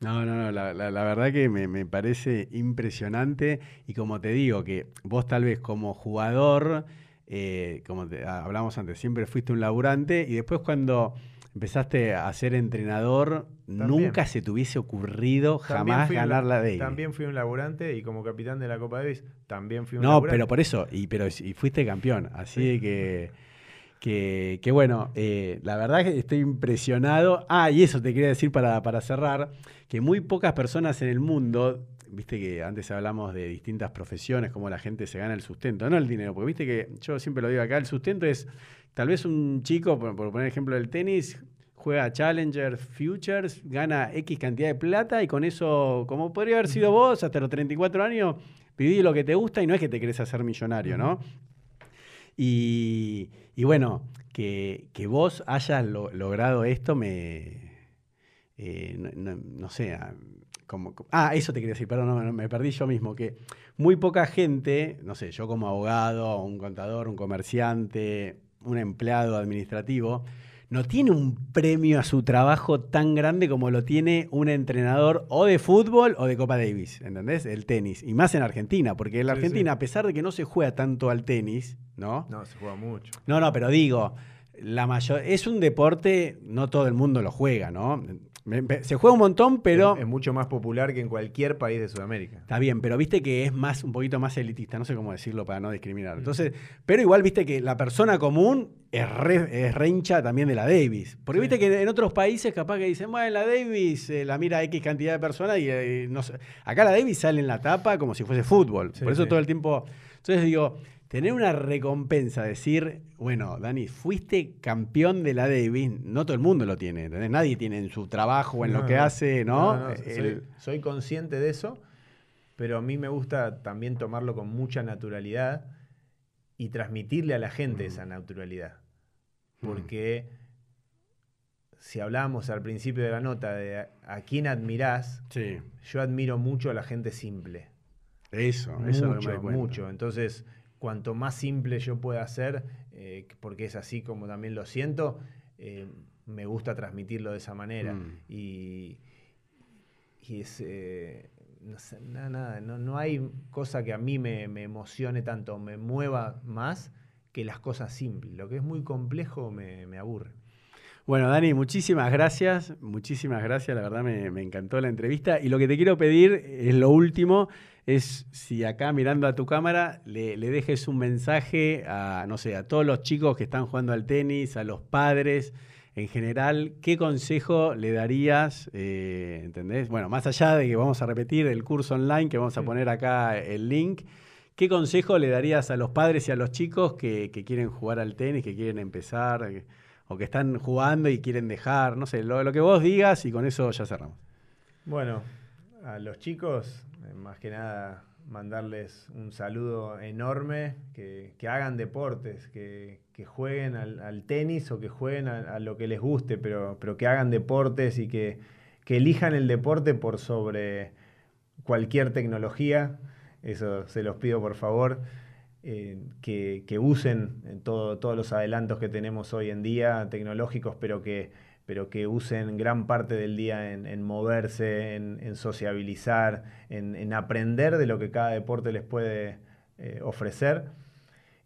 No, no, no, la, verdad que me, parece impresionante y como te digo, que vos tal vez como jugador, eh, como hablamos antes, siempre fuiste un laburante y después cuando empezaste a ser entrenador, nunca se te hubiese ocurrido jamás ganar la Davis. También fui un laburante y como capitán de la Copa Davis también fui un no, laburante. No, pero por eso, y, pero, y fuiste campeón, así que que, bueno, eh, la verdad que estoy impresionado. Ah, y eso te quería decir para, para, cerrar, que muy pocas personas en el mundo, viste que antes hablamos de distintas profesiones, cómo la gente se gana el sustento, no el dinero, porque viste que yo siempre lo digo acá, el sustento es tal vez un chico, por, poner ejemplo del tenis, juega Challenger Futures, gana X cantidad de plata y con eso, como podría haber sido vos hasta los 34 años, viví lo que te gusta y no es que te querés hacer millonario, ¿no? Y, bueno, que, vos hayas logrado esto me... Eh, no, sé, como, ah, eso te quería decir, perdón, me perdí yo mismo, que muy poca gente, no sé, yo como abogado, un contador, un comerciante, un empleado administrativo, no tiene un premio a su trabajo tan grande como lo tiene un entrenador o de fútbol o de Copa Davis, ¿entendés? El tenis. Y más en Argentina, porque en la Argentina, a pesar de que no se juega tanto al tenis, ¿no? No, se juega mucho. No, no, pero digo, la mayor, es un deporte, no todo el mundo lo juega, ¿no? Se juega un montón, pero. Es, mucho más popular que en cualquier país de Sudamérica. Está bien, pero viste que es más, un poquito más elitista, no sé cómo decirlo para no discriminar. Entonces, pero igual viste que la persona común es re, hincha también de la Davis. Porque viste que en otros países capaz que dicen, bueno, la Davis eh, la mira X cantidad de personas y eh, no sé. Acá la Davis sale en la tapa como si fuese fútbol. Por eso todo el tiempo. Entonces digo, tener una recompensa, decir, bueno, Dani, fuiste campeón de la Davis, no todo el mundo lo tiene, nadie tiene en su trabajo o en lo que hace, ¿no? soy, consciente de eso, pero a mí me gusta también tomarlo con mucha naturalidad y transmitirle a la gente esa naturalidad. Mm. Porque si hablamos al principio de la nota de a, quién admirás, yo admiro mucho a la gente simple. Eso, eso es lo mucho. Entonces, cuanto más simple yo pueda hacer, eh, porque es así como también lo siento, eh, me gusta transmitirlo de esa manera. Mm. Y, es, eh, no, nada, no, hay cosa que a mí me, emocione tanto, me mueva más que las cosas simples. Lo que es muy complejo me, aburre. Bueno, Dani, muchísimas gracias, muchísimas gracias, la verdad me, me, encantó la entrevista. Y lo que te quiero pedir es lo último, es si acá mirando a tu cámara le, dejes un mensaje a, no sé, a todos los chicos que están jugando al tenis, a los padres en general, ¿qué consejo le darías? Eh, ¿Entendés? Bueno, más allá de que vamos a repetir el curso online, que vamos a poner acá el link, ¿qué consejo le darías a los padres y a los chicos que, quieren jugar al tenis, que quieren empezar, o que están jugando y quieren dejar? No sé, lo que vos digas y con eso ya cerramos. Bueno, a los chicos más que nada mandarles un saludo enorme, que, hagan deportes, que, jueguen al, tenis o que jueguen a, lo que les guste, pero, pero que hagan deportes y que, elijan el deporte por sobre cualquier tecnología. Eso se los pido por favor. Eh, que, usen todos los adelantos que tenemos hoy en día tecnológicos, pero que pero que usen gran parte del día en, moverse, en, sociabilizar, en, aprender de lo que cada deporte les puede eh, ofrecer.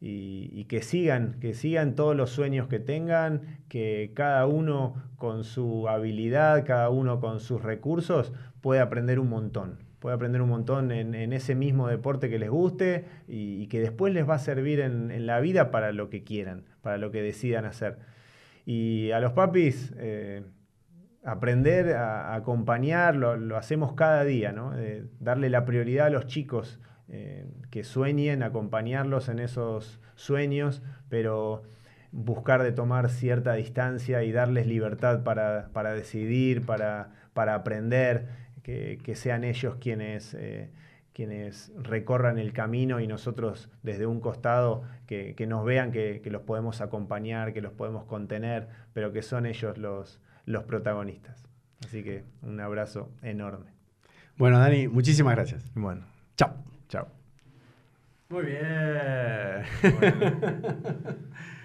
Y, que sigan, que sigan todos los sueños que tengan, que cada uno con su habilidad, cada uno con sus recursos puede aprender un montón. Puede aprender un montón en, ese mismo deporte que les guste y, que después les va a servir en la vida para lo que quieran, para lo que decidan hacer. Y a los papis, eh, aprender a, acompañar, lo, hacemos cada día, ¿no? darle la prioridad a los chicos eh, que sueñen, acompañarlos en esos sueños, pero buscar de tomar cierta distancia y darles libertad para, decidir, para, para aprender, que, sean ellos quienes... Eh, quienes recorran el camino y nosotros desde un costado que, nos vean que, los podemos acompañar, que los podemos contener, pero que son ellos los, los protagonistas. Así que un abrazo enorme. Bueno, Dani, muchísimas gracias. Bueno, chao. Chao. Muy bien.